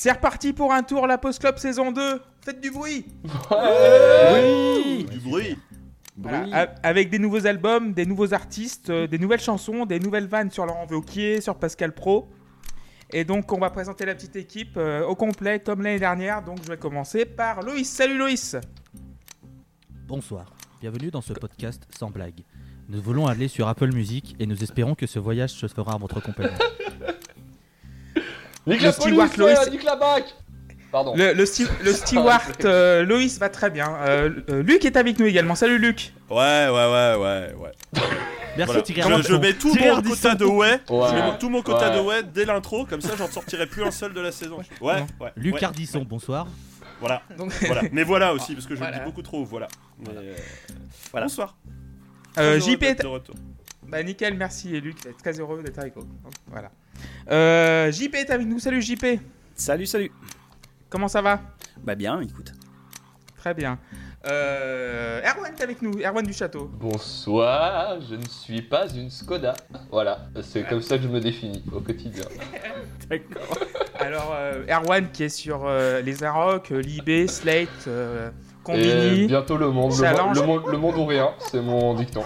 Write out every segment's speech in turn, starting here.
C'est reparti pour un tour la Post Club saison 2. Faites du bruit. Oui Du bruit. Voilà, avec des nouveaux albums, des nouveaux artistes, euh, des nouvelles chansons, des nouvelles vannes sur Laurent Wauquiez, sur Pascal Pro. Et donc on va présenter la petite équipe euh, au complet comme l'année dernière. Donc je vais commencer par Loïs. Salut Loïs. Bonsoir, bienvenue dans ce podcast sans blague. Nous voulons aller sur Apple Music et nous espérons que ce voyage se fera à votre compagnie. Nique Le la steward police, Loïs. ouais, nique la bac Pardon. Le, le, sti- le steward euh, Loïs va très bien. Euh, euh, Luc est avec nous également. Salut Luc. Ouais, ouais, ouais, ouais, ouais. Merci Voilà. Je, je mets tout mon quota de ouais. Ouais. Je mets tout mon quota Ouais. de ouais dès l'intro, comme ça j'en sortirai plus un seul de la saison. Ouais, ouais. Luc ouais. Ardisson, bonsoir. Voilà, Donc, voilà. Mais voilà aussi, parce que je Voilà. le dis beaucoup trop, voilà. Mais, euh, Bonsoir. euh, JP de retour. Bah nickel, merci et Luc. Très heureux d'être avec vous. Voilà. Euh, JP est avec nous. Salut JP. Salut, salut. Comment ça va? Bah bien, écoute. Très bien. Euh, Erwan est avec nous. Erwan du château. Bonsoir, je ne suis pas une Skoda. Voilà, c'est comme ça que je me définis au quotidien. Alors, euh, Erwan qui est sur euh, les Arocs, euh, Libé, Slate, euh, Et Combini. bientôt le monde, le, Challenge. monde- le monde, le monde ou rien, c'est mon dicton.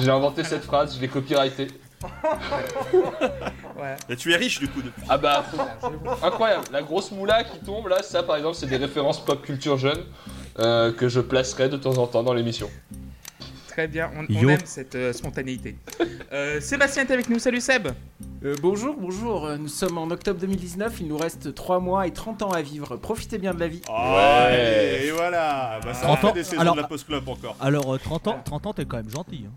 J'ai inventé cette phrase, je l'ai copyrightée. Ouais. Et tu es riche du coup depuis. Ah bah, incroyable, la grosse moula qui tombe là, ça par exemple, c'est des références pop culture jeune euh, que je placerai de temps en temps dans l'émission. Très bien, on, on aime cette euh, spontanéité. Euh, Sébastien est avec nous. Salut Seb. Euh, bonjour, bonjour, nous sommes en octobre 2019, il nous reste 3 mois et 30 ans à vivre. Profitez bien de la vie. Ouais. Et voilà. Bah, ça 30 fait ans. des saisons Alors- de la Post Club encore. Alors, euh, 30 ans, 30 ans, t'es quand même gentil. Hein.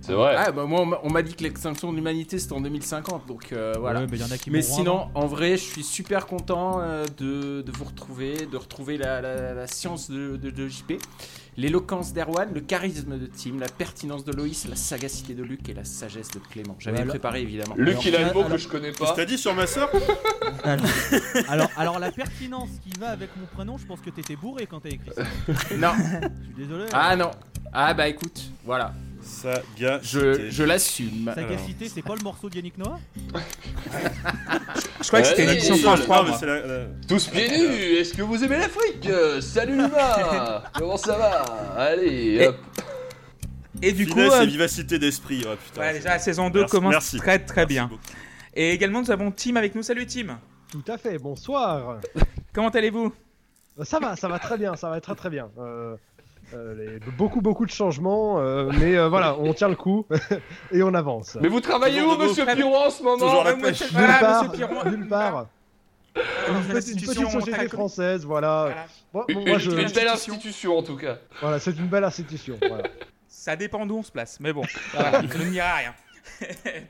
C'est vrai. Ah bah moi on m'a- dit que l'extinction de l'humanité c'était en 2050, donc euh, voilà. Ouais, mais il y en a qui Mais sinon, en vrai, je suis super content euh, de, de vous retrouver, de retrouver la, la- la science de, de- de JP, l'éloquence d'Erwan, le charisme de Tim, la pertinence de Loïs, la sagacité de Luc et la sagesse de Clément. J'avais Voilà. préparé évidemment. Luc, Alors, il a un mot que je connais pas. t'ai dit sur ma soeur Alors, alors, alors, la pertinence qui va avec mon prénom, je pense que t'étais bourré quand t'as écrit ça. Non, Je suis désolé. ah non. Ah bah écoute, voilà, Ça, gars. je, je l'assume. Sagacité, c'est pas le morceau d'Yannick Noah Je crois que c'était une émission ouais, France ouais, 3. Non, mais moi. c'est la- la- Tous pieds nus, est-ce que vous aimez l'Afrique Euh, Salut l'humain Comment ça va Allez, Et- hop Et du coup, finesse euh, et vivacité d'esprit. Ouais, putain. ouais, déjà la saison 2 Merci- commence merci. très très Merci bien. beaucoup. Et également, nous avons Tim avec nous. Salut Tim. Tout à fait, bonsoir. Comment allez-vous? Ça va, ça va très bien, ça va très très bien. Euh, les- beaucoup beaucoup de changements, euh, mais euh, voilà, on tient le coup et on avance. Mais vous travaillez où, monsieur Piron, en ce moment Toujours la pêche. Nulle part, Une petite, petite société française, voilà. Voilà. Bon, Une, bon, moi, une- je, une belle institution. en tout cas. voilà, c'est une belle institution. Voilà. Ça dépend d'où on se place, mais bon, voilà, je ne dirai rien.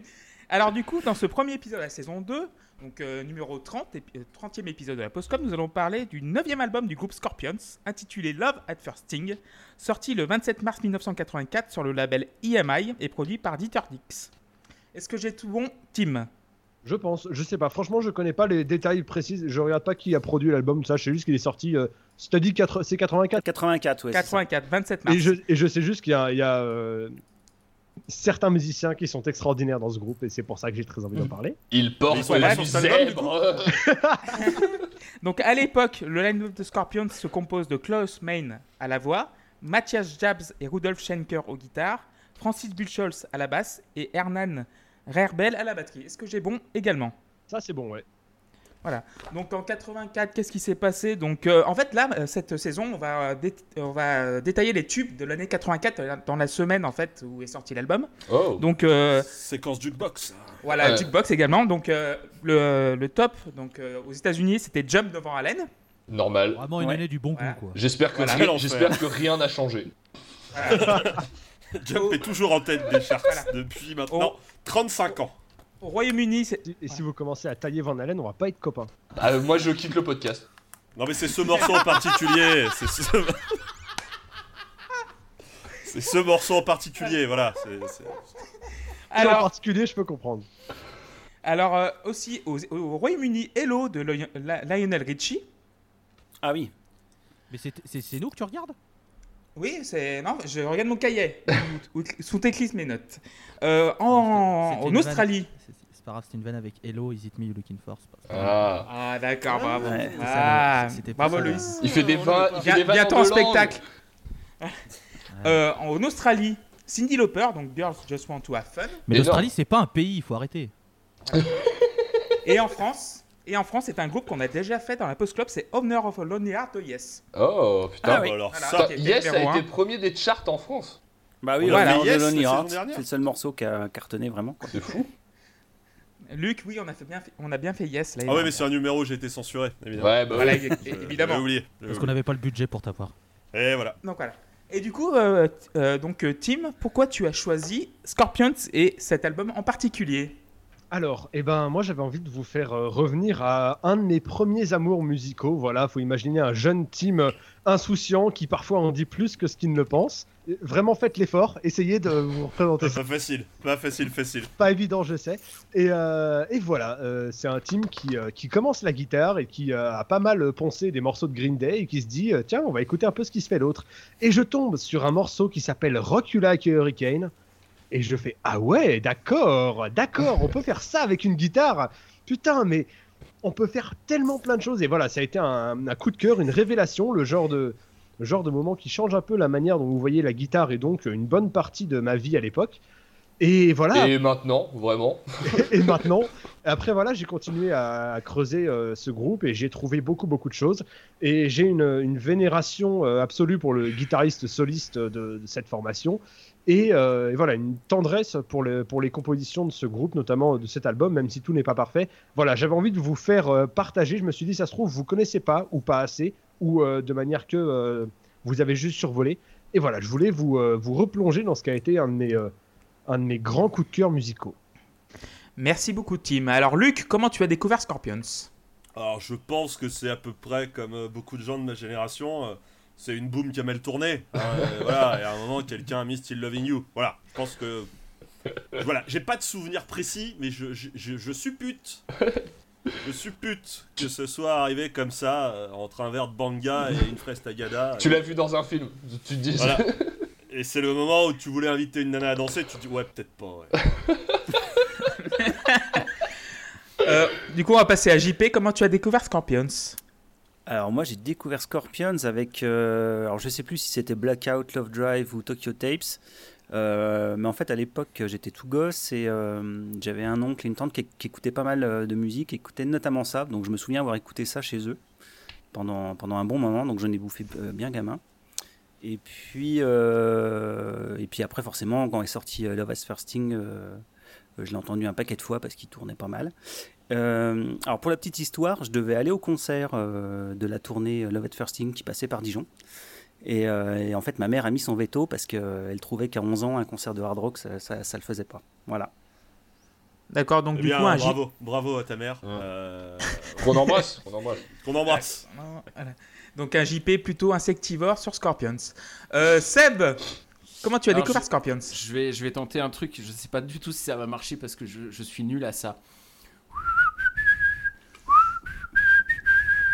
Alors du coup, dans ce premier épisode de la saison 2, donc euh, numéro 30, épi- euh, 30e épisode de la Postcom, nous allons parler du 9e album du groupe Scorpions, intitulé Love at First Sting, sorti le 27 mars 1984 sur le label EMI et produit par Dieter Dix. Est-ce que j'ai tout bon, Tim? Je pense, je sais pas. Franchement, je connais pas les détails précis. Je regarde pas qui a produit l'album. Ça, je sais juste qu'il est sorti. Euh, dit quatre- c'est 84. 84, ouais. c'est ça. 84, 27 mars. Et je, et je sais juste qu'il y a, il y a, euh, certains musiciens qui sont extraordinaires dans ce groupe et c'est pour ça que j'ai très envie d'en parler. Il Mais porte ils pas sur du zèbre Donc à l'époque, le line-up de Scorpions se compose de Klaus Main à la voix, Matthias Jabs et Rudolf Schenker aux guitares, Francis Buchholz à la basse et Hernan Rerbel à la batterie. Est-ce que j'ai bon également? Ça, c'est bon, ouais. Donc en 84, qu'est-ce qui s'est passé? Donc euh, en fait là, euh, cette saison, on va, euh, dé- on va détailler les tubes de l'année 84 euh, dans la semaine en fait où est sorti l'album. Oh Donc euh, Séquence jukebox. voilà, Ouais. Jukebox également. Donc euh, le, le top donc euh, aux États-Unis, c'était Jump devant Allen. Normal. Vraiment une Ouais. année du bon Voilà. goût, quoi. J'espère que, Voilà. rien- Quel enfer. j'espère que rien n'a changé. Jump est toujours en tête des charts Voilà. depuis maintenant 35 ans. Au Royaume-Uni, c'est Et si vous commencez à tailler Van Halen, on va pas être copains. Ah, moi, je quitte le podcast. Non mais c'est ce morceau en particulier, c'est ce... C'est ce morceau en particulier, voilà. c'est- c'est- en alors particulier, je peux comprendre. Alors, euh, aussi au, au Royaume-Uni, Hello de Lion- La- Lionel Richie. Ah oui. Mais c'est c'est- c'est nous que tu regardes? Oui, c'est. Non, je regarde mon cahier. où, où sous-éclise mes notes. Euh, en, Australie. C'est- c'est pas grave, c'était une vanne avec Hello, Is It Me You Looking For c'est pas- Ah. Ah, d'accord, bravo. Ouais, c'est ça, ah, c'était bravo, ça. Loïs. Il fait des vins. Il fait Viens- des vannes Bientôt en spectacle. Euh, en Australie, Cindy Lauper, donc Girls Just Want to Have Fun. Mais l'Australie, c'est pas un pays, il faut arrêter. Et en France, et en France, c'est un groupe qu'on a déjà fait dans la Post Club, c'est Owner of a Lonely Heart de Yes. Oh putain. Ah oui. bah alors Voilà. ça, Ok, Yes a été premier des charts en France. Bah oui, Voilà. voilà, Yes, Lonely Heart, c'est le seul morceau qui a cartonné vraiment. C'est fou. Luc, oui, on a, fait bien fait- on a bien fait Yes. Là, Ah ouais, mais c'est un numéro, j'ai été censuré, évidemment. Ouais, bah Voilà, Je- évidemment. Oublié. Parce qu'on n'avait pas le budget pour t'avoir. Et voilà. Donc voilà. Et du coup, euh, euh, donc euh, Tim, pourquoi tu as choisi Scorpions et cet album en particulier? Alors, eh ben, moi j'avais envie de vous faire euh, revenir à un de mes premiers amours musicaux. Voilà, faut imaginer un jeune team euh, insouciant qui parfois en dit plus que ce qu'il ne pense. Et Vraiment faites l'effort, essayez de vous représenter Pas ça. facile, pas facile, facile. Pas évident, je sais. Et, euh, et voilà, euh, c'est un team qui, qui commence la guitare et qui a pas mal poncé des morceaux de Green Day et qui se dit tiens, on va écouter un peu ce qui se fait d'autre. Et je tombe sur un morceau qui s'appelle Rock You Like a Hurricane. Et je fais ah ouais, d'accord, d'accord, on peut faire ça avec une guitare. Putain, mais on peut faire tellement plein de choses. Et voilà, ça a été un, un coup de cœur, une révélation, le genre de le genre de moment qui change un peu la manière dont vous voyez la guitare et donc une bonne partie de ma vie à l'époque. Et voilà. Et maintenant, vraiment. et maintenant, après voilà, j'ai continué à, à creuser euh, ce groupe et j'ai trouvé beaucoup beaucoup de choses. Et j'ai une, une vénération euh, absolue pour le guitariste soliste de, de cette formation. Et, euh, et voilà, une tendresse pour, le, pour les compositions de ce groupe, notamment de cet album, même si tout n'est pas parfait. Voilà, j'avais envie de vous faire euh, partager. Je me suis dit, ça se trouve, vous connaissez pas ou pas assez, ou euh, de manière que euh, vous avez juste survolé. Et voilà, je voulais vous, euh, vous replonger dans ce qui a été un de mes, euh, un de mes grands coups de cœur musicaux. Merci beaucoup, Tim. Alors, Luc, comment tu as découvert Scorpions? Alors, je pense que c'est à peu près comme euh, beaucoup de gens de ma génération. C'est une boum qui a mal tourné. hein, euh, voilà, et à un moment, quelqu'un a mis Still Loving You. Voilà, je pense que. Voilà, j'ai pas de souvenir précis, mais je, je, je, je suppute. Je suppute que ce soit arrivé comme ça, euh, entre un verre de banga et une fraise tagada. Tu l'as vu dans un film. Tu te dis. Voilà. Et c'est le moment où tu voulais inviter une nana à danser, tu te dis ouais, peut-être pas. ouais. Euh, Du coup, on va passer à JP. Comment tu as découvert Scorpions? Alors moi j'ai découvert Scorpions avec, euh, alors je sais plus si c'était Blackout, Love Drive ou Tokyo Tapes, Euh, mais en fait à l'époque j'étais tout gosse et euh, j'avais un oncle et une tante qui, qui écoutaient pas mal de musique, écoutaient notamment ça, donc je me souviens avoir écouté ça chez eux pendant, pendant un bon moment, donc j'en ai bouffé bien gamin. Et puis, et puis après forcément quand est sorti Love as First Thing, euh, je l'ai entendu un paquet de fois parce qu'il tournait pas mal. Euh, alors pour la petite histoire, je devais aller au concert euh, de la tournée Love at First Thing qui passait par Dijon. Et, euh, et en fait, ma mère a mis son veto parce qu'elle trouvait qu'à 11 ans, un concert de hard rock, ça, ça, ça le faisait pas. Voilà. D'accord, donc Eh du bien, coup, un bravo, bravo à ta mère. Ouais. euh, On embrasse. On embrasse. Qu'on embrasse. Voilà. Donc un JP plutôt insectivore sur Scorpions. Euh, Seb, comment tu as Alors, découvert je- Scorpions? Je vais, je vais tenter un truc, je sais pas du tout si ça va marcher parce que je, je suis nul à ça.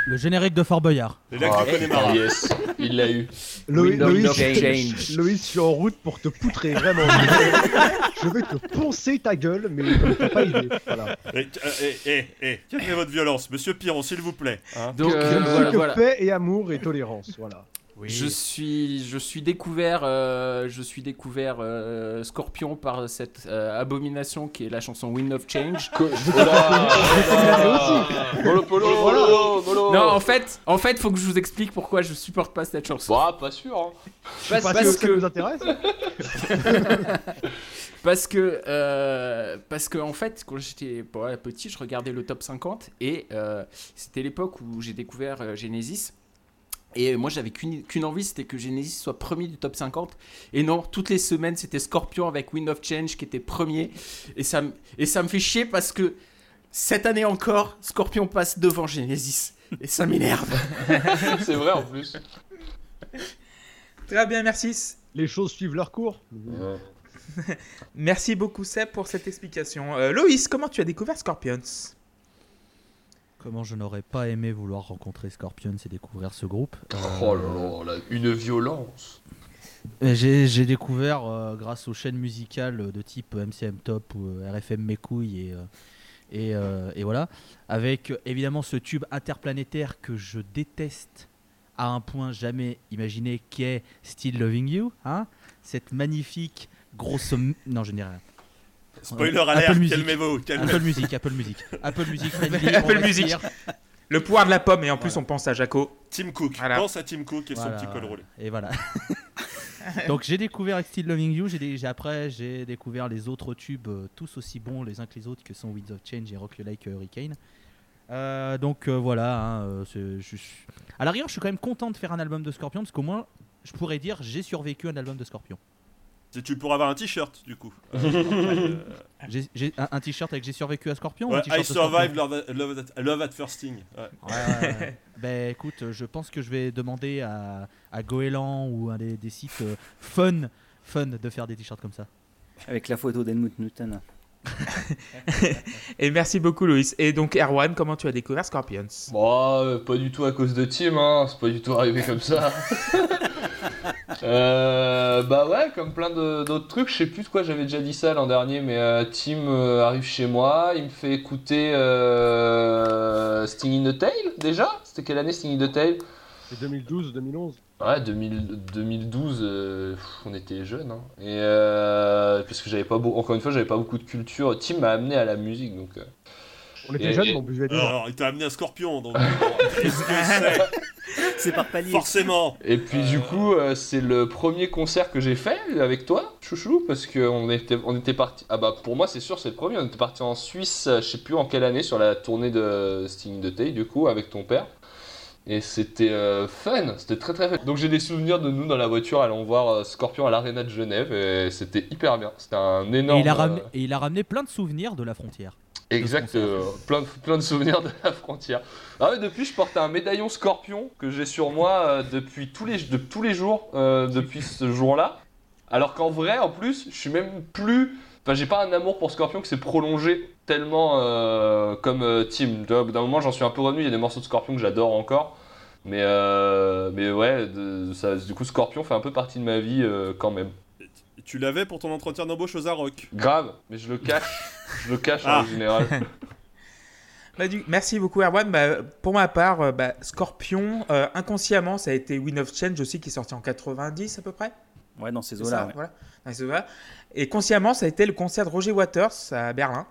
Le générique de Fort Boyard. Du Connemara. Ah, yes, il l'a eu. Loïs, je suis en route pour te poutrer, vraiment. je vais te poncer ta gueule, mais t'as pas idée. Voilà. Eh, eh, eh, eh, calmez votre violence, monsieur Piron, s'il vous plaît. hein. Donc Je euh, ne suis voilà, que voilà. paix et amour et tolérance, voilà. Je suis, je suis découvert, euh, je suis découvert euh, Scorpion par cette euh, abomination qui est la chanson Wind of Change. Que- polo. Non, en fait, en fait, faut que je vous explique pourquoi je supporte pas cette chanson. Bah, pas sûr. Hein. Parce, parce que ça nous intéresse. Parce que, euh, parce que en fait, quand j'étais bon, petit, je regardais le top 50 et euh, c'était l'époque où j'ai découvert euh, Genesis. Et moi, j'avais qu'une envie, c'était que Genesis soit premier du top 50. Et non, toutes les semaines, c'était Scorpion avec Wind of Change qui était premier. Et ça, me- et ça me fait chier parce que cette année encore, Scorpion passe devant Genesis. Et ça m'énerve. C'est vrai en plus. Très bien, merci. Les choses suivent leur cours. Merci beaucoup Seb pour cette explication. Euh, Loïs, comment tu as découvert Scorpions? Comment je n'aurais pas aimé vouloir rencontrer Scorpions et découvrir ce groupe. Euh, Oh là là, une violence. et J'ai découvert euh, grâce aux chaînes musicales de type MCM Top ou euh, RFM Mes couilles et, euh, Et, euh, et voilà. Avec euh, évidemment ce tube interplanétaire que je déteste à un point jamais imaginé qui est Still Loving You. Hein Cette magnifique grosse. Non, je n'ai rien. Spoiler Apple alert, Music. calmez-vous. Apple Music, Apple Music. Apple Music, friendly, Apple Music. Le pouvoir de la pomme, et en plus Voilà. on pense à Jaco. Tim Cook. Voilà. Pense à Tim Cook et Voilà, son petit col roulé. Et voilà. Donc j'ai découvert Still Loving You, j'ai après j'ai découvert les autres tubes euh, tous aussi bons les uns que les autres que sont Winds of Change et Rock You Like Hurricane. Euh, donc euh, voilà, hein, euh, je à la rigueur je suis quand même content de faire un album de Scorpion parce qu'au moins je pourrais dire j'ai survécu à un album de Scorpion. Tu pourras avoir un t-shirt du coup. Euh, J'ai j'ai un, un t-shirt avec j'ai survécu à Scorpion ou un ouais, t-shirt I survived love at, love at- love at first sting. Ouais. Ouais, ouais, ouais. ben écoute, je pense que je vais demander à, à Goéland ou un des, des sites euh, fun, fun de faire des t-shirts comme ça. Avec la photo d'Helmut Newton. Et merci beaucoup Loïs. Et donc Erwan, comment tu as découvert Scorpions? Bon, euh, pas du tout à cause de Tim, hein. c'est pas du tout arrivé comme ça. Euh, bah ouais, comme plein d'autres trucs, je sais plus de quoi j'avais déjà dit ça l'an dernier, mais euh, Tim euh, arrive chez moi, il me fait écouter euh, Sting in the Tail déjà? C'était quelle année Sting in the Tail? C'est 2012 ou 2011 Ouais, 2000 2012, euh, pff, on était jeunes. Hein. Et euh, parce que j'avais pas beau, encore une fois, j'avais pas beaucoup de culture. Tim m'a amené à la musique, donc. euh, On était Et- jeunes, et- on buvait déjà. Alors, il t'a amené un scorpion, donc qu'est-ce que c'est? C'est par palier. Forcément Et puis du coup, euh, c'est le premier concert que j'ai fait avec toi, chouchou, parce qu'on était, on était parti. Ah bah pour moi c'est sûr c'est le premier. On était parti en Suisse, euh, je sais plus en quelle année, sur la tournée de Sting de Tay, du coup, avec ton père. Et c'était euh, fun, c'était très très fun. Donc j'ai des souvenirs de nous dans la voiture allant voir euh, Scorpion à l'Arena de Genève et c'était hyper bien. C'était un Et énorme. il, a euh, ramené, et il a ramené plein de souvenirs de la frontière. Exact, euh, plein, de, plein de souvenirs de la frontière. Ah ouais, depuis, je porte un médaillon scorpion que j'ai sur moi euh, depuis tous les, de, tous les jours, euh, depuis ce jour-là. Alors qu'en vrai, en plus, je suis même plus. Enfin, j'ai pas un amour pour Scorpion qui s'est prolongé tellement comme Tim. D'un moment, j'en suis un peu revenu. Il y a des morceaux de Scorpion que j'adore encore. Mais, mais ouais, de- ça, du coup, Scorpion fait un peu partie de ma vie quand même. Tu l'avais pour ton entretien d'embauche aux Arocs. Grave, mais je le cache. je le cache Ah. en général. Bah, du- Merci beaucoup Erwan. Bah, pour ma part, euh, bah, Scorpion, euh, inconsciemment, ça a été Wind of Change aussi qui est sorti en 90 à peu près. Ouais, dans ces C'est eaux-là. ça, ouais. voilà. Dans ces eaux-là. Et consciemment, ça a été le concert de Roger Waters à Berlin.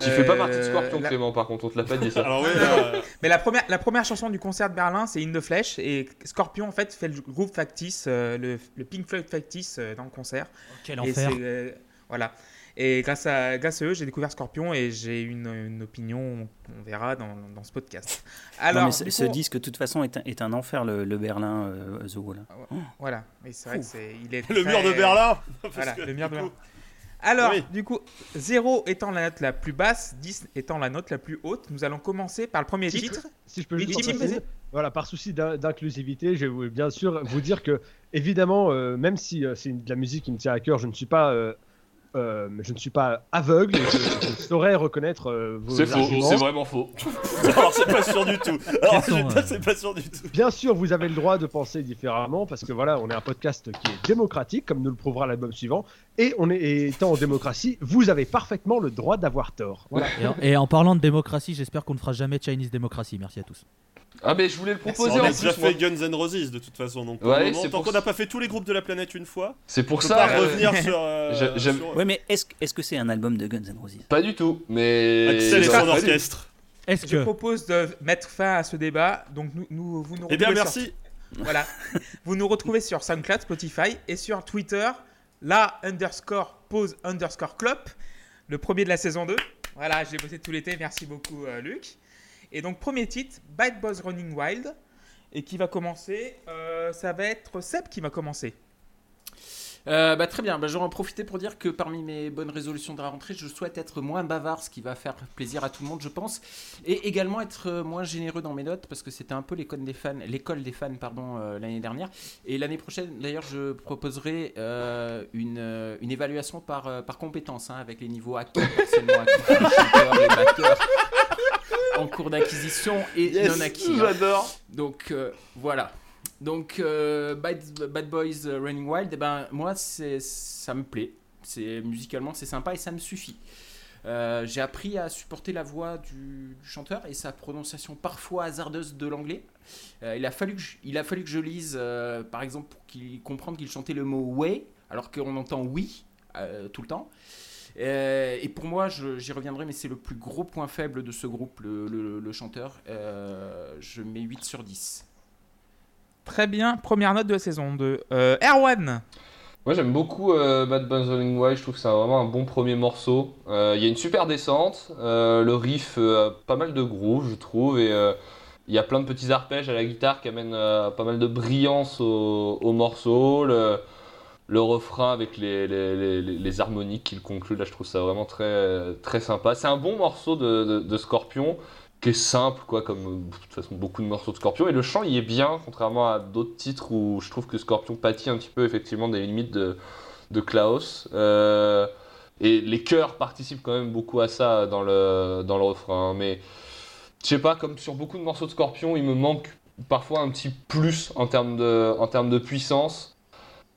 Tu fais pas Euh, partie de Scorpion, la- Clément, par contre, on te l'a pas dit ça. Alors euh, Mais la première, la première chanson du concert de Berlin, c'est In the Flesh. Et Scorpion, en fait, fait le groupe factice, euh, le, le Pink Floyd factice euh, dans le concert. Quel Et enfer. euh, voilà. Et grâce à, grâce à eux, j'ai découvert Scorpion et j'ai une, une opinion, on verra dans, dans ce podcast. Alors, non, mais ce, du ce coup, disque, de toute façon, est un, est un enfer, le, le Berlin euh, The Wall. Voilà, mais c'est vrai que c'est, il est le très- mur de Berlin Voilà, que, le mur de Berlin. coup, Alors, Oui. du coup, 0 étant la note la plus basse, 10 étant la note la plus haute, nous allons commencer par le premier Si je titre. Si je peux juste vas-y. voilà, par souci d'in- d'inclusivité, je vais bien sûr vous dire que, évidemment, euh, même si euh, c'est de la musique qui me tient à cœur, je ne suis pas, euh, euh, je ne suis pas aveugle. je, je saurais reconnaître euh, vos C'est faux, c'est vraiment faux. Alors c'est pas sûr du tout. Alors euh, c'est pas sûr du tout. Bien sûr, vous avez le droit de penser différemment parce que voilà, on est un podcast qui est démocratique, comme nous le prouvera l'album suivant, et on est et étant en démocratie, vous avez parfaitement le droit d'avoir tort. Voilà. Et en, et en parlant de démocratie, j'espère qu'on ne fera jamais Chinese démocratie. Merci à tous. Ah, mais je voulais le proposer On a déjà fait Guns N' Roses de toute façon, donc Ouais, moment, c'est tant qu'on n'a pas fait tous les groupes de la planète une fois, C'est on pour peut ça. pas euh, revenir sur. euh, J'ai- j'aime- sur- Ouais, mais est-ce est-ce que c'est un album de Guns N' Roses? Pas du tout, mais. Axel et son orchestre. Est-ce Je que propose de mettre fin à ce débat. Donc, nous, nous- vous nous Eh bien retrouvez sur- merci. Voilà. vous nous retrouvez sur SoundCloud, Spotify et sur Twitter, la underscore pause underscore club, le premier de la saison 2. Voilà, je l'ai bossé tout l'été. Merci beaucoup, euh, Luc. Et donc, premier titre, Bad Boys Running Wild. Et qui va commencer euh, Ça va être Seb qui va commencer. Euh, bah, très bien, bah, en profiter pour dire que parmi mes bonnes résolutions de la rentrée, je souhaite être moins bavard, ce qui va faire plaisir à tout le monde, je pense, et également être euh, moins généreux dans mes notes, parce que c'était un peu l'école des fans, l'année dernière. Et l'année prochaine, d'ailleurs, je proposerai une, évaluation par, par compétence, hein, avec les niveaux acquis, les shooters, les en cours d'acquisition et Yes, non acquis. hein. J'adore. Donc euh, voilà. Donc euh, Bad, Bad Boys euh, Running Wild, eh ben moi ça me plaît. C'est musicalement c'est sympa et ça me suffit. Euh, j'ai appris à supporter la voix du, du chanteur et sa prononciation parfois hasardeuse de l'anglais. Il, a fallu que je, il a fallu que je lise, par exemple, pour qu'il comprenne qu'il chantait le mot way, alors qu'on entend oui tout le temps. Euh, et pour moi, j'y reviendrai, mais c'est le plus gros point faible de ce groupe, le, le- le chanteur. Euh, je mets 8 sur 10. Très bien, première note de la saison 2. Euh, Erwan Moi j'aime beaucoup euh, Bad Bunch Running Wild, je trouve que c'est vraiment un bon premier morceau. Euh, Il y a une super descente, euh, le riff euh, a pas mal de groove je trouve, et euh, il y a plein de petits arpèges à la guitare qui amènent euh, pas mal de brillance au, au morceau. Le, le refrain avec les, les, les- les- harmoniques qui le concluent, là je trouve ça vraiment très, très sympa. C'est un bon morceau de, Scorpion qui est simple, quoi, comme de toute façon beaucoup de morceaux de Scorpion. Et le chant il est bien, contrairement à d'autres titres où je trouve que Scorpion pâtit un petit peu effectivement des limites de, de Klaus. Euh, et les chœurs participent quand même beaucoup à ça dans le, dans le refrain. Mais je sais pas, comme sur beaucoup de morceaux de Scorpion, il me manque parfois un petit plus en termes de, en termes de puissance.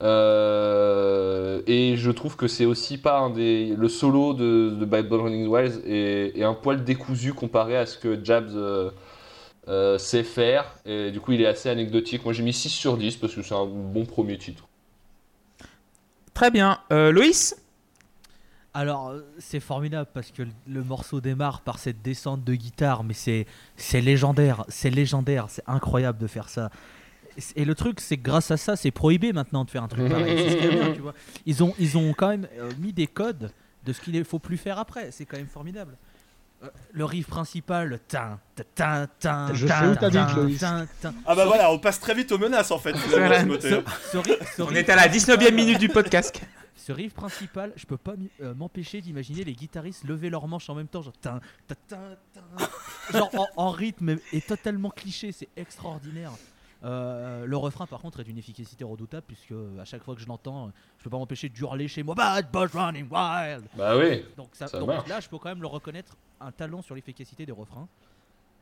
Euh, et je trouve que c'est aussi pas un des. Le solo de, de Bad Bunch Running Wild est, est un poil décousu comparé à ce que Jabs euh, euh, sait faire. Et du coup, il est assez anecdotique. Moi, j'ai mis 6 sur 10 parce que c'est un bon premier titre. Très bien. Euh, Loïs? Alors, c'est formidable parce que le- le morceau démarre par cette descente de guitare, mais c'est c'est légendaire, c'est légendaire, c'est incroyable de faire ça. Et le truc, c'est que grâce à ça, c'est prohibé maintenant de faire un truc pareil. C'est ce qui est bien, tu vois. Ils ont, ils ont quand même euh, mis des codes de ce qu'il ne faut plus faire après. C'est quand même formidable. Euh, Le riff principal, tin, tin, tin, Je tin, sais où t'habites, tin, Loïs. tin, tin. Ah bah voilà, on passe très vite aux menaces en fait. finalement, ce. Ce, ce ri- ce On riff est à la 19ème minute du podcast. Ce riff principal, je peux pas euh, m'empêcher d'imaginer les guitaristes lever leurs manches en même temps, genre tin, tin, tin, tin. genre en, en rythme et totalement cliché, c'est extraordinaire. Euh, le refrain par contre est d'une efficacité redoutable puisque euh, à chaque fois que je l'entends, je peux pas m'empêcher d'hurler chez moi Bad Boys Running Wild. Bah oui. Donc, ça, Ça donc marche. là, je peux quand même le reconnaître un talent sur l'efficacité des refrains.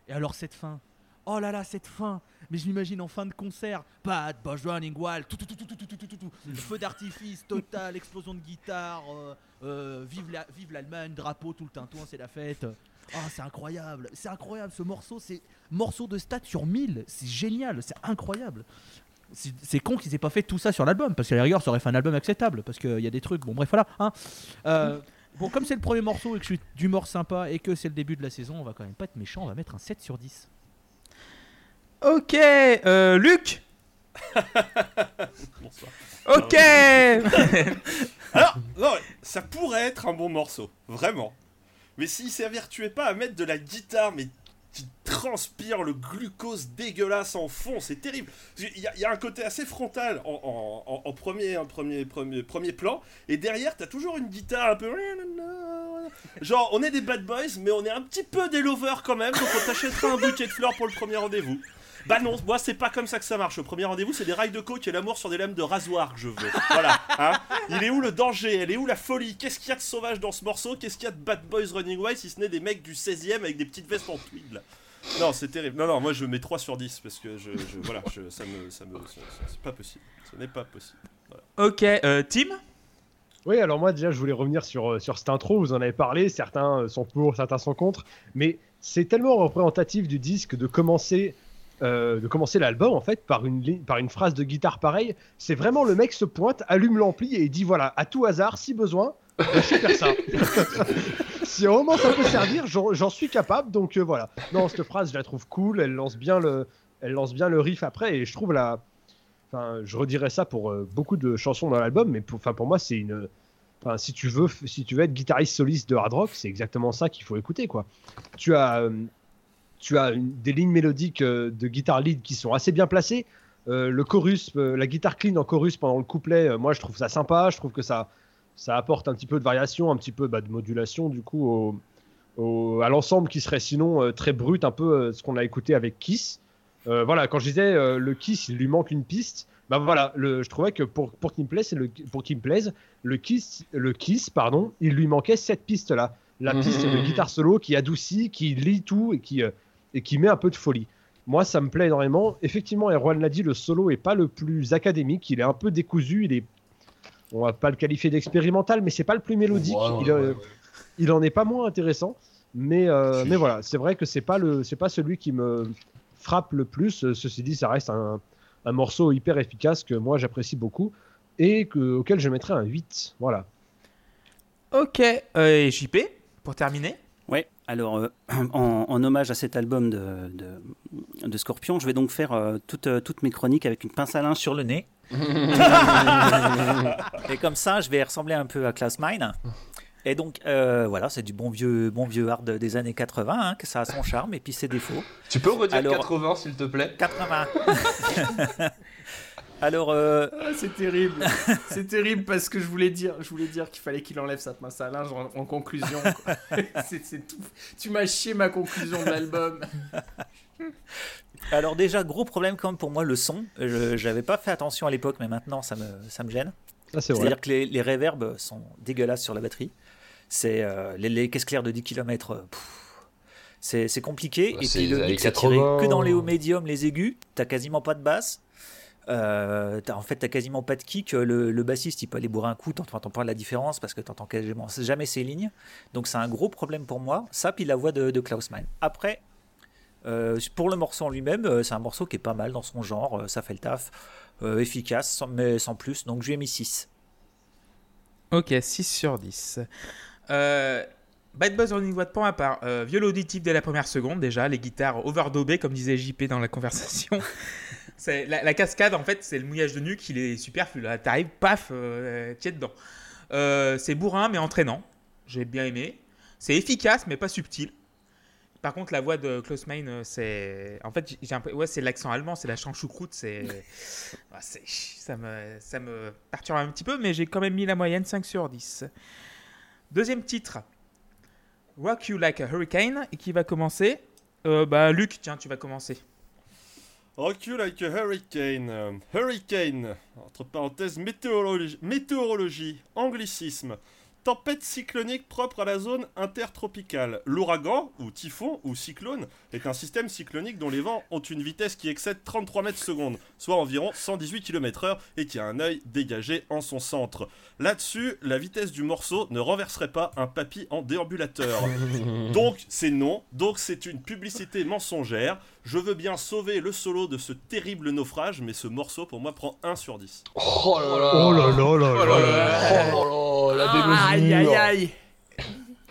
Et alors cette fin, oh là là cette fin, mais je l'imagine en fin de concert, Bad Boys Running Wild, tout, tout, tout, tout, tout, tout, tout, tout, tout, feu d'artifice total, explosion de guitare, euh, euh, vive la- vive l'Allemagne, drapeau tout le tintouin, c'est la fête. Ah c'est incroyable, c'est incroyable ce morceau, c'est morceau de stats sur 1000, c'est génial, c'est incroyable. C'est con qu'ils aient pas fait tout ça sur l'album, parce qu'à la rigueur ça aurait fait un album acceptable, parce qu'il y a des trucs, bon bref voilà. Hein. Euh, Bon, comme c'est le premier morceau et que je suis d'humeur sympa et que c'est le début de la saison, on va quand même pas être méchant, on va mettre un 7 sur 10. Ok, euh, Luc Bonsoir. Ok Alors, non, ça pourrait être un bon morceau, vraiment. Mais s'il s'évertuait pas à mettre de la guitare, mais qui transpire le glucose dégueulasse en fond, c'est terrible. Il y a un côté assez frontal en, en premier, premier, premier plan, et derrière, t'as toujours une guitare un peu. Genre, on est des bad boys, mais on est un petit peu des lovers quand même, donc on t'achètera un bouquet de fleurs pour le premier rendez-vous. Bah non, moi c'est pas comme ça que ça marche. Le premier rendez-vous, c'est des rails de coke et l'amour sur des lames de rasoir que je veux. Voilà. Hein Il est où le danger? Elle est où la folie? Qu'est-ce qu'il y a de sauvage dans ce morceau? Qu'est-ce qu'il y a de Bad Boys Running Wild si ce n'est des mecs du 16ème avec des petites vestes en tweed là? Non, c'est terrible. Non, non, moi je mets 3 sur 10 parce que je, je- voilà, je- ça me, ça me, c'est pas possible. Ce n'est pas possible. Ok, euh, Tim? Oui, alors moi déjà je voulais revenir sur, euh, sur cette intro, vous en avez parlé, certains euh, sont pour, certains sont contre, mais c'est tellement représentatif du disque de commencer, euh, de commencer l'album en fait par une, par une phrase de guitare pareille. C'est vraiment le mec se pointe, allume l'ampli et dit voilà, à tout hasard, si besoin, je sais faire ça. si un moment ça peut servir, j'en suis capable, donc euh, voilà. Non, cette phrase je la trouve cool, elle lance bien le, elle lance bien le riff après et je trouve la... Enfin, je redirais ça pour euh, beaucoup de chansons dans l'album, mais pour, pour moi, c'est une. Enfin, si tu veux, si tu veux être guitariste soliste de hard rock, c'est exactement ça qu'il faut écouter, quoi. Tu as, tu as une- des lignes mélodiques euh, de guitare lead qui sont assez bien placées. Euh, le chorus, euh, la guitare clean en chorus pendant le couplet, euh, moi, je trouve ça sympa. Je trouve que ça, ça apporte un petit peu de variation, un petit peu bah, de modulation, du coup, au, au- à l'ensemble qui serait sinon très brut, un peu ce qu'on a écouté avec Kiss. Voilà, quand je disais le Kiss, il lui manque une piste. Bah voilà, le, je trouvais que pour, pour qu'il me plaise, le, pour qu'il me plaise, le Kiss, le Kiss, pardon, il lui manquait cette piste-là. La piste de guitare solo qui adoucit, qui lit tout et qui, et qui met un peu de folie. Moi, ça me plaît énormément. Effectivement, Erwan l'a dit, le solo est pas le plus académique, il est un peu décousu, il est, on va pas le qualifier d'expérimental, mais c'est pas le plus mélodique. Ouais, Il, euh, ouais, ouais. il en est pas moins intéressant. Mais, euh, mais voilà, c'est vrai que c'est pas le, c'est pas celui qui me frappe le plus. Ceci dit, ça reste un, un morceau hyper efficace que moi j'apprécie beaucoup et que, auquel je mettrais un 8. Voilà. Ok, euh, et JP, pour terminer? Alors euh, en, en hommage à cet album de, de, de Scorpion, je vais donc faire euh, toutes, euh, toutes mes chroniques avec une pince à linge sur le nez. Et comme ça, je vais ressembler un peu à Klaus Mine. Et donc, euh, voilà, c'est du bon vieux, bon vieux hard des années 80, hein, que ça a son charme et puis ses défauts. Tu peux redire Alors- 80 s'il te plaît? 80 Alors, euh, Ah, c'est terrible. c'est terrible parce que je voulais dire, je voulais dire qu'il fallait qu'il enlève sa pince à linge en, en conclusion. quoi. c'est, c'est tout. Tu m'as chié ma conclusion de l'album. alors déjà, gros problème quand même pour moi, le son. Je J'avais pas fait attention à l'époque, mais maintenant, ça me, ça me gêne. C'est vrai. C'est-à-dire que les, les reverbs sont dégueulasses sur la batterie. C'est euh, les, les caisses claires de 10 km. c'est c'est compliqué. Bah, et c'est puis le mix années est tiré 80. que dans les hauts médiums, les aigus. T'as quasiment pas de basse. Euh, en fait, t'as quasiment pas de kick. Le, le bassiste, il peut aller bourrer un coup, t'entends pas la différence parce que t'entends quasiment jamais ses lignes. Donc c'est un gros problème pour moi. Ça, puis la voix de, de Klaus. Après, euh, pour le morceau en lui-même, euh, c'est un morceau qui est pas mal dans son genre. euh, ça fait le taf. Euh, efficace, sans- mais sans plus. Donc je lui ai mis 6. Ok, 6 sur 10. Euh, Bad Buzz Running Watt pour ma part. Euh, viol auditif dès la première seconde, déjà. Les guitares overdobées, comme disait JP dans la conversation. La, la cascade, en fait, c'est le mouillage de nuque, il est superflu. Là, t'arrives, paf, euh, t'y es dedans. Euh, c'est bourrin, mais entraînant. J'ai bien aimé. C'est efficace, mais pas subtil. Par contre, la voix de Klaus Meine, euh, c'est. En fait, j'ai un peu. Ouais, c'est l'accent allemand, c'est la choucroute, c'est. Ah, ça, me... ça me perturbe un petit peu, mais j'ai quand même mis la moyenne 5 sur 10. Deuxième titre Rock You Like a Hurricane, et qui va commencer. Euh, bah, Luc, tiens, tu vas commencer. Rock you like a hurricane. Hurricane, entre parenthèses, météorologie, météorologie, anglicisme. Tempête cyclonique propre à la zone intertropicale. L'ouragan, ou typhon, ou cyclone, est un système cyclonique dont les vents ont une vitesse qui excède 33 mètres secondes, soit environ 118 km/h, et qui a un œil dégagé en son centre. Là-dessus, la vitesse du morceau ne renverserait pas un papy en déambulateur. Donc c'est non, donc c'est une publicité mensongère. Je veux bien sauver le solo de ce terrible naufrage, mais ce morceau pour moi prend 1 sur 10. Oh là là Oh là là là Oh là là là. là Oh là là, la aïe aïe aïe.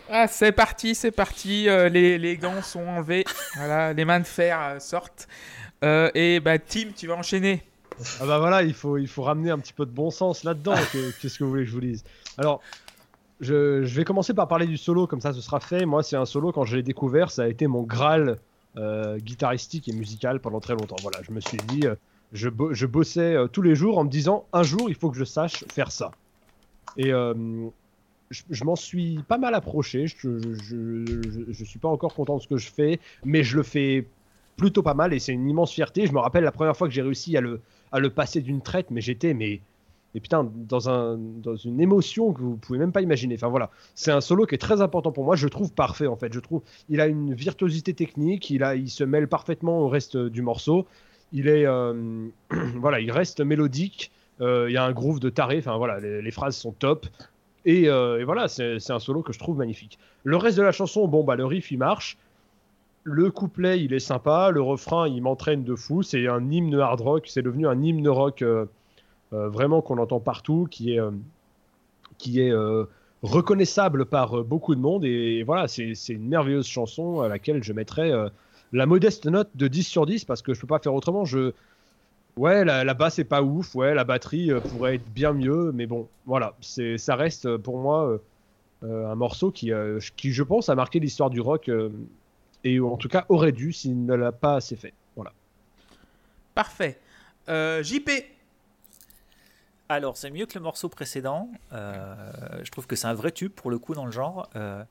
Ah, c'est parti, c'est parti. euh, les, les gants sont enlevés. voilà, les mains de fer euh, sortent. Euh, et bah, Tim, tu vas enchaîner. Ah bah voilà, il faut, il faut ramener un petit peu de bon sens là-dedans. Que- Qu'est-ce que vous voulez que je vous dise Alors, je, je vais commencer par parler du solo, comme ça ce sera fait. Moi, c'est un solo, quand je l'ai découvert, ça a été mon graal euh, guitaristique et musical pendant très longtemps. Voilà, je me suis dit, euh, je, je bossais euh, tous les jours en me disant, un jour, il faut que je sache faire ça. Et euh, je, je m'en suis pas mal approché. Je, je, je, je- je suis pas encore content de ce que je fais, mais je le fais plutôt pas mal et c'est une immense fierté. Je me rappelle la première fois que j'ai réussi à le, à le passer d'une traite, mais j'étais mais, mais putain dans un dans une émotion que vous pouvez même pas imaginer. Enfin voilà, c'est un solo qui est très important pour moi. Je trouve parfait en fait. Je trouve il a une virtuosité technique. Il a il se mêle parfaitement au reste du morceau. Il est euh, voilà, il reste mélodique. Euh, Il y a un groove de taré. Enfin voilà, les, phrases sont top. Et, euh, et voilà, c'est un solo que je trouve magnifique. Le reste de la chanson, bon bah le riff il marche. Le couplet, il est sympa. Le refrain, il m'entraîne de fou. C'est un hymne hard rock. C'est devenu un hymne rock euh, euh, vraiment qu'on entend partout, qui est, euh, euh, reconnaissable par euh, beaucoup de monde. Et, voilà, c'est une merveilleuse chanson à laquelle je mettrais euh, la modeste note de 10 sur 10 parce que je peux pas faire autrement. Ouais, la, basse est pas ouf. Ouais, la batterie euh, pourrait être bien mieux. Mais bon, voilà, ça reste euh, pour moi euh, euh, un morceau qui, euh, qui, je pense, a marqué l'histoire du rock. euh, et en tout cas aurait dû s'il ne l'a pas assez fait. Voilà. Parfait. Euh, JP. Alors, c'est mieux que le morceau précédent. Euh, je trouve que c'est un vrai tube pour le coup dans le genre. Euh,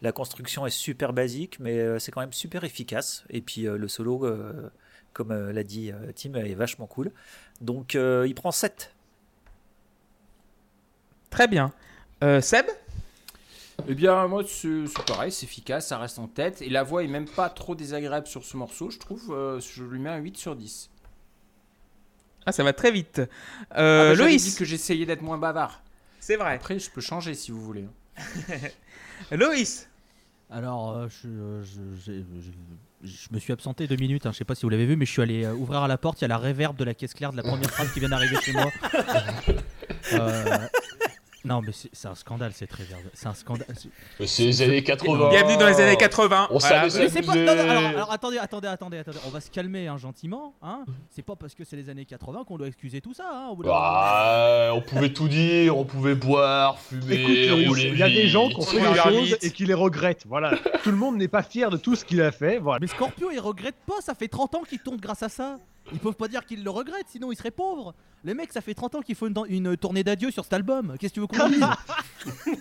la construction est super basique, mais euh, c'est quand même super efficace. Et puis euh, le solo, euh, comme euh, l'a dit euh, Tim, est vachement cool. Donc, euh, il prend 7. Très bien. Euh, Seb? Eh bien, moi, c'est c'est pareil, c'est efficace, ça reste en tête. Et la voix est même pas trop désagréable sur ce morceau, je trouve. euh, je lui mets un 8 sur 10. Ah, ça va très vite. Ah Euh, bah, j'avais Loïs. dit que j'essayais d'être moins bavard. C'est vrai. Après, je peux changer si vous voulez. Loïs Alors, euh, je, je- j'ai- je- je me suis absenté deux minutes, hein, je sais pas si vous l'avez vu, mais je suis allé euh, ouvrir à la porte, il y a la réverb de la caisse claire de la première phrase qui vient d'arriver chez moi. Euh, non, mais c'est un scandale cette réverb. C'est un scandale. C'est les années 80. Bienvenue dans les années 80. On Voilà. savait pas. non, non, alors, alors, attendez, attendez, attendez, attendez. On va se calmer hein, gentiment. Hein. C'est pas parce que c'est les années 80 qu'on doit excuser tout ça. Hein, au bout. Bah, on pouvait tout dire, on pouvait boire, fumer, Écoute, rouler il y a des gens qui ont On fait des choses et qui les regrettent. Voilà. Tout le monde n'est pas fier de tout ce qu'il a fait. Voilà. Mais Scorpio, il regrette pas. Ça fait 30 ans qu'il tourne grâce à ça. Ils peuvent pas dire qu'ils le regrettent, sinon ils seraient pauvres. Les mecs, ça fait 30 ans qu'il faut une, une tournée d'adieu sur cet album. Qu'est-ce que tu veux qu'on dise?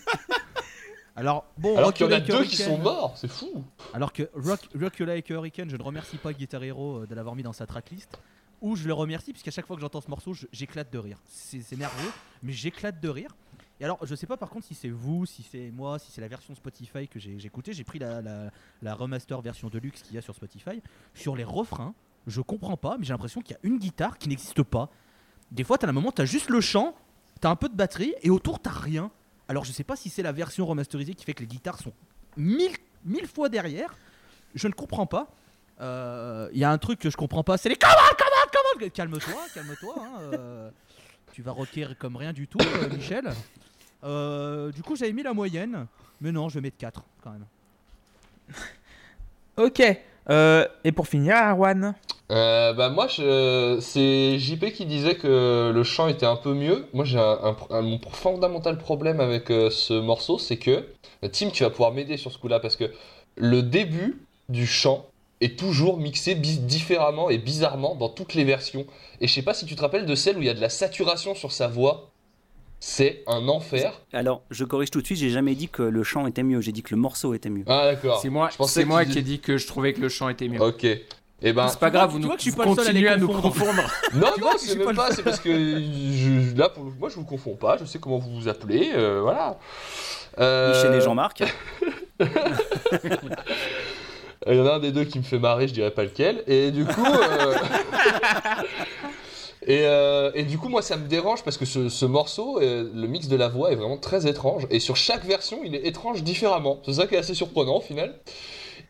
Alors, bon, Alors qu'il y en a deux qui sont morts, c'est fou. Alors que Rock, Rock You Like a Hurricane, je ne remercie pas Guitar Hero euh, de l'avoir mis dans sa tracklist. Ou je le remercie, puisqu'à chaque fois que j'entends ce morceau, j'éclate de rire. C'est nerveux, mais j'éclate de rire. Et alors, je sais pas par contre si c'est vous, si c'est moi, si c'est la version Spotify que j'ai j'ai écoutée. J'ai pris la, la, la remaster version deluxe qu'il y a sur Spotify. Sur les refrains, je comprends pas, mais j'ai l'impression qu'il y a une guitare qui n'existe pas. Des fois, t'as un moment, t'as juste le chant, t'as un peu de batterie, et autour, t'as rien. Alors, je sais pas si c'est la version remasterisée qui fait que les guitares sont mille, mille fois derrière. Je ne comprends pas. Euh, Il y a un truc que je comprends pas, c'est les comment, comment, comment. Calme-toi, calme-toi. hein, euh, tu vas rocker comme rien du tout, euh, Michel. Euh, du coup, j'avais mis la moyenne, mais non, je vais mettre 4 quand même. Ok. Euh, et pour finir, Arwan. Euh, bah moi, c'est JP qui disait que le chant était un peu mieux. Moi, j'ai un, mon fondamental problème avec euh, ce morceau, c'est que Tim, tu vas pouvoir m'aider sur ce coup-là parce que le début du chant est toujours mixé différemment et bizarrement dans toutes les versions. Et je sais pas si tu te rappelles de celle où il y a de la saturation sur sa voix. C'est un enfer. Alors, je corrige tout de suite, j'ai jamais dit que le chant était mieux, j'ai dit que le morceau était mieux. Ah d'accord. C'est moi, c'est qui ai dit que je trouvais que le chant était mieux. Ok. Et ben. c'est pas grave, tu vous, nous, vois que je suis vous pas le seul à continuez à nous confondre. Non, non, c'est suis même pas c'est parce que je, là, pour- moi je vous confonds pas, je sais comment vous vous appelez, euh, voilà. Euh, Michel et Jean-Marc. Il y en a un des deux qui me fait marrer, je dirais pas lequel, et du coup. euh, Et, euh, et du coup, moi, ça me dérange parce que ce, ce morceau, euh, le mix de la voix est vraiment très étrange. Et sur chaque version, il est étrange différemment. C'est ça qui est assez surprenant au final.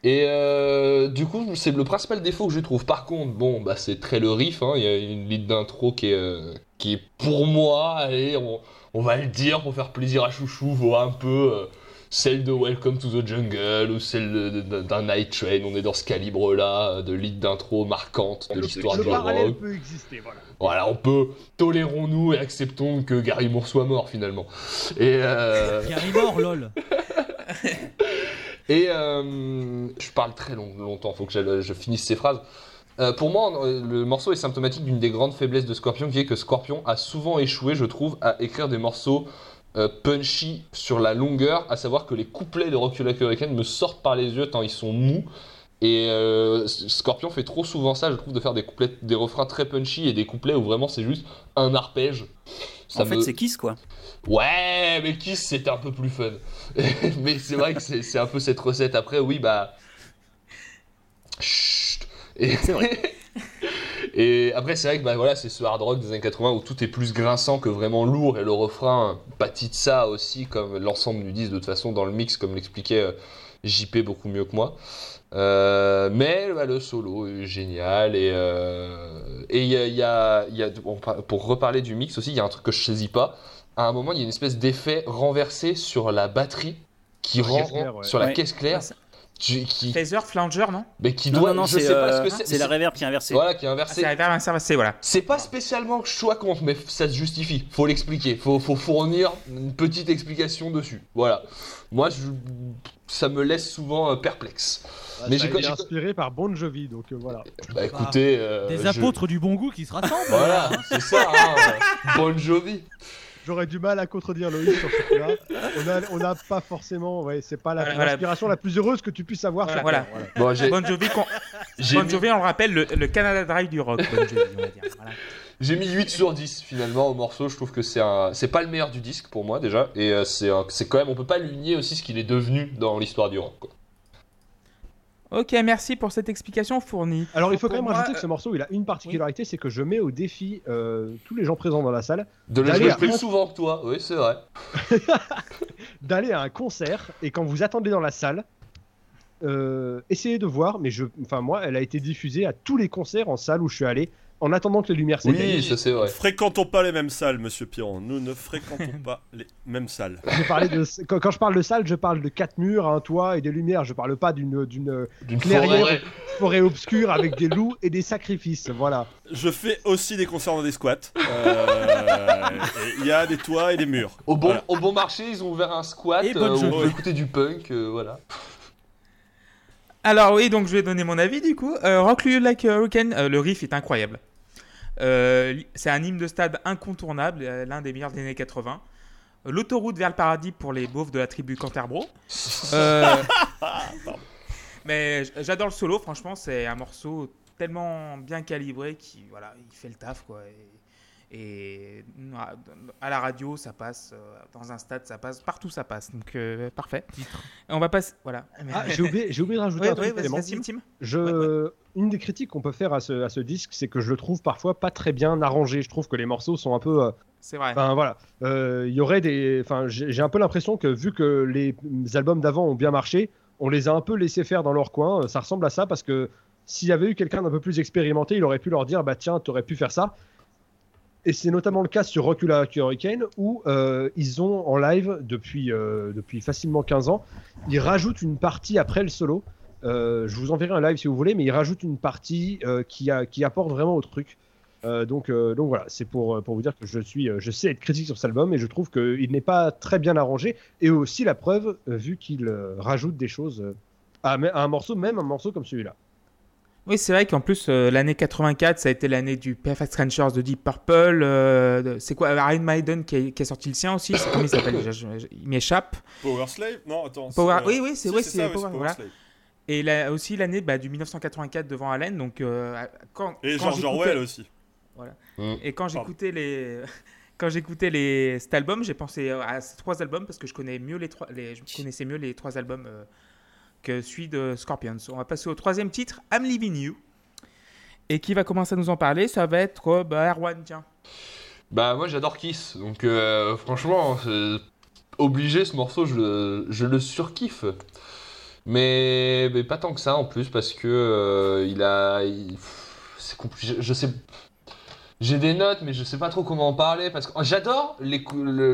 Et euh, du coup, c'est le principal défaut que je trouve. Par contre, bon, bah, c'est très le riff. hein. Il y a une ligne d'intro qui est, qui est pour moi, on, on va le dire pour faire plaisir à Chouchou, vaut un peu celle de Welcome to the Jungle ou celle d'un Night Train. On est dans ce calibre-là de ligne d'intro marquante de l'histoire du rock. peut exister. Voilà. Voilà, on peut tolérons-nous et acceptons que Gary Moore soit mort finalement. Et euh, Gary Moore, lol. et euh, je parle très long- longtemps, faut que je, je finisse ces phrases. Euh, pour moi, le morceau est symptomatique d'une des grandes faiblesses de Scorpion, qui est que Scorpion a souvent échoué, je trouve, à écrire des morceaux euh, punchy sur la longueur, à savoir que les couplets de Rock You Like a Hurricane me sortent par les yeux tant ils sont mous. Et euh, Scorpion fait trop souvent ça, je trouve, de faire des couplets, des refrains très punchy et des couplets où vraiment c'est juste un arpège. Ça en fait, c'est Kiss quoi. Ouais, mais Kiss c'était un peu plus fun. mais c'est vrai que c'est c'est un peu cette recette. Après, oui, bah. Chut. Et... C'est vrai. Et après, c'est vrai que bah, voilà, c'est ce hard rock des années 80 où tout est plus grinçant que vraiment lourd et le refrain pâtit de ça aussi, comme l'ensemble du disque de toute façon dans le mix, comme l'expliquait euh, JP beaucoup mieux que moi. Euh, mais bah, le solo est génial et euh, et il y a, il y a- il y a- bon, pour reparler du mix aussi, il y a un truc que je saisis pas. À un moment, il y a une espèce d'effet renversé sur la batterie qui Sur la rend caisse claire, ouais. sur la Ouais. caisse claire, qui, qui- Phaser, Flanger, non mais qui Non, doit, non, non, je c'est sais pas euh, ce la reverb qui est inversée. Voilà, qui est ah, inversé. C'est un c'est voilà. C'est pas spécialement que je sois contre, mais ça se justifie. Faut l'expliquer. Faut, faut fournir une petite explication dessus. Voilà. Moi, je, ça me laisse souvent euh, perplexe. Mais Mais j'ai- inspiré par Bon Jovi, donc euh, voilà. Bah écoutez. euh, Des je- apôtres du bon goût qui se rassemblent. Voilà, c'est ça. Hein. Bon Jovi. J'aurais du mal à contredire Loïc sur ce coup-là. On n'a pas forcément, ouais, c'est pas la- Voilà, l'inspiration la plus heureuse que tu puisses avoir. sur Voilà, Terre, voilà. Bon, Bon Jovi, Bon mis, Jovi, on le rappelle, le, le Canada Drive du rock. Bon Jovi, on va dire. Voilà. j'ai mis 8 sur 10 finalement au morceau. Je trouve que c'est un, c'est pas le meilleur du disque pour moi déjà, et euh, c'est, un- c'est quand même, on peut pas lui nier aussi ce qu'il est devenu dans l'histoire du rock. quoi. Ok, merci pour cette explication fournie. Alors il faut quand même moi, rajouter que ce morceau, il a une particularité, c'est que je mets au défi euh, tous les gens présents dans la salle De le jouer plus un- souvent que toi, oui, c'est vrai. d'aller à un concert et quand vous attendez dans la salle, euh, essayez de voir, mais je, enfin moi, elle a été diffusée à tous les concerts en salle où je suis allé, en attendant que les lumières s'éteignent. Oui, ça c'est vrai. Fréquentons pas les mêmes salles, monsieur Piron. Nous ne fréquentons pas les mêmes salles. Je parlais de, quand, quand je parle de salle, je parle de quatre murs, un toit et des lumières. Je parle pas d'une d'une D'une clairière, forêt. forêt obscure avec des loups et des sacrifices. Voilà. Je fais aussi des concerts dans des squats. Euh, Il y a des toits et des murs. Au bon, Voilà. au bon marché, ils ont ouvert un squat Et euh, où on peut écouter du punk, euh, voilà. Alors oui, donc je vais donner mon avis du coup. Euh, Rock You Like a Hurricane, euh, le riff est incroyable. Euh, c'est un hymne de stade incontournable, euh, l'un des meilleurs des années 80. Euh, L'autoroute vers le paradis pour les beaufs de la tribu Canterbro. Euh, mais j'adore le solo, franchement, c'est un morceau tellement bien calibré qui voilà, il fait le taf quoi. Et, et à- la radio, ça passe, euh, dans un stade, ça passe, partout ça passe. Donc euh, parfait. Et on va passer, voilà. Ah, j'ai oublié, j'ai oublié de rajouter Ouais, un truc ouais. Une des critiques qu'on peut faire à ce, à ce disque, c'est que je le trouve parfois pas très bien arrangé. Je trouve que les morceaux sont un peu. euh, C'est vrai. Enfin voilà, Euh, il y aurait des. Enfin, j'ai j'ai un peu l'impression que vu que les albums d'avant ont bien marché, on les a un peu laissés faire dans leur coin. Ça ressemble à ça parce que s'il y avait eu quelqu'un d'un peu plus expérimenté, il aurait pu leur dire bah tiens, t'aurais pu faire ça. Et c'est notamment le cas sur Rockula Hurricane où euh, ils ont en live depuis, euh, depuis facilement 15 ans, ils rajoutent une partie après le solo. Euh, je vous enverrai un live si vous voulez, mais ils rajoutent une partie qui, qui apporte vraiment au truc. Donc, donc voilà, c'est pour, pour vous dire que je suis, je sais être critique sur cet album et je trouve qu'il n'est pas très bien arrangé. Et aussi la preuve, vu qu'il rajoute des choses à un morceau, même un morceau comme celui-là. Oui, c'est vrai qu'en plus, euh, l'année 84, ça a été l'année du Perfect Strangers de Deep Purple. euh, c'est quoi Iron Maiden qui a, qui a sorti le sien aussi c'est- Comment il s'appelle Il m'échappe. Power Slave? Non, attends. Power- euh, oui, oui, c'est- si, oui, Power- voilà. Slave. Et là, aussi l'année bah, du 1984 devant Allen. Donc, euh, quand, Et quand George j'écoutais- Orwell aussi. Et quand j'écoutais les. Quand j'écoutais les... cet album, j'ai pensé à ces trois albums parce que je connais mieux les trois, les... je connaissais mieux les trois albums euh, que celui de Scorpions. On va passer au troisième titre, I'm Leaving You. Et qui va commencer à nous en parler Ça va être bah, Erwan, tiens. Bah moi j'adore Kiss, donc euh, franchement, obligé ce morceau, je le, surkiffe. Mais, mais pas tant que ça en plus parce que euh, il a, c'est compliqué. Je, sais, j'ai des notes mais je sais pas trop comment en parler parce que oh, j'adore les,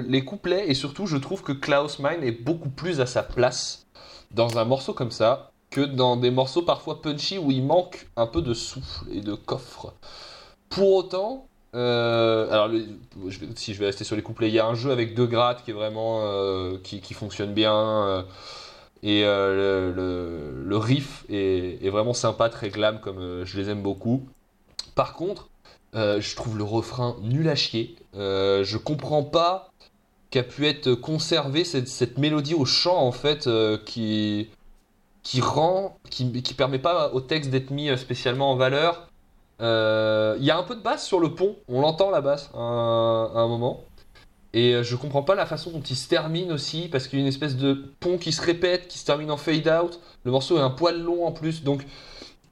les couplets et surtout je trouve que Klaus Meine est beaucoup plus à sa place dans un morceau comme ça que dans des morceaux parfois punchy où il manque un peu de souffle et de coffre. Pour autant, euh, alors, je vais- si je vais rester sur les couplets, il y a un jeu avec deux grattes qui est vraiment euh, qui, fonctionne bien euh, et le, riff est, est vraiment sympa, très glam comme je les aime beaucoup. Par contre, je trouve le refrain nul à chier. Je comprends pas qu'a pu être conservée cette, mélodie au chant en fait euh, qui qui rend qui, permet pas au texte d'être mis euh, spécialement en valeur. Euh, Il y a un peu de basse sur le pont, on l'entend la basse à un, à un moment. Et je comprends pas la façon dont il se termine aussi, parce qu'il y a une espèce de pont qui se répète, qui se termine en fade out. Le morceau est un poil long en plus, donc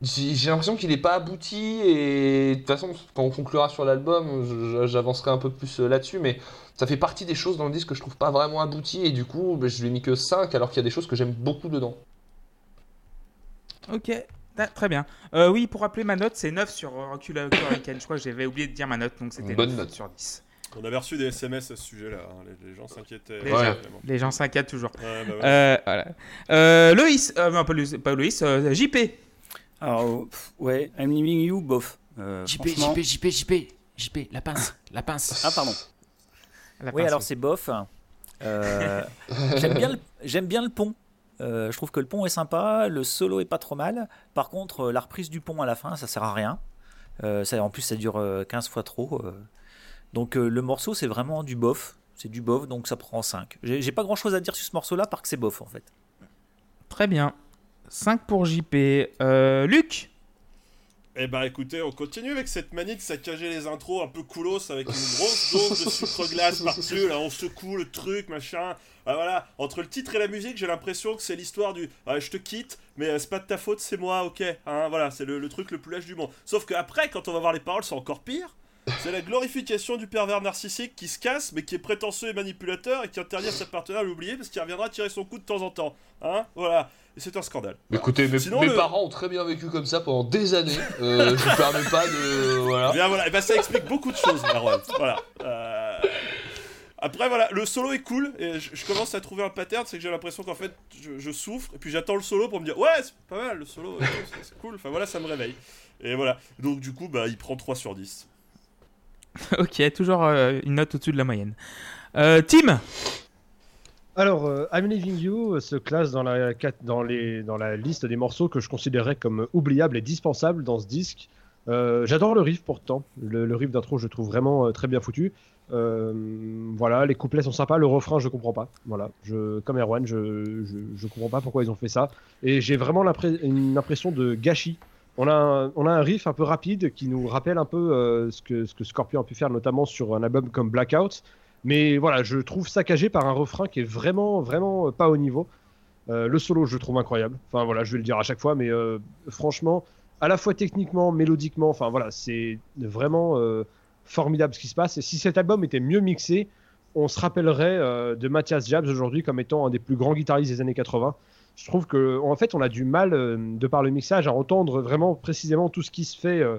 j'ai l'impression qu'il n'est pas abouti. Et de toute façon, quand on conclura sur l'album, j'avancerai un peu plus là-dessus, mais ça fait partie des choses dans le disque que je trouve pas vraiment abouti. Et du coup, bah, je lui ai mis que 5, alors qu'il y a des choses que j'aime beaucoup dedans. Ok, ah, très bien. Euh, oui, pour rappeler ma note, c'est 9 sur Rockula Hurricane. Je crois que j'avais oublié de dire ma note, donc c'était Une bonne 9 note. sur 10. On avait reçu des SMS à ce sujet-là. hein. Les, les gens s'inquiétaient. Les gens s'inquiètent toujours. Ouais, bah ouais. Euh, voilà. Euh, Loïs, euh, non, pas, Loïs, pas Loïs, euh, JP. Alors, pff, ouais, I'm leaving you, bof. Euh, JP, JP, JP, JP, JP, la pince, la pince. Ah, pardon. La Oui, alors c'est bof. Euh, J'aime bien, le- j'aime bien le pont. Euh, je trouve que le pont est sympa, le solo est pas trop mal. Par contre, euh, la reprise du pont à la fin, ça sert à rien. Euh, ça, en plus, ça dure euh, 15 fois trop. Donc euh, le morceau, c'est vraiment du bof. C'est du bof, donc ça prend 5. J'ai pas grand chose à dire sur ce morceau-là, parce que c'est bof en fait. Très bien. 5 pour JP. Euh, Luc? Eh bah écoutez, on continue avec cette manie de saccager les intros un peu coolos avec une grosse dose de sucre glace par-dessus, là on secoue le truc, machin. Ah, voilà, entre le titre et la musique, j'ai l'impression que c'est l'histoire du ah, je te quitte, mais euh, c'est pas de ta faute, c'est moi, ok. Hein, voilà, c'est le, le truc le plus lâche du monde. Sauf que après, quand on va voir les paroles, c'est encore pire. C'est la glorification du pervers narcissique qui se casse, mais qui est prétentieux et manipulateur et qui interdit à sa partenaire à l'oublier parce qu'il reviendra tirer son coup de temps en temps. Hein Voilà. Et c'est un scandale. Écoutez, mes, Sinon, mes le- parents ont très bien vécu comme ça pendant des années. Euh, je ne permets pas de. Voilà. Bien voilà, et ben ça explique beaucoup de choses, Erwan. Voilà. Euh, Après voilà, le solo est cool et je, je commence à trouver un pattern, c'est que j'ai l'impression qu'en fait je, je souffre et puis j'attends le solo pour me dire ouais c'est pas mal le solo, c'est cool. Enfin voilà, ça me réveille. Et voilà. Donc du coup bah il prend 3 sur 10. ok, toujours euh, une note au-dessus de la moyenne. Euh, Tim Alors, euh, I'm Leaving You se classe dans la, dans, les, dans la liste des morceaux que je considérais comme oubliables et dispensables dans ce disque. J'adore le riff pourtant. Le, riff d'intro, je trouve vraiment très bien foutu. Voilà, les couplets sont sympas, le refrain, je comprends pas. Voilà, je, comme Erwan, je, je, comprends pas pourquoi ils ont fait ça. Et j'ai vraiment l'impré- une impression de gâchis. On a, un, riff un peu rapide qui nous rappelle un peu euh, ce, que, Scorpion a pu faire, notamment sur un album comme Blackout. Mais voilà, je trouve saccagé par un refrain qui est vraiment, vraiment euh, pas au niveau. Euh, le solo, je le trouve incroyable. Enfin voilà, je vais le dire à chaque fois, mais franchement, à la fois techniquement, mélodiquement, enfin voilà, c'est vraiment formidable ce qui se passe. Et si cet album était mieux mixé, on se rappellerait de Mathias Jabs aujourd'hui comme étant un des plus grands guitaristes des années 80. Je trouve que en fait, on a du mal, euh, de par le mixage, à entendre vraiment précisément tout ce qui se fait, euh,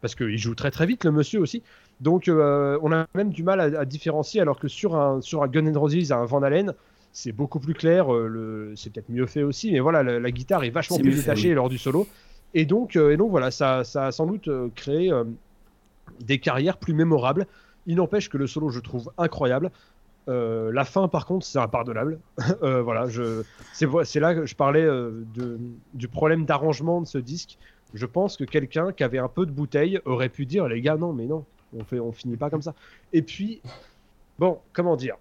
parce qu'il joue très très vite, le monsieur aussi. Donc, euh, on a même du mal à, à différencier, alors que sur un, sur un Gun N' Roses, un Van Halen, c'est beaucoup plus clair, euh, le, c'est peut-être mieux fait aussi, mais voilà, la, la guitare est vachement plus détachée oui. lors du solo. Et donc, euh, et donc voilà, ça, ça a sans doute créé des carrières plus mémorables. Il n'empêche que le solo, je trouve incroyable. Euh, la fin, par contre, c'est impardonnable. Euh, voilà, c'est, là que je parlais euh, du problème d'arrangement de ce disque. Je pense que quelqu'un qui avait un peu de bouteille aurait pu dire, les gars, non, mais non, on finit pas comme ça. Et puis, bon, comment dire?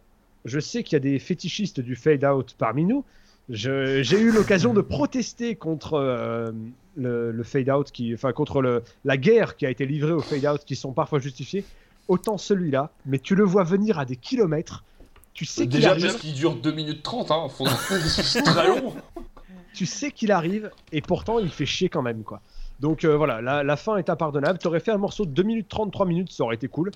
Je sais qu'il y a des fétichistes du fade out parmi nous. J'ai eu l'occasion de protester contre le, le fade out, qui, enfin contre la guerre qui a été livrée au fade out, qui sont parfois justifiés. Autant celui-là, mais tu le vois venir à des kilomètres. Tu sais qu'il Déjà arrive, parce qu'il dure 2 minutes 30, hein. faut- c'est très long. tu sais qu'il arrive, et pourtant il fait chier quand même, quoi. Donc euh, voilà, la, la fin est impardonnable. T'aurais fait un morceau de 2 minutes 33 minutes, ça aurait été cool.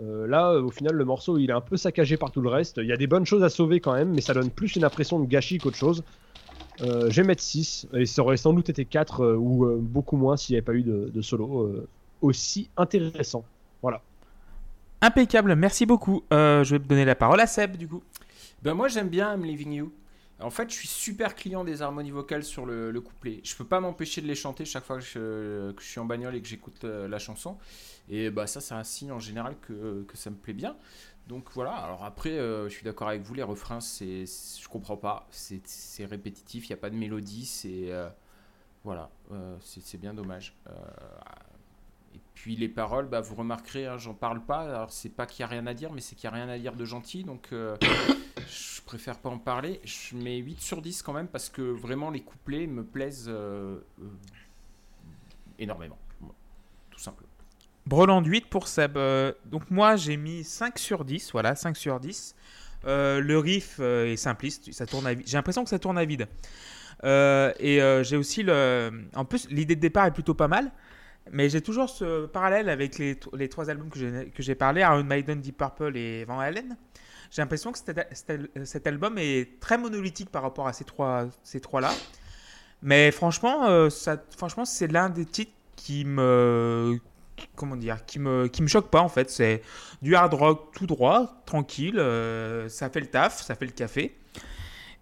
Euh, là, euh, au final, le morceau il est un peu saccagé par tout le reste. Il y a des bonnes choses à sauver quand même, mais ça donne plus une impression de gâchis qu'autre chose. Euh, je vais mettre 6, et ça aurait sans doute été 4 euh, ou beaucoup moins s'il n'y avait pas eu de, de solo aussi intéressant. Impeccable, merci beaucoup. Euh, je vais donner la parole à Seb, du coup. Ben moi j'aime bien I'm Leaving You. En fait, je suis super client des harmonies vocales sur le, le couplet. Je peux pas m'empêcher de les chanter chaque fois que je, suis en bagnole et que j'écoute euh, la chanson. Et bah ça, c'est un signe en général que, ça me plaît bien. Donc voilà. Alors après, euh, je suis d'accord avec vous, les refrains, c'est, je comprends pas. C'est, répétitif, il y a pas de mélodie. C'est voilà, c'est bien dommage. Puis les paroles, bah, vous remarquerez, hein, j'en parle pas. Alors c'est pas qu'il y a rien à dire, mais c'est qu'il y a rien à dire de gentil. Donc euh, je préfère pas en parler. Je mets 8 sur 10 quand même parce que vraiment les couplets me plaisent euh, euh, énormément. Tout simplement. Breland 8 pour Seb. Donc moi j'ai mis 5 sur 10, voilà, 5 sur 10. Euh, le riff est simpliste, ça tourne à vide. J'ai l'impression que ça tourne à vide. Et j'ai aussi le... En plus, l'idée de départ est plutôt pas mal. Mais j'ai toujours ce parallèle avec les, trois albums que j'ai parlé, Iron Maiden, Deep Purple et Van Halen. J'ai l'impression que cet, album est très monolithique par rapport à ces trois, ces trois-là. Mais franchement, euh, franchement c'est l'un des titres qui me, comment dire, qui me, qui me choque pas en fait. C'est du hard rock tout droit, tranquille, euh, ça fait le taf, ça fait le café.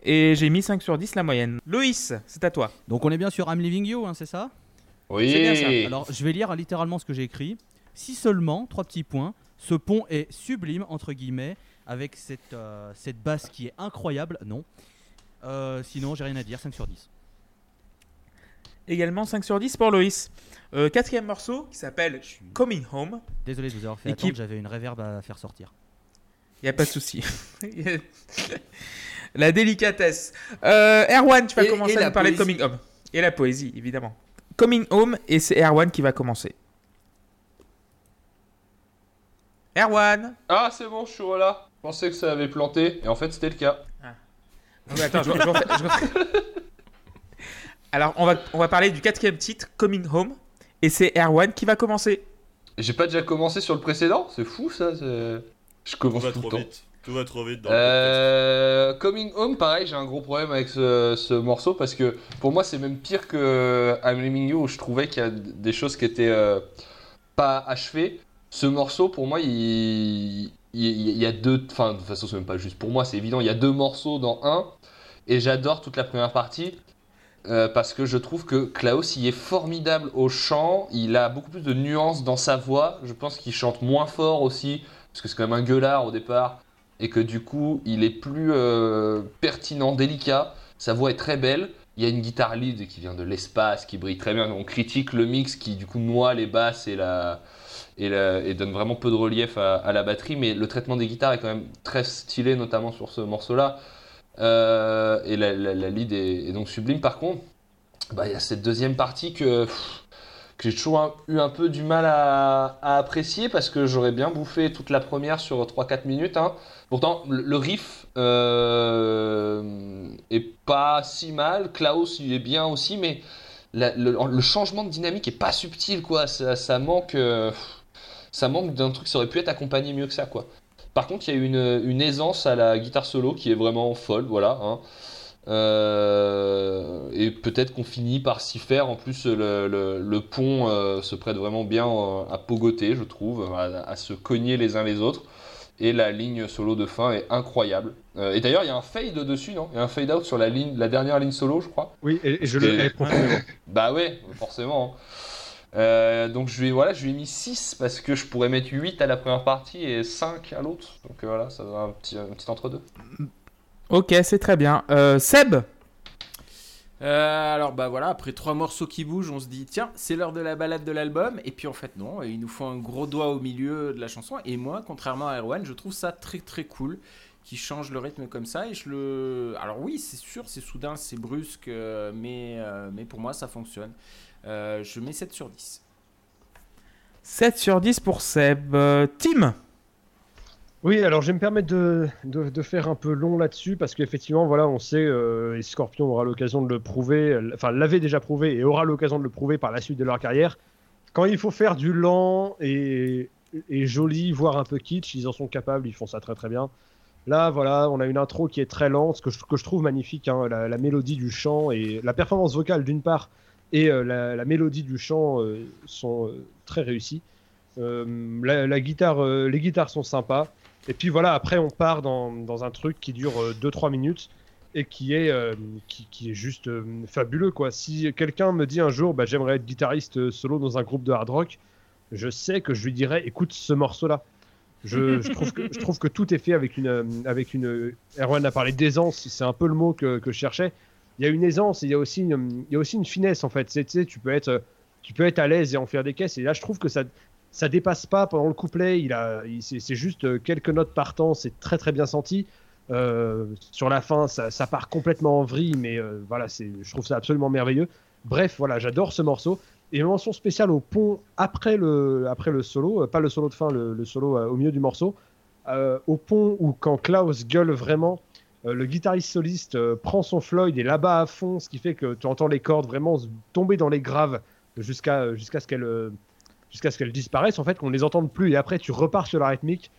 Et j'ai mis 5 sur 10 la moyenne. Loïs, c'est à toi. Donc on est bien sur I'm Leaving You, hein, c'est ça? Oui. C'est bien ça. Alors je vais lire littéralement ce que j'ai écrit. Si seulement, trois petits points, ce pont est sublime, entre guillemets, avec cette, euh, cette basse qui est incroyable, non. Euh, sinon, j'ai rien à dire, 5 sur 10. Également 5 sur 10 pour Loïs. Euh, quatrième morceau qui s'appelle Coming Home. Désolé de vous avoir fait attendre, j'avais une réverb à faire sortir. Il n'y a pas de souci. la délicatesse. Euh, Erwan, tu vas Et- commencer et à nous parler de. Coming Home. Et la poésie, évidemment. Coming Home et c'est Erwan qui va commencer. Erwan Ah, c'est bon, je suis là. Je pensais que ça avait planté, et en fait, c'était le cas. Donc, attends, je, je refais- je refais. Alors, on va, on va parler du quatrième titre, Coming Home, et c'est Erwan qui va commencer. J'ai pas déjà commencé sur le précédent? C'est fou, ça. Je commence tout le temps. vite. Tout va trop vite dans. Euh, Coming Home, pareil, j'ai un gros problème avec ce, ce morceau parce que pour moi, c'est même pire que I'm Leaving You où je trouvais qu'il y a des choses qui étaient euh, pas achevées. Ce morceau, pour moi, il y a deux. Enfin, de toute façon, c'est même pas juste pour moi, c'est évident. Il y a deux morceaux dans un et j'adore toute la première partie. euh, parce que je trouve que Klaus il est formidable au chant, il a beaucoup plus de nuances dans sa voix, je pense qu'il chante moins fort aussi, parce que c'est quand même un gueulard au départ, et que du coup il est plus euh, pertinent, délicat. Sa voix est très belle. Il y a une guitare lead qui vient de l'espace, qui brille très bien. On critique le mix qui du coup noie les basses et donne vraiment peu de relief à, la batterie. Mais le traitement des guitares est quand même très stylé, notamment sur ce morceau-là. Euh, et la, lead est, donc sublime. Par contre, bah, il y a cette deuxième partie que que j'ai toujours eu un peu du mal à, apprécier parce que j'aurais bien bouffé toute la première sur 3-4 minutes. hein. Pourtant, le, riff euh, est pas si mal. Klaus, il est bien aussi, mais le, changement de dynamique est pas subtil, quoi. Ça, manque, euh, ça manque d'un truc qui aurait pu être accompagné mieux que ça. Par contre, il y a une, une aisance à la guitare solo qui est vraiment folle, voilà. hein. Euh, et peut-être qu'on finit par s'y faire. En plus, le, le- le pont euh, se prête vraiment bien euh, à pogoter, je trouve, à, à se cogner les uns les autres. Et la ligne solo de fin est incroyable. Euh, et d'ailleurs, il y a un fade dessus, non? Il y a un fade out sur la ligne, la dernière ligne solo, je crois. Oui, et, et je le. Bah ouais, forcément. hein. Donc je lui, ai, voilà, je lui ai mis 6 parce que je pourrais mettre 8 à la première partie et 5 à l'autre. Donc voilà, ça donne un petit, un petit entre-deux. Ok, c'est très bien. Euh, Seb Euh, alors bah voilà, après trois morceaux qui bougent, on se dit tiens, c'est l'heure de la balade de l'album. Et puis en fait non, il nous faut un gros doigt au milieu de la chanson. Et moi, contrairement à Erwan, je trouve ça très très cool qui change le rythme comme ça. Et je le, alors oui, c'est sûr, c'est soudain, c'est brusque, euh, mais euh, mais pour moi ça fonctionne. Euh, je mets 7 sur 10. 7 sur 10 pour Seb. Tim Oui, alors je vais me permettre de, de, faire un peu long là-dessus parce qu'effectivement, voilà, on sait, euh, et Scorpion aura l'occasion de le prouver, euh, enfin l'avait déjà prouvé et aura l'occasion de le prouver par la suite de leur carrière. Quand il faut faire du lent et, et joli, voire un peu kitsch, ils en sont capables, ils font ça très très bien. Là, voilà, on a une intro qui est très lente, que je, que je trouve magnifique, hein, la, mélodie du chant et la performance vocale d'une part et euh, la, mélodie du chant sont très réussies. La, guitare, les guitares sont sympas. Et puis voilà, après on part dans, dans un truc qui dure 2-3 minutes et qui est, euh, qui, est juste euh, fabuleux. quoi. Si quelqu'un me dit un jour, bah, j'aimerais être guitariste euh, solo dans un groupe de hard rock, je sais que je lui dirais, écoute ce morceau-là. Je, trouve que, je trouve que tout est fait avec une... euh, Avec une Erwan a parlé d'aisance, c'est un peu le mot que, que je cherchais. Il y a une aisance et il y a aussi une, il y a aussi une finesse en fait. Tu sais, tu peux être, tu peux être à l'aise et en faire des caisses. Et là, je trouve que ça, ça dépasse pas pendant le couplet. C'est juste euh, quelques notes partant. C'est très très bien senti. Euh, sur la fin, ça, part complètement en vrille, mais euh, voilà, je trouve ça absolument merveilleux. Bref, voilà, j'adore ce morceau. Et mention spéciale au pont après le, solo, pas le solo de fin, le, solo au milieu du morceau. Au pont où quand Klaus gueule vraiment, le guitariste soliste prend son Floyd et là-bas à fond, ce qui fait que tu entends les cordes vraiment tomber dans les graves jusqu'à jusqu'à ce qu'elles jusqu'à ce qu'elles disparaissent en fait, qu'on les entende plus et après tu repars sur la rythmique.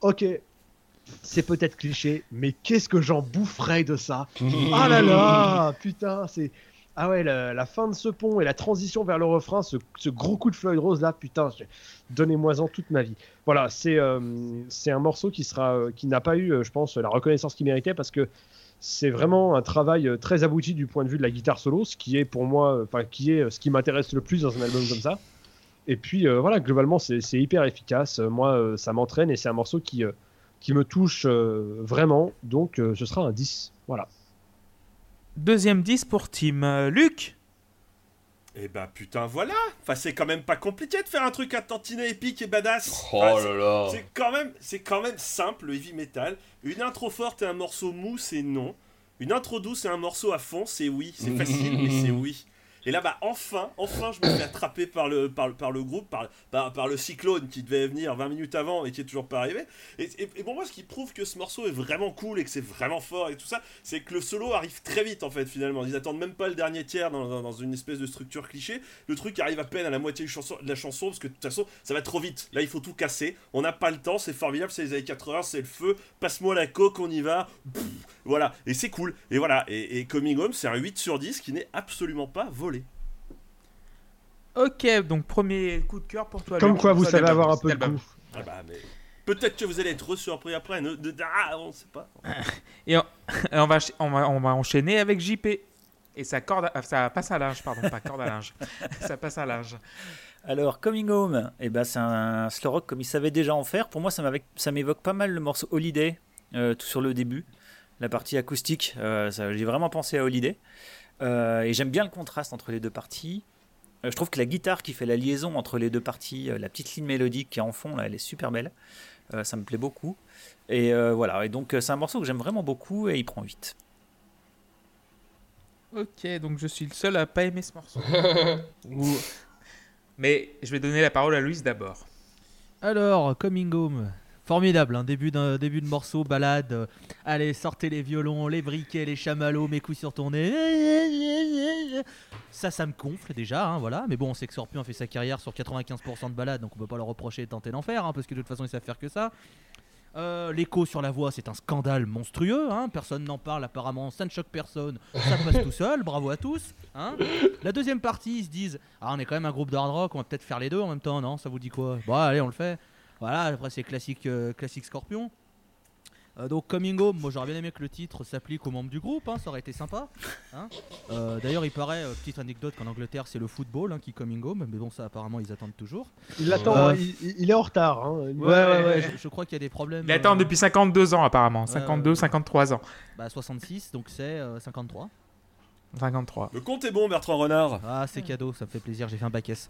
Ok, c'est peut-être cliché, mais qu'est-ce que j'en boufferais de ça? Ah là là, putain, c'est ah ouais la, la fin de ce pont et la transition vers le refrain, ce, ce gros coup de Floyd Rose là, putain, donnez-moi-en toute ma vie. Voilà, c'est euh, c'est un morceau qui sera euh, qui n'a pas eu, euh, je pense, la reconnaissance qu'il méritait parce que c'est vraiment un travail très abouti du point de vue de la guitare solo, ce qui est pour moi, enfin qui est ce qui m'intéresse le plus dans un album comme ça. Et puis euh, voilà, globalement c'est hyper efficace. Euh, Moi, euh, ça m'entraîne et c'est un morceau qui euh, qui me touche euh, vraiment. Donc euh, ce sera un 10. Voilà. Deuxième 10 pour Tim. Euh, Luc Et bah putain voilà Enfin c'est quand même pas compliqué de faire un truc à tantiner épique et badass Oh Enfin, là là. C'est quand même, c'est quand même simple le heavy metal. Une intro forte et un morceau mou, c'est non. Une intro douce et un morceau à fond, c'est oui. C'est facile, mais c'est oui. Et là, bah, enfin, enfin, je me fais attraper par le, par, le- par le groupe, par, par, le cyclone qui devait venir 20 minutes avant et qui est toujours pas arrivé. Et, et- et pour moi, ce qui prouve que ce morceau est vraiment cool et que c'est vraiment fort et tout ça, c'est que le solo arrive très vite en fait, finalement. Ils attendent même pas le dernier tiers dans, une espèce de structure cliché. Le truc arrive à peine à la moitié de la chanson parce que de toute façon, ça va trop vite. Là, il faut tout casser. On n'a pas le temps, c'est formidable, c'est les années 80, c'est le feu. Passe-moi la coque, on y va. Voilà, et c'est cool. Et voilà, et, et Coming Home, c'est un 8 sur 10 qui n'est absolument pas volé. Ok, donc premier coup de cœur pour toi. Comme quoi, vous savez avoir un peu de goût. Ah bah, mais peut-être que vous allez être surpris après. Ne, ah, on sait pas. Et on, va, on, va, on va enchaîner avec JP. Et sa corde, à- ça passe à linge, pardon, pas corde à linge. ça passe à linge. Alors, Coming Home, eh ben, c'est un slow rock comme il savait déjà en faire. Pour moi, ça m'évoque pas mal le morceau Holiday, euh, tout sur le début. La partie acoustique, euh, ça- j'ai vraiment pensé à Holiday. Euh, et j'aime bien le contraste entre les deux parties. Euh, je trouve que la guitare qui fait la liaison entre les deux parties, euh, la petite ligne mélodique qui est en fond, là, elle est super belle. Euh, ça me plaît beaucoup. Et euh, voilà, et donc c'est un morceau que j'aime vraiment beaucoup et il prend vite. Ok, donc je suis le seul à pas aimer ce morceau. Ou- Mais je vais donner la parole à Louise d'abord. Alors, Coming Home. Formidable, hein, début, d'un, début de morceau, balade. euh, allez, sortez les violons, les briquets, les chamallows, mes couilles sur ton nez. Ça, ça me gonfle déjà, hein, voilà. Mais bon, on sait que Scorpion a fait sa carrière sur 95% de balades, donc on peut pas leur reprocher de tenter d'en faire, hein, parce que de toute façon, ils savent faire que ça. Euh, L'écho sur la voix, c'est un scandale monstrueux. Personne n'en parle apparemment, ça ne choque personne. Ça passe tout seul. Bravo à tous. La deuxième partie, ils se disent Ah, on est quand même un groupe de hard rock, on va peut-être faire les deux en même temps, non? Ça vous dit quoi? Bon, allez, on le fait. Voilà, après, c'est classique, euh, classique Scorpion. Euh, donc, Coming Home, moi j'aurais bien aimé que le titre s'applique aux membres du groupe, hein, ça aurait été sympa. hein. Euh, D'ailleurs, il paraît, euh, petite anecdote, qu'en Angleterre c'est le football hein, qui Coming Home, mais bon, ça apparemment ils attendent toujours. Il Euh, hein, il, est en retard. hein. Ouais, ouais, ouais, je, je crois qu'il y a des problèmes. Il attend depuis 52 ans apparemment. ouais, 52, ouais. 53 ans. bah, 66, donc c'est euh, 53. 53. Le compte est bon, Bertrand Renard. Ah, c'est cadeau, ça me fait plaisir, j'ai fait un bac S.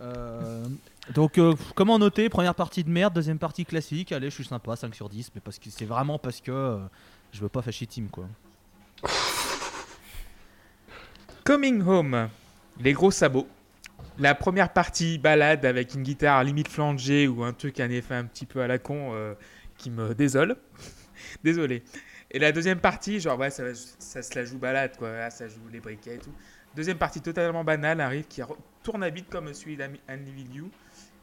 Euh, donc, euh, comment noter Première partie de merde, deuxième partie classique. Allez, je suis sympa, 5 sur 10, mais parce que c'est vraiment parce que euh, je veux pas fâcher Team quoi. Coming Home, les gros sabots. La première partie balade avec une guitare limite flangée ou un truc un effet un petit peu à la con qui me désole. Désolé. Et la deuxième partie, genre ouais, ça, ça se la joue balade quoi, Ah, ça joue les briquets et tout. Deuxième partie totalement banale, un riff qui vite comme celui You.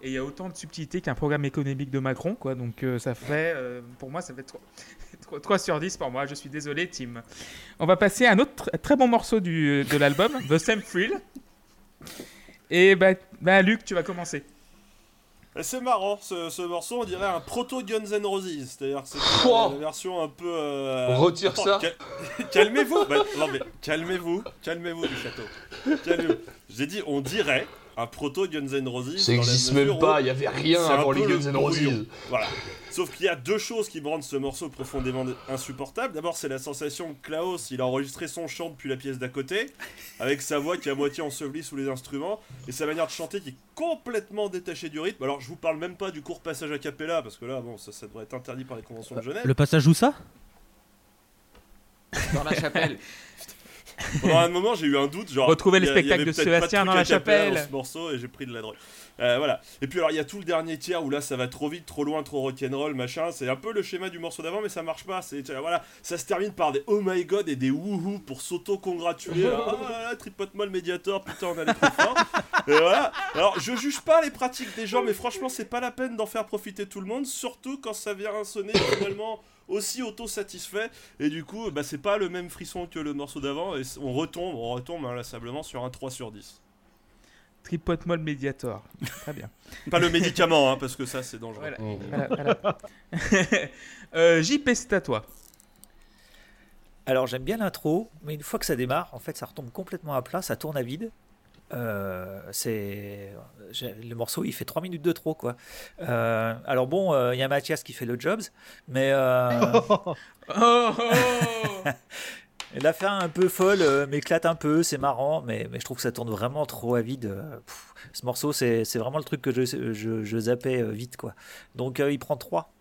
Et il y a autant de subtilité qu'un programme économique de Macron quoi. Donc euh, ça fait, euh, pour moi, ça fait 3, 3 sur 10 pour moi. Je suis désolé, Tim. On va passer à un autre tr- très bon morceau du, de l'album, The Same Thrill. Et bah, bah, Luc, tu vas commencer. C'est marrant, ce, ce morceau, on dirait un proto Guns N' Roses. C'est-à-dire c'est la version un peu. euh, Retire Attends, ça. cal- Calmez-vous Bah, Non mais calmez-vous, calmez-vous du château. Calmez-vous. J'ai dit, on dirait un proto Guns N' Roses. Ça dans la existe mesure même pas, il y avait rien avant les le Guns N' Roses. Voilà. Sauf qu'il y a deux choses qui me rendent ce morceau profondément insupportable. D'abord, c'est la sensation que Klaus, il a enregistré son chant depuis la pièce d'à côté, avec sa voix qui est à moitié ensevelie sous les instruments, et sa manière de chanter qui est complètement détachée du rythme. Alors, je vous parle même pas du court passage a cappella, parce que là, bon, ça, ça devrait être interdit par les conventions de Genève. Le passage où ça? Dans la chapelle. Pendant un moment, j'ai eu un doute, genre. Retrouver spectacles avait de Sébastien dans la chapelle. Dans ce morceau, et j'ai pris de la drogue. Euh, voilà. Et puis alors, il y a tout le dernier tiers où là, ça va trop vite, trop loin, trop rock'n'roll, machin. C'est un peu le schéma du morceau d'avant, mais ça marche pas. C'est euh, voilà, ça se termine par des oh my god et des wouhou pour s'auto-congratuler. ah là là, tripote-moi le médiator, putain, on allait trop fort. Et voilà. Alors, je juge pas les pratiques des gens, mais franchement, c'est pas la peine d'en faire profiter tout le monde, surtout quand ça vient sonner finalement aussi auto-satisfait. Et du coup, bah, c'est pas le même frisson que le morceau d'avant. Et on retombe, on retombe inlassablement sur un 3 sur 10. Tripote-moi le Mediator. Très bien. Pas le médicament, hein, parce que ça, c'est dangereux. Voilà. Voilà, voilà. Euh, JP, c'est à toi. Alors j'aime bien l'intro, mais une fois que ça démarre, en fait ça retombe complètement à plat, ça tourne à vide. Euh, c'est le morceau il fait 3 minutes de trop quoi. Euh, alors bon, euh, il y a Mathias qui fait le jobs, mais Oh, oh la fin un peu folle m'éclate un peu, c'est marrant, mais, mais je trouve que ça tourne vraiment trop à vide. pff, ce morceau c'est vraiment le truc que je, je, je zappais vite quoi. Donc il prend 3.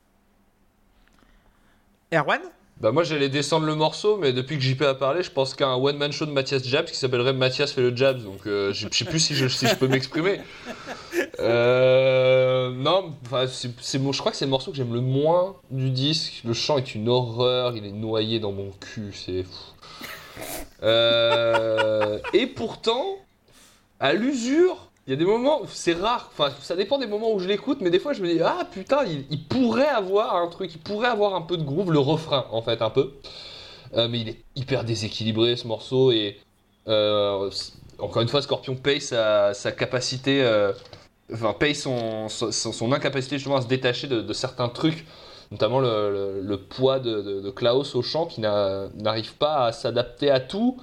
Erwan? Bah moi j'allais descendre le morceau, mais depuis que JP a parlé, je pense qu'un one man show de Mathias Jabs qui s'appellerait Mathias fait le Jabs, donc euh, je sais plus si je, peux m'exprimer. Euh, non, c'est mon- je crois que c'est le morceau que j'aime le moins du disque. Le chant est une horreur, il est noyé dans mon cul, c'est fou. Euh, et pourtant, à l'usure, y a des moments, c'est rare, enfin ça dépend des moments où je l'écoute, mais des fois je me dis ah putain, il, pourrait avoir un truc, il pourrait avoir un peu de groove, le refrain en fait un peu. Euh, mais il est hyper déséquilibré ce morceau et euh, encore une fois Scorpion paye sa, capacité, euh, paye son, incapacité justement à se détacher de, certains trucs, notamment le, poids de, de- Klaus au chant qui n'a- n'arrive pas à s'adapter à tout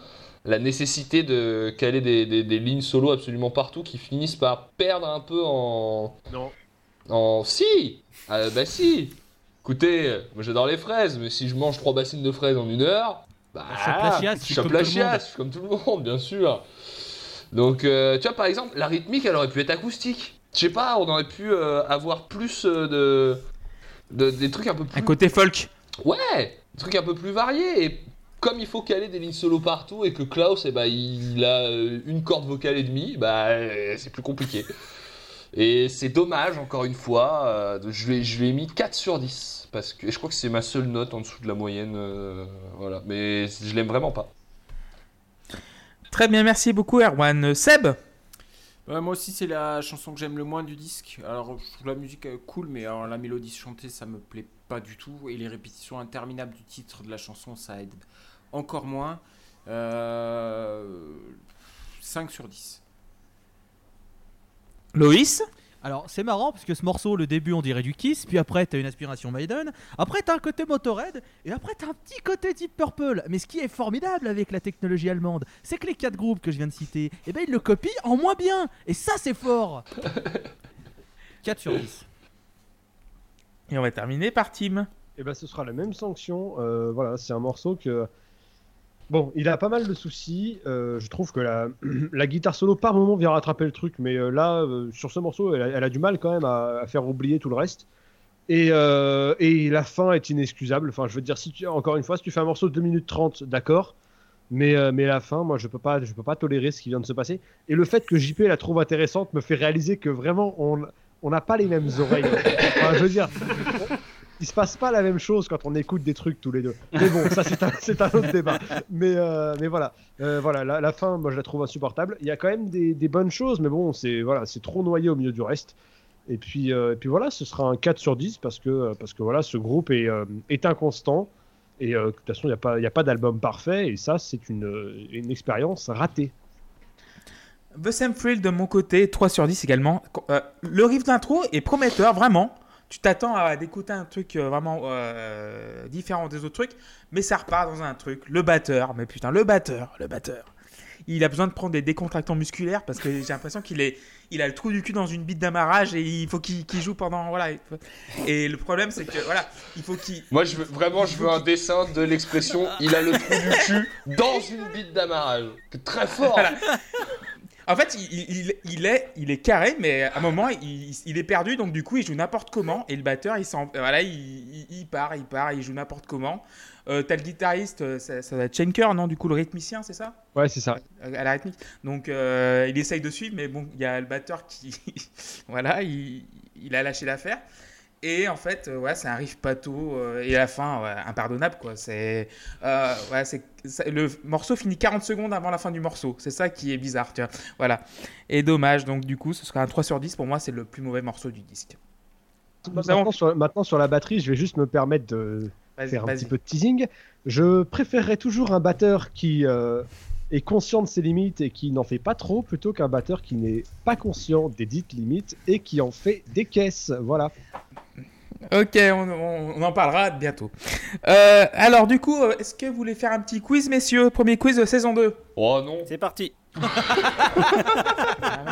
la nécessité de caler des, des- des lignes solo absolument partout qui finissent par perdre un peu en. Non. En. Si Ah, Bah si Écoutez, moi j'adore les fraises, mais si je mange trois bassines de fraises en une heure, bah. chope la chiasse, je suis chope la chiasse, je suis comme tout le monde, bien sûr. Donc, euh, tu vois, par exemple, la rythmique, elle aurait pu être acoustique. Je sais pas, on aurait pu euh, avoir plus euh, de, de- Des trucs un peu plus Un côté folk. Ouais, des trucs un peu plus variés. Et comme il faut caler des lignes solo partout et que Klaus, eh ben, il a euh, une corde vocale et demie, bah, euh, c'est plus compliqué. Et c'est dommage, encore une fois. euh, je, lui ai, je lui ai mis 4 sur 10. Parce que et je crois que c'est ma seule note en dessous de la moyenne. euh, voilà. Mais je l'aime vraiment pas. Très bien, merci beaucoup Erwan. Seb? Ouais, moi aussi, c'est la chanson que j'aime le moins du disque. Alors, je trouve la musique cool, mais alors, la mélodie chantée, ça me plaît pas du tout. Et les répétitions interminables du titre de la chanson, ça aide encore moins. Euh, 5 sur 10. Loïs Alors c'est marrant parce que ce morceau, le début on dirait du Kiss, puis après t'as une inspiration Maiden, après t'as un côté Motorhead, et après t'as un petit côté Deep Purple. Mais ce qui est formidable avec la technologie allemande, c'est que les quatre groupes que je viens de citer, eh ben ils le copient en moins bien, et ça c'est fort 4 sur 10. Et on va terminer par Tim. Et ben ce sera la même sanction. Euh, voilà, c'est un morceau que. Bon, il a pas mal de soucis. Euh, je trouve que la, guitare solo par moment vient rattraper le truc, mais euh, là, euh, sur ce morceau, elle a, du mal quand même à, faire oublier tout le reste. Et, la fin est inexcusable. Enfin, je veux dire, si tu, encore une fois, si tu fais un morceau de 2 minutes 30, d'accord. Mais, la fin, moi, je peux pas, peux pas tolérer ce qui vient de se passer. Et le fait que JP la trouve intéressante me fait réaliser que vraiment, on n'a pas les mêmes oreilles. Enfin, je veux dire, il se passe pas la même chose quand on écoute des trucs tous les deux. Mais bon, ça c'est un, autre débat. Mais, euh, mais voilà, Euh, voilà la, fin, moi je la trouve insupportable. Il y a quand même des, bonnes choses, mais bon, c'est voilà, c'est trop noyé au milieu du reste. Et puis, euh, et puis voilà, ce sera un 4 sur 10 parce que, parce que voilà, ce groupe est, est inconstant. Et de toute façon, il n'y a pas, a pas d'album parfait. Et ça, c'est une, une expérience ratée. The Same Thrill de mon côté, 3 sur 10 également. Le riff d'intro est prometteur, vraiment. Tu t'attends à d'écouter un truc euh, vraiment euh, différent des autres trucs, mais ça repart dans un truc. Le batteur, mais putain, le batteur, le batteur. Il a besoin de prendre des décontractants musculaires parce que j'ai l'impression qu'il est, il a le trou du cul dans une bite d'amarrage et il faut qu'il joue pendant voilà. Et le problème c'est que voilà, il faut qu'il Moi, je veux, vraiment, je veux un dessin de l'expression il a le trou du cul dans une bite d'amarrage. Très fort Voilà. En fait, il, il- il est, il est carré, mais à un moment, il, il est perdu, donc du coup, il joue n'importe comment. Et le batteur, il, s'en- voilà, il, part, il part, il joue n'importe comment. Euh, T'as le guitariste, euh, ça, ça va être Schenker, non Du coup, le rythmicien, c'est ça? Ouais, c'est ça. Euh, À la rythmique. Donc, euh, il essaye de suivre, mais bon, il y a le batteur qui. voilà, il, il a lâché l'affaire. Et en fait, euh, ouais, c'est un riff pato. euh, et à la fin, ouais, impardonnable, quoi. C'est. euh, ouais, c'est. ça- Le morceau finit 40 secondes avant la fin du morceau. C'est ça qui est bizarre, tu vois. Voilà. Et dommage. Donc, du coup, ce sera un 3 sur 10. Pour moi, c'est le plus mauvais morceau du disque. Avons- Maintenant sur, maintenant, sur la batterie, je vais juste me permettre de, Vas-y, faire un vas-y. petit peu de teasing. Je préférerais toujours un batteur qui euh, est conscient de ses limites et qui n'en fait pas trop, plutôt qu'un batteur qui n'est pas conscient des dites limites et qui en fait des caisses. Voilà. Ok, on, on- on en parlera bientôt. Euh, alors, du coup, euh, est-ce que vous voulez faire un petit quiz, messieurs? Premier quiz de saison 2. Oh non C'est parti.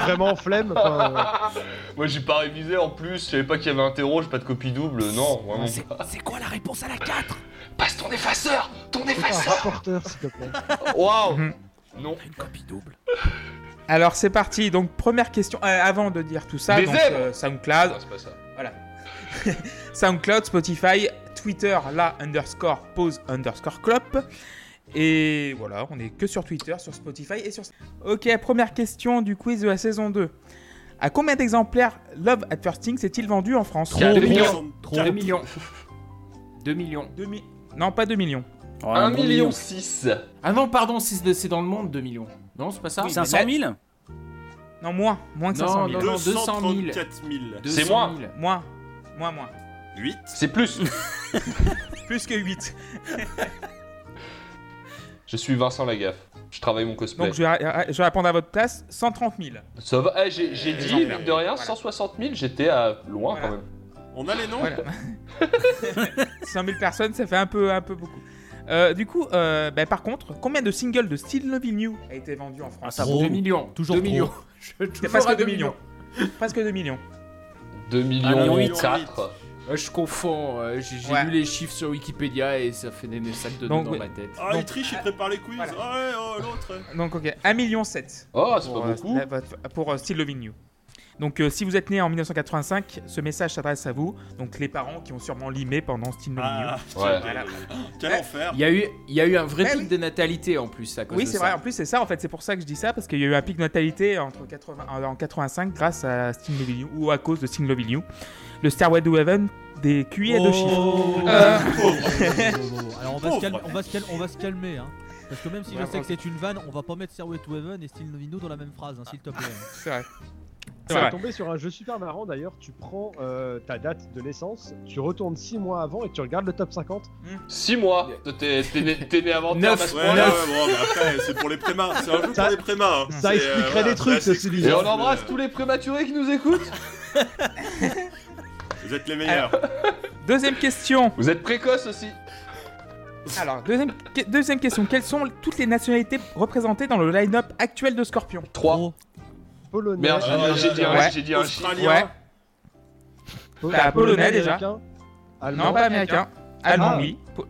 Vraiment flemme. enfin, euh, Moi, j'ai pas révisé en plus, je savais pas qu'il y avait un terreau, j'ai pas de copie double. Non, vraiment. C'est quoi la réponse à la 4 Passe ton effaceur Ton un effaceur rapporteur, s'il te plaît. Waouh Mhm. Non. Une copie double. Alors, c'est parti. Donc, première question. euh, avant de dire tout ça, Des donc, euh, SoundCloud. C'est pas ça. SoundCloud, Spotify, Twitter, la underscore pause underscore clop. Et voilà, on est que sur Twitter, sur Spotify et sur. Ok, première question du quiz de la saison 2. À combien d'exemplaires Love at First Sting s'est-il vendu en France Trop, 2 trop, millions. trop. 2 millions. 2 millions. Deux mi- Non, pas 2 millions. Oh, 1 bon million 6. Ah non, pardon, c'est c'est dans le monde 2 millions. Non, c'est pas ça 500 000 Non, moins. Moins que Non, 500 000. non, 200 000. 234 000. 200 C'est moi. 000. Moins. Moins, moins. 8 C'est plus. Plus que 8. Je suis Vincent Lagaffe. Je travaille mon cosplay. Donc je vais, je vais répondre à votre place 100 000. Ça va. Eh, j'ai j'ai dit, mine de rien, Voilà. 160 000, j'étais à loin Voilà. quand même. On a les noms Voilà. 100 000 personnes, ça fait un peu, un peu beaucoup. Euh, du coup, euh, bah, par contre, combien de singles de Still Loving You a été vendu en France? Ça Trop. 2 millions. Toujours 2 trop. millions. Je- C'est toujours presque à 2 millions. Presque 2 millions. 2 million millions huit. 4. Euh, Je confonds. euh, J'ai j'ai Ouais. lu les chiffres sur Wikipédia et ça fait des, des sacs de Donc, dans oui. ma tête. Ah, Donc, il triche, il prépare les quiz. voilà. Ah ouais, oh, l'autre. Donc, ok, 1 million 7 Oh, c'est pour, pas euh, beaucoup. la- pour euh, Still Loving You. Donc, euh, si vous êtes né en 1985, ce message s'adresse à vous. Donc, les parents qui ont sûrement limé pendant Loving You. Ah, Ouais. Voilà. quel Ouais. enfer. Il y, a eu, il y a eu un vrai Eh pic oui. de natalité en plus à cause Oui, c'est vrai. En plus, c'est ça. En fait, c'est pour ça que je dis ça parce qu'il y a eu un pic de natalité entre 80, en en 85 grâce à Loving You ou à cause de Loving You. Le Stairway to Heaven des QI et de chiffres. Oh. Euh. Alors on va, se calmer, on, va se calmer, on va se calmer, hein. Parce que même si Ouais, je sais que c'est une vanne, on va pas mettre Stairway to Heaven et Still Novino dans la même phrase, hein, s'il te plaît. C'est vrai. Ça va tomber sur un jeu super marrant d'ailleurs. Tu prends euh, ta date de naissance, tu retournes 6 mois avant et tu regardes le top 50. 6 mois. T'es né, t'es né avant terme Neuf. à ce Ouais, point-là. ouais, bon, mais après, c'est pour les prémas. C'est un jeu Ça- pour les prémas. hein. Ça C'est, expliquerait voilà, des trucs, ceci dit. Et on embrasse tous les prématurés qui nous écoutent. Vous êtes les meilleurs. Deuxième question. Vous êtes précoces aussi. Alors, deuxième, que- deuxième question. Quelles sont toutes les nationalités représentées dans le line-up actuel de Scorpion? 3. Polonais. Merde, j'ai Ah, dit- j'ai dit un- ouais. j'ai dit un chiffre. Australien. Ouais. Po- T'as polonais, déjà. américain, Allemand, Non, pas américain. Allemand, Ah. oui. Po-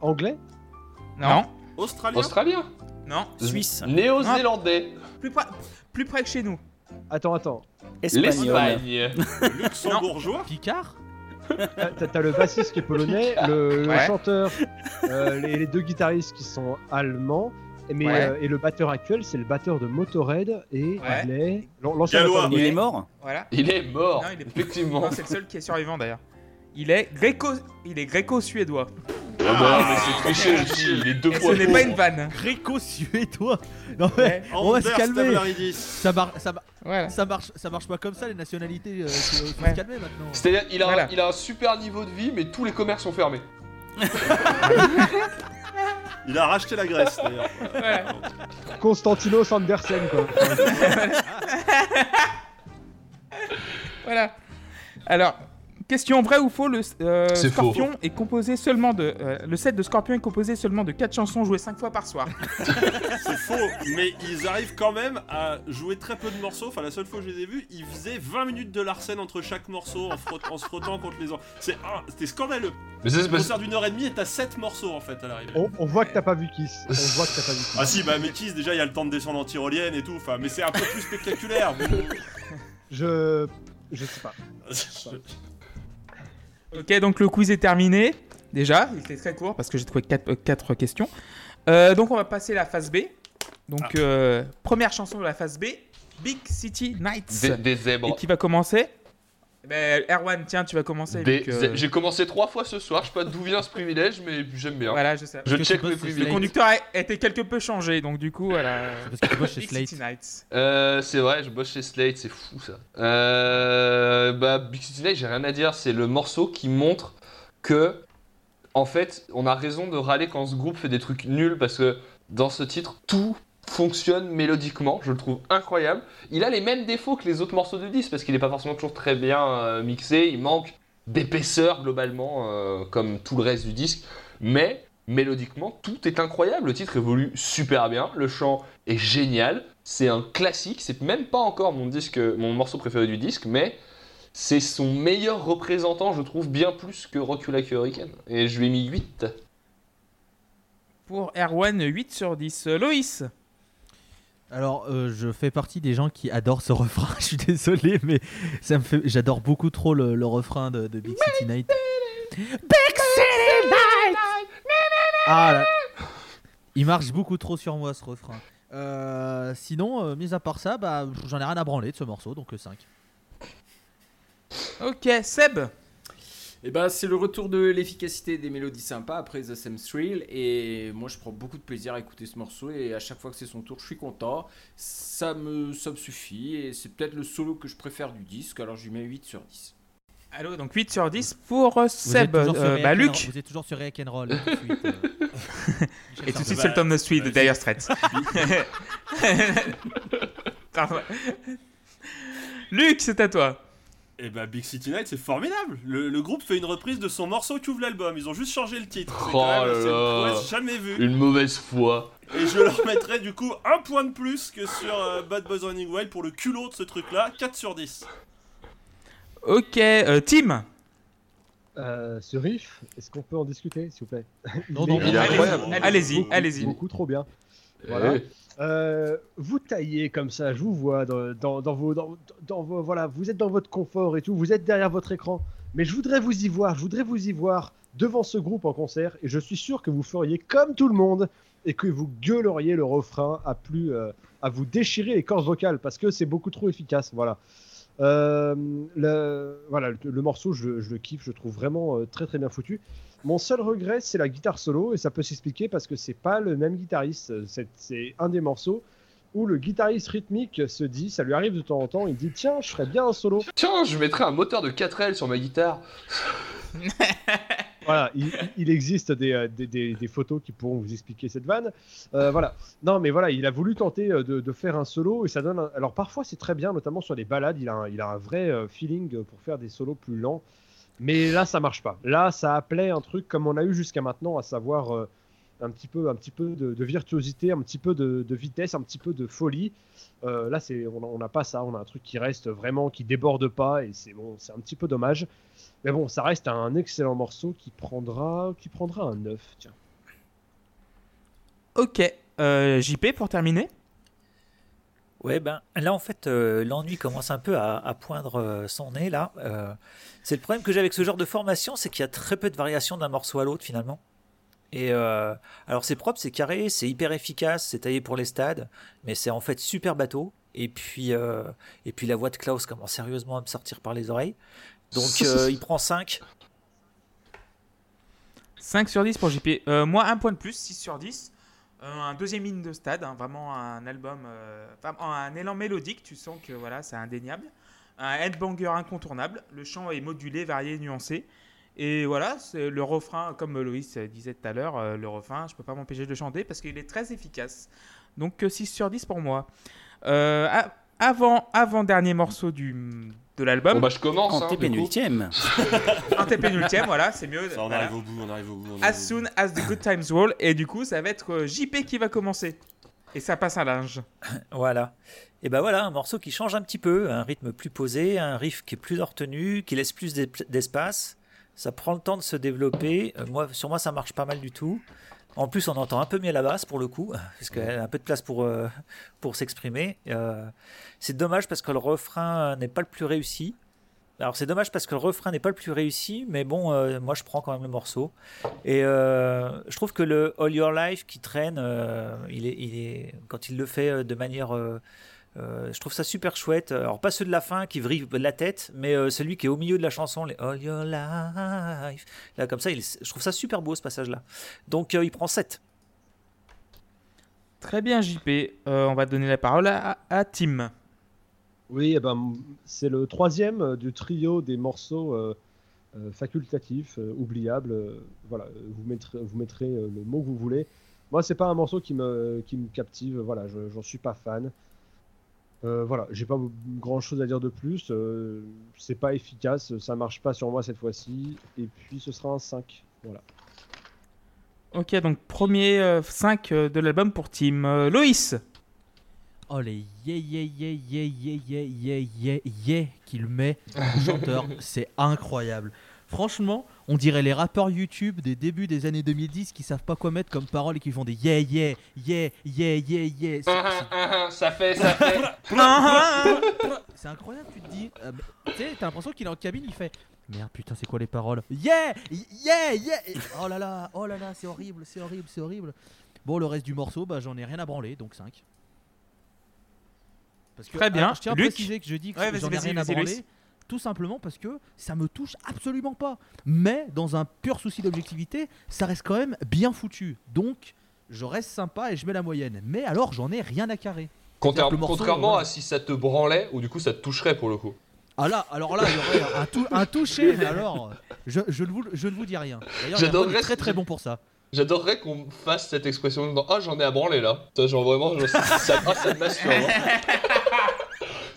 anglais. Non. Australien. Australien. Non. Suisse, Néo-zélandais. Plus, près- plus près que chez nous. Attends, attends. espagnol, L'Espagne. Luxembourgeois. Picard T'as- le bassiste qui est polonais, le, le Ouais. chanteur, euh, les, les deux guitaristes qui sont allemands, mais, Ouais. euh, et le batteur actuel, c'est le batteur de Motorhead et Ouais. il est l'an- l'ancien il est mort Voilà. Il est mort. Non, il est- Effectivement. C'est le seul qui est survivant d'ailleurs. Il est gréco, il est gréco-suédois. Ah bah non, mais c'est triché aussi. Il est deux Et ce fois n'est pas une vanne. Gréco-suédois Non mais, on va se calmer ça, mar- ça, mar- Voilà. ça, marche, ça marche pas comme ça les nationalités, euh, faut, faut Ouais. se calmer maintenant. C'est-à-dire, il, a un- il a un super niveau de vie, mais tous les commerces sont fermés. Il a racheté la Grèce d'ailleurs. Voilà. Constantinos Andersen quoi. Voilà. Alors, question vrai ou faux, le euh, faux. Scorpion est composé seulement de euh, le set de Scorpion est composé seulement de 4 chansons jouées 5 fois par soir. C'est faux, mais ils arrivent quand même à jouer très peu de morceaux. Enfin, la seule fois que je les ai vus, ils faisaient 20 minutes de Larsen entre chaque morceau en, frott- en se frottant contre les autres. C'est C'était scandaleux. Mais ça, concert d'une heure et demie et t'as 7 morceaux en fait à l'arrivée. On, on voit que t'as pas vu Kiss. On voit que t'as pas vu Kiss. Ah si, bah mais Kiss, déjà il y a le temps de descendre en tyrolienne et tout. Enfin, mais c'est un peu plus spectaculaire. Je. Je sais pas. Ok, donc le quiz est terminé. Déjà, il était très court parce que j'ai trouvé 4, questions. Euh, donc on va passer à la phase B. Donc Ah. euh, première chanson de la phase B, Big City Nights. des, des Et qui va commencer? Ben, Erwan, tiens, tu vas commencer. Des J'ai commencé trois fois ce soir, je sais pas d'où vient ce privilège, mais j'aime bien. Voilà, je sais. Je check mes Le privilèges. Slate. conducteur a été quelque peu changé, donc du coup, voilà. Parce que tu bosses chez Slate. Euh, c'est vrai, je bosse chez Slate, c'est fou ça. Euh, bah, Big City Night, j'ai rien à dire, c'est le morceau qui montre que, en fait, on a raison de râler quand ce groupe fait des trucs nuls parce que dans ce titre, tout fonctionne mélodiquement, je le trouve incroyable. Il a les mêmes défauts que les autres morceaux du disque parce qu'il n'est pas forcément toujours très bien euh, mixé, il manque d'épaisseur globalement, euh, comme tout le reste du disque, mais mélodiquement, tout est incroyable. Le titre évolue super bien, le chant est génial, c'est un classique, c'est même pas encore mon morceau préféré du disque, mais c'est son meilleur représentant, je trouve, bien plus que Rock You Like a Hurricane. Et je lui ai mis 8. Pour Erwan, 8 sur 10. Euh, Loïs Alors, euh, je fais partie des gens qui adorent ce refrain. Je suis désolé, mais ça me fait. J'adore beaucoup trop le, refrain de, Big City Night. Big City Night. Ah. Il marche beaucoup trop sur moi ce refrain. Euh, sinon, euh, mis à part ça, bah, j'en ai rien à branler de ce morceau, donc le 5. Ok, Seb. Et ben c'est le retour de l'efficacité des mélodies sympas après The Same Thrill et moi je prends beaucoup de plaisir à écouter ce morceau et à chaque fois que c'est son tour je suis content. Ça me, ça me suffit et c'est peut-être le solo que je préfère du disque alors je lui mets 8 sur 10. Allô, donc 8 sur 10 pour euh, Vous Seb. Euh, bah, Luc. Vous êtes toujours sur React and Roll. tout de suite, euh. Et tout de suite, Bah, c'est le Tom No Street de. Dire Straits. Luc, c'est à toi. Et bah Big City Night c'est formidable. Le, le groupe fait une reprise de son morceau qui ouvre l'album. Ils ont juste changé le titre. C'est Oh quand même- là jamais vue. Une mauvaise foi. Et je leur mettrai du coup un point de plus que sur euh, Bad Boys Running Wild pour le culot de ce truc là. 4 sur 10. Ok, euh, Tim. Euh, ce riff, est-ce qu'on peut en discuter, s'il vous plaît? Non, non. Allez-y, beaucoup, allez-y. Beaucoup trop bien. Voilà. Eh, Euh, vous taillez comme ça, je vous vois dans, dans- dans vos, dans, dans vos, voilà, vous êtes dans votre confort et tout, vous êtes derrière votre écran. Mais je voudrais vous y voir, je voudrais vous y voir devant ce groupe en concert et je suis sûr que vous feriez comme tout le monde et que vous gueuleriez le refrain à plus, euh, à vous déchirer les cordes vocales parce que c'est beaucoup trop efficace. Voilà. Euh, le, voilà, le, le morceau, je, je le kiffe, je le trouve vraiment euh, très très bien foutu. Mon seul regret, c'est la guitare solo, et ça peut s'expliquer parce que c'est pas le même guitariste. C'est- C'est un des morceaux où le guitariste rythmique se dit, ça lui arrive de temps en temps, il dit tiens, je ferais bien un solo. Tiens, je mettrais un moteur de 4L sur ma guitare. Voilà, il, existe des, euh, des, photos qui pourront vous expliquer cette vanne. Euh, voilà. Non, mais voilà, il a voulu tenter euh, de, faire un solo et ça donne. Alors parfois c'est très bien, notamment sur les balades, il a un, vrai feeling pour faire des solos plus lents. Mais là, ça marche pas. Là, ça appelait un truc comme on a eu jusqu'à maintenant, à savoir un petit peu, un petit peu de, de virtuosité, un petit peu de, de vitesse, un petit peu de folie. Euh, là, c'est, on n'a pas ça. On a un truc qui reste vraiment, qui déborde pas, et c'est bon, c'est un petit peu dommage. Mais bon, ça reste un excellent morceau qui prendra, qui prendra un 9. Tiens. Ok, euh, JP pour terminer? Ouais, ben là en fait, euh, l'ennui commence un peu à, à poindre euh, son nez là. Euh, c'est le problème que j'ai avec ce genre de formation, c'est qu'il y a très peu de variations d'un morceau à l'autre finalement. Et euh, alors c'est propre, c'est carré, c'est hyper efficace, c'est taillé pour les stades, mais c'est en fait super bateau. Et puis, euh, et puis la voix de Klaus commence sérieusement à me sortir par les oreilles. Donc euh, il prend 5. 5 sur 10 pour JP. Euh, moi, un point de plus, 6 sur 10. Euh, un deuxième ligne de stade, hein, vraiment un album, euh, un élan mélodique, tu sens que voilà, c'est indéniable. Un headbanger incontournable, le chant est modulé, varié, nuancé. Et voilà, c'est le refrain, comme Loïs disait tout à l'heure, euh, le refrain, je peux pas m'empêcher de le chanter parce qu'il est très efficace. Donc euh, 6 sur 10 pour moi. Euh, avant, avant dernier morceau du, de l'album, Bon bah je commence. hein, du coup. Antépénultième. un TP voilà, c'est mieux. Ça, on voilà. arrive au bout, on arrive au bout. on As arrive soon as the good times roll. Et du coup, ça va être euh, JP qui va commencer. Et ça passe un linge. Voilà. Et ben voilà, un morceau qui change un petit peu, un rythme plus posé, un riff qui est plus retenu, qui laisse plus d'esp- d'espace. Ça prend le temps de se développer. Euh, moi, sur moi, ça marche pas mal du tout. En plus, on entend un peu mieux la basse pour le coup, parce qu'elle a un peu de place pour, euh, pour s'exprimer. Euh, c'est dommage parce que le refrain n'est pas le plus réussi. Alors c'est dommage parce que le refrain n'est pas le plus réussi, mais bon, moi je prends quand même le morceau. Et je trouve que le All Your Life qui traîne, il, est, il est, quand il le fait de manière... euh, je trouve ça super chouette. Alors pas ceux de la fin qui vrillent la tête, mais euh, celui qui est au milieu de la chanson, les All Your Life. Là comme ça, il- je trouve ça super beau ce passage-là. Donc euh, il prend 7. Très bien, JP. Euh, on va donner la parole à, à Tim. Oui, eh ben, c'est le troisième du trio des morceaux facultatifs, euh, oubliables. euh, voilà, vous mettrez, vous mettrez euh, le mot que vous voulez. Moi, c'est pas un morceau qui me, qui me captive. Voilà, je- j'en suis pas fan. Euh, voilà, j'ai pas grand chose à dire de plus. euh, c'est pas efficace, ça marche pas sur moi cette fois-ci. Et puis, ce sera un 5. Voilà. Ok, donc premier 5 de l'album pour Tim. Euh, Loïs. Oh les yeah yeah yeah yeah yeah yeah yeah yeah yeah qu'il met au chanteur, c'est incroyable. Franchement, on dirait les rappeurs YouTube des débuts des années 2010 qui savent pas quoi mettre comme parole et qui font des yeah, yeah, yeah, yeah, yeah, yeah. Ah, ah, ah, ça fait, ça fait. C'est incroyable, tu te dis. euh, tu sais, t'as l'impression qu'il est en cabine, il fait. Merde, putain, c'est quoi les paroles? Yeah Yeah Yeah Oh là là, oh là là, c'est horrible, c'est horrible, c'est horrible. Bon, le reste du morceau, bah j'en ai rien à branler, donc 5. Parce que, Très bien. je tiens à Luc préciser que je dis que Ouais, j'en ai rien à branler. Tout simplement parce que ça me touche absolument pas. Mais dans un pur souci d'objectivité, ça reste quand même bien foutu. Donc, je reste sympa et je mets la moyenne. Mais alors, j'en ai rien à carrer. Morceau, contrairement voilà. à si ça te branlait, ou du coup ça te toucherait pour le coup. Ah là, alors là, il y aurait un, tou- un touché, mais alors, je, je ne vous, je ne vous dis rien. D'ailleurs, est très très bon pour ça. J'adorerais qu'on me fasse cette expression dans Ah, j'en ai à branler là. Genre vraiment, genre, ça, ça, ah, ça me masturbe.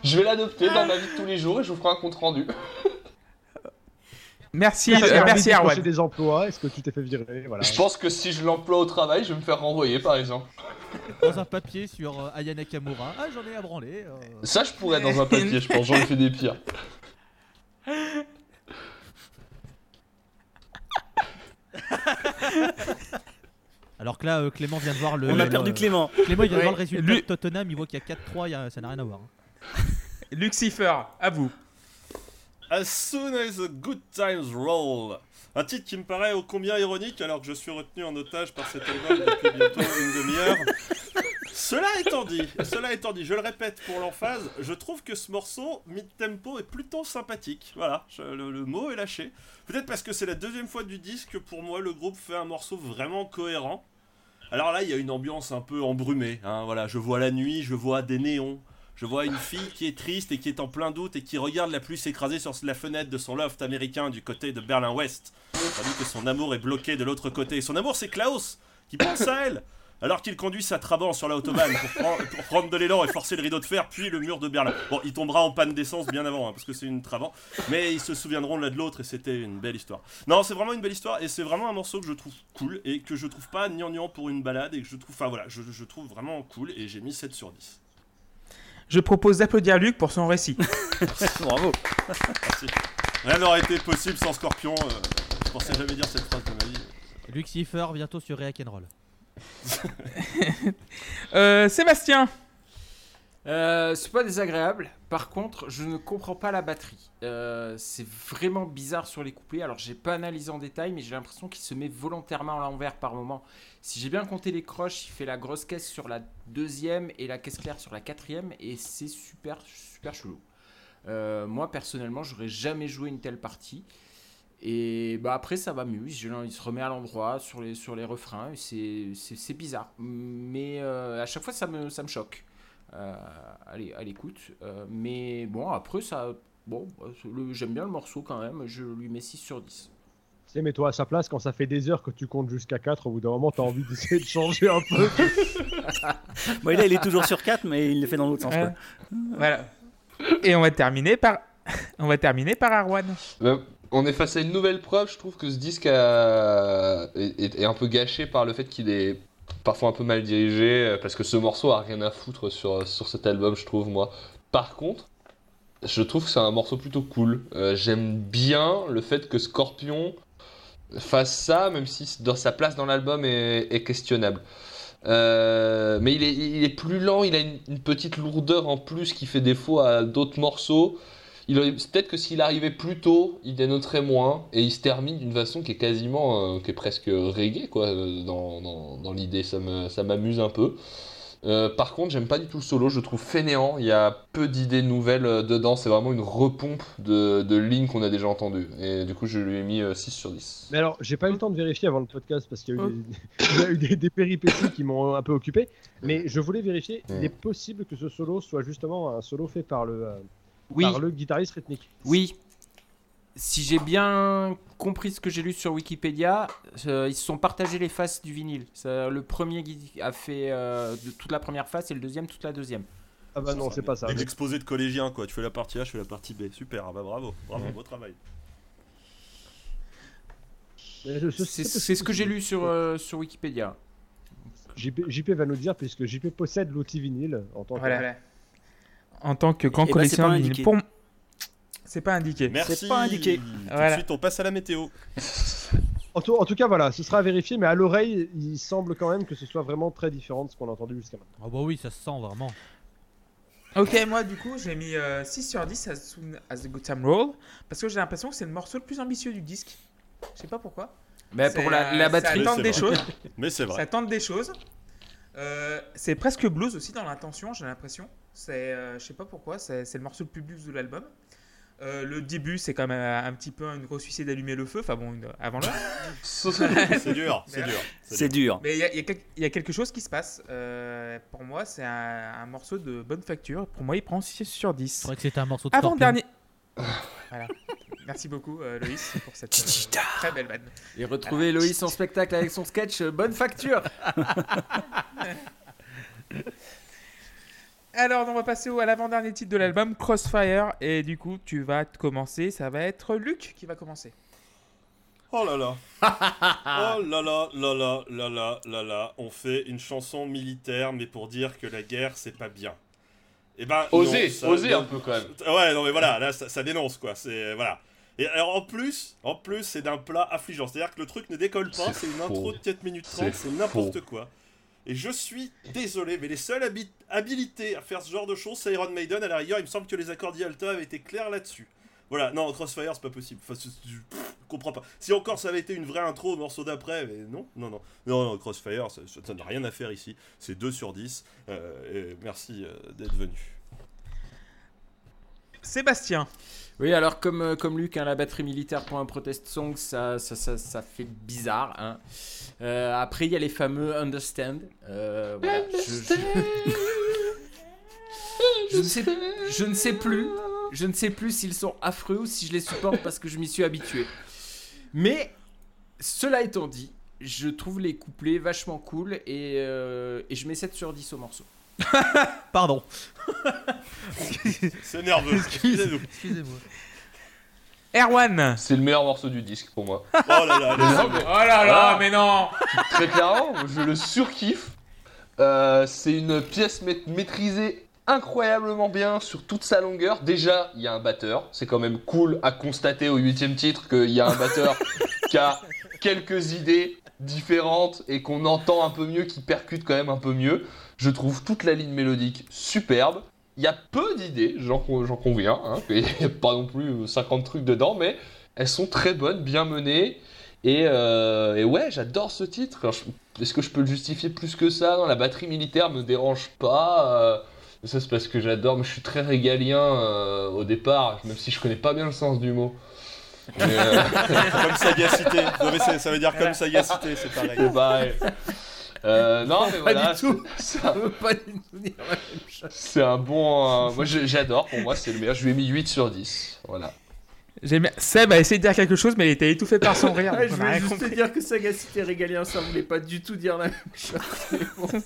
Je vais l'adopter dans ma vie de tous les jours et je vous ferai un compte rendu. Merci, euh, merci décrocher Arwan. des emplois? Est-ce que tu t'es fait virer? Voilà. Je pense que si je l'emploie au travail, je vais me faire renvoyer par exemple. Dans un papier sur euh, Aya Nakamura. Ah, j'en ai à branler. euh. Ça, je pourrais dans un papier, je pense. J'en ai fait des pires. Alors que là, euh, Clément vient de voir le. On a perdu le- Clément. Clément, il vient de voir le résultat Lui- de Tottenham. Il voit qu'il y a 4-3. il y a- Ça n'a rien à voir. hein. Lucifer, à vous. As soon as the good times roll. Un titre qui me paraît ô combien ironique alors que je suis retenu en otage par cet album depuis bientôt une demi-heure. Cela étant dit, cela étant dit, je le répète pour l'emphase, je trouve que ce morceau mid-tempo est plutôt sympathique. Voilà, le mot est lâché. Peut-être parce que c'est la deuxième fois du disque que pour moi le groupe fait un morceau vraiment cohérent. Alors là, il y a une ambiance un peu embrumée. hein, voilà, je vois la nuit, je vois des néons, je vois une fille qui est triste et qui est en plein doute et qui regarde la pluie s'écraser sur la fenêtre de son loft américain du côté de Berlin-Ouest. Tandis que son amour est bloqué de l'autre côté. Son amour, c'est Klaus, qui pense à elle. Alors qu'il conduit sa Trabant sur l'autobahn pour, prendre- pour prendre de l'élan et forcer le rideau de fer, puis le mur de Berlin. Bon, il tombera en panne d'essence bien avant, hein, parce que c'est une Trabant. Mais ils se souviendront l'un de l'autre et c'était une belle histoire. Non, c'est vraiment une belle histoire et c'est vraiment un morceau que je trouve cool et que je trouve pas gnangnan pour une balade et que je trouve, enfin voilà, je, je trouve vraiment cool et j'ai mis 7 sur 10. Je propose d'applaudir Luc pour son récit. Bravo. Merci. Rien n'aurait été possible sans Scorpion. euh, je pensais jamais dire cette phrase de ma vie. Lucifer, bientôt sur React and Roll. Euh, Sébastien, Euh, c'est pas désagréable. Par contre, je ne comprends pas la batterie. Euh, c'est vraiment bizarre sur les couplets. Alors, j'ai pas analysé en détail, mais j'ai l'impression qu'il se met volontairement à l'envers par moment. Si j'ai bien compté les croches, il fait la grosse caisse sur la deuxième et la caisse claire sur la quatrième, et c'est super, super chelou. Euh, moi, personnellement, j'aurais jamais joué une telle partie. Et bah après, ça m'amuse. Je- Il se remet à l'endroit sur les, sur les refrains. c'est- bizarre. Mais à chaque fois, ça me, ça me choque à l'é- à l'écoute. Euh, mais bon, après, ça. Bon, le- j'aime bien le morceau quand même. Je lui mets 6 sur 10. Tu sais, mets-toi à sa place quand ça fait des heures que tu comptes jusqu'à 4, au bout d'un moment, t'as envie d'essayer de changer un peu. Bon, là, il est toujours sur 4, mais il le fait dans l'autre sens. Quoi. voilà. Et on va terminer par, on va terminer par Arwan. Ben, on est face à une nouvelle preuve. Je trouve que ce disque a- est, est- est un peu gâché par le fait qu'il est parfois un peu mal dirigé. euh, Parce que ce morceau a rien à foutre sur, sur cet album, je trouve, moi. Par contre, je trouve que c'est un morceau plutôt cool. Euh, J'aime bien le fait que Scorpion fasse ça, même si dans sa place dans l'album est, est questionnable. Euh, mais il est, plus lent, il a une petite lourdeur en plus qui fait défaut à d'autres morceaux. Il aurait- Peut-être que s'il arrivait plus tôt, il dénoterait moins et il se termine d'une façon qui est quasiment, euh, qui est presque reggae quoi, euh, dans, dans, dans l'idée. Ça me- ça m'amuse un peu. Euh, par contre, j'aime pas du tout le solo, je le trouve fainéant. Il y a peu d'idées nouvelles dedans. C'est vraiment une repompe de, de lignes qu'on a déjà entendues. Et du coup, je lui ai mis euh, 6 sur 10. Mais alors, j'ai pas eu le temps de vérifier avant le podcast parce qu'il y a eu, Oh. des... il y a eu des, des péripéties qui m'ont un peu occupé. Mais je voulais vérifier. Il est possible que ce solo soit justement un solo fait par le, euh, Oui, par le guitariste rythmique. oui. Si j'ai bien compris ce que j'ai lu sur Wikipédia, euh, ils se sont partagés les faces du vinyle. Ça, le premier a fait euh, de- toute la première face et le deuxième toute la deuxième. Ah bah non, c'est pas ça. Des exposés de collégiens, quoi. Tu fais la partie A, je fais la partie B. Super, ah bah bravo, bravo, beau travail. Mais C'est ce que j'ai lu sur, euh, sur Wikipédia. JP, JP va nous dire puisque JP possède l'outil vinyle en tant que. En tant que grand Eh ben, c'est collectionneur pas. Pour... C'est pas indiqué. Merci. pas indiqué. Tout Voilà. de suite, on passe à la météo. En tout, en tout cas, voilà, ce sera à vérifier, mais à l'oreille, il semble quand même que ce soit vraiment très différent de ce qu'on a entendu jusqu'à maintenant. Ah bah oui, ça se sent vraiment. Ok, moi du coup j'ai mis euh, 6 sur 10 à Soon as the Good Time Roll parce que j'ai l'impression que c'est le morceau le plus ambitieux du disque. Je sais pas pourquoi. Mais C'est, pour la, euh, la batterie. Ça tente c'est des vrai. choses. Mais c'est vrai. Ça tente des choses. Euh, c'est presque blues aussi dans l'intention, j'ai l'impression. C'est, euh, je sais pas pourquoi, c'est, c'est le morceau le plus blues de l'album. Euh, le début, c'est quand même un, petit peu une grosse suicide d'allumer le feu, enfin bon, une- avant l'heure. C'est dur, c'est dur. C'est dur. Mais il y, y y a quelque chose qui se passe. Euh, pour moi, c'est un, un morceau de bonne facture. Pour moi, il prend 6 sur 10. C'est vrai que c'était un morceau de Avant Scorpion. dernier. voilà. Merci beaucoup, euh, Loïs, pour cette euh, très belle vanne. Et retrouver Loïs en spectacle avec son sketch Bonne facture. Alors, on va passer au, à l'avant-dernier titre de l'album, Crossfire. Et du coup, tu vas te commencer. Ça va être Luc qui va commencer. Oh là là. Oh là là là là là là là là. On fait une chanson militaire, mais pour dire que la guerre, c'est pas bien. Eh ben, Osez, non, ça- osez non. un peu quand même. Ouais, non mais voilà, là ça, ça dénonce quoi. C'est voilà. Et alors en plus, en plus c'est d'un plat affligeant. C'est-à-dire que le truc ne décolle pas. C'est une faux. intro de 4 minutes C'est 30, c'est n'importe quoi. Et je suis désolé, mais les habi- habilités à faire ce genre de choses, c'est Iron Maiden. À la rigueur, il me semble que les accords d'Ialta avaient été clairs là-dessus. Voilà, non, Crossfire, c'est pas possible. Enfin, je comprends pas. Si encore ça avait été une vraie intro au morceau d'après, mais non, non, non. Non, non, Crossfire, ça n'a rien à faire ici. C'est 2 sur 10. Euh, et merci euh, d'être venu. Sébastien. Oui, alors comme, euh, comme Luc, hein, la batterie militaire pour un protest song, ça, ça, ça, ça fait bizarre. hein. Euh, après, il y a les fameux Understand. Euh, je- ne sais, plus. Je ne sais plus s'ils sont affreux ou si je les supporte parce que je m'y suis habitué. Mais cela étant dit, je trouve les couplets vachement cool et, et je mets 7 sur 10 au morceau. Pardon. C'est nerveux. Excusez-nous. Excusez-moi. Erwan. C'est le meilleur morceau du disque pour moi. Oh là là, les hommes. Oh là là, Ah. mais non. Très clairement, je le surkiffe. Euh, c'est une pièce ma- maîtrisée incroyablement bien sur toute sa longueur. Déjà, il y a un batteur. C'est quand même cool à constater au huitième titre qu'il y a un batteur qui a quelques idées différentes et qu'on entend un peu mieux, qui percute quand même un peu mieux. Je trouve toute la ligne mélodique superbe. Il y a peu d'idées, j'en con- j'en conviens. hein. Il n'y a pas non plus 50 trucs dedans, mais elles sont très bonnes, bien menées. Et, euh, ouais, j'adore ce titre. Est-ce que je peux le justifier plus que ça? La batterie militaire me dérange pas. euh, ça, c'est parce que j'adore, je suis très régalien euh, au départ, même si je connais pas bien le sens du mot. Euh, Comme sagacité. Non, mais c'est- ça veut dire comme sagacité, c'est pareil. c'est pareil. Euh, non, mais voilà. du tout. Ça veut pas du tout dire la même chose. C'est un bon. euh, moi, j'adore. Pour moi, c'est le meilleur. Je lui ai mis 8 sur 10. Voilà. Bien- Seb a essayé de dire quelque chose, mais il était étouffé par son rire. Ouais, je voulais juste compris. te dire que sagacité régalien, ça voulait pas du tout dire la même chose. bon.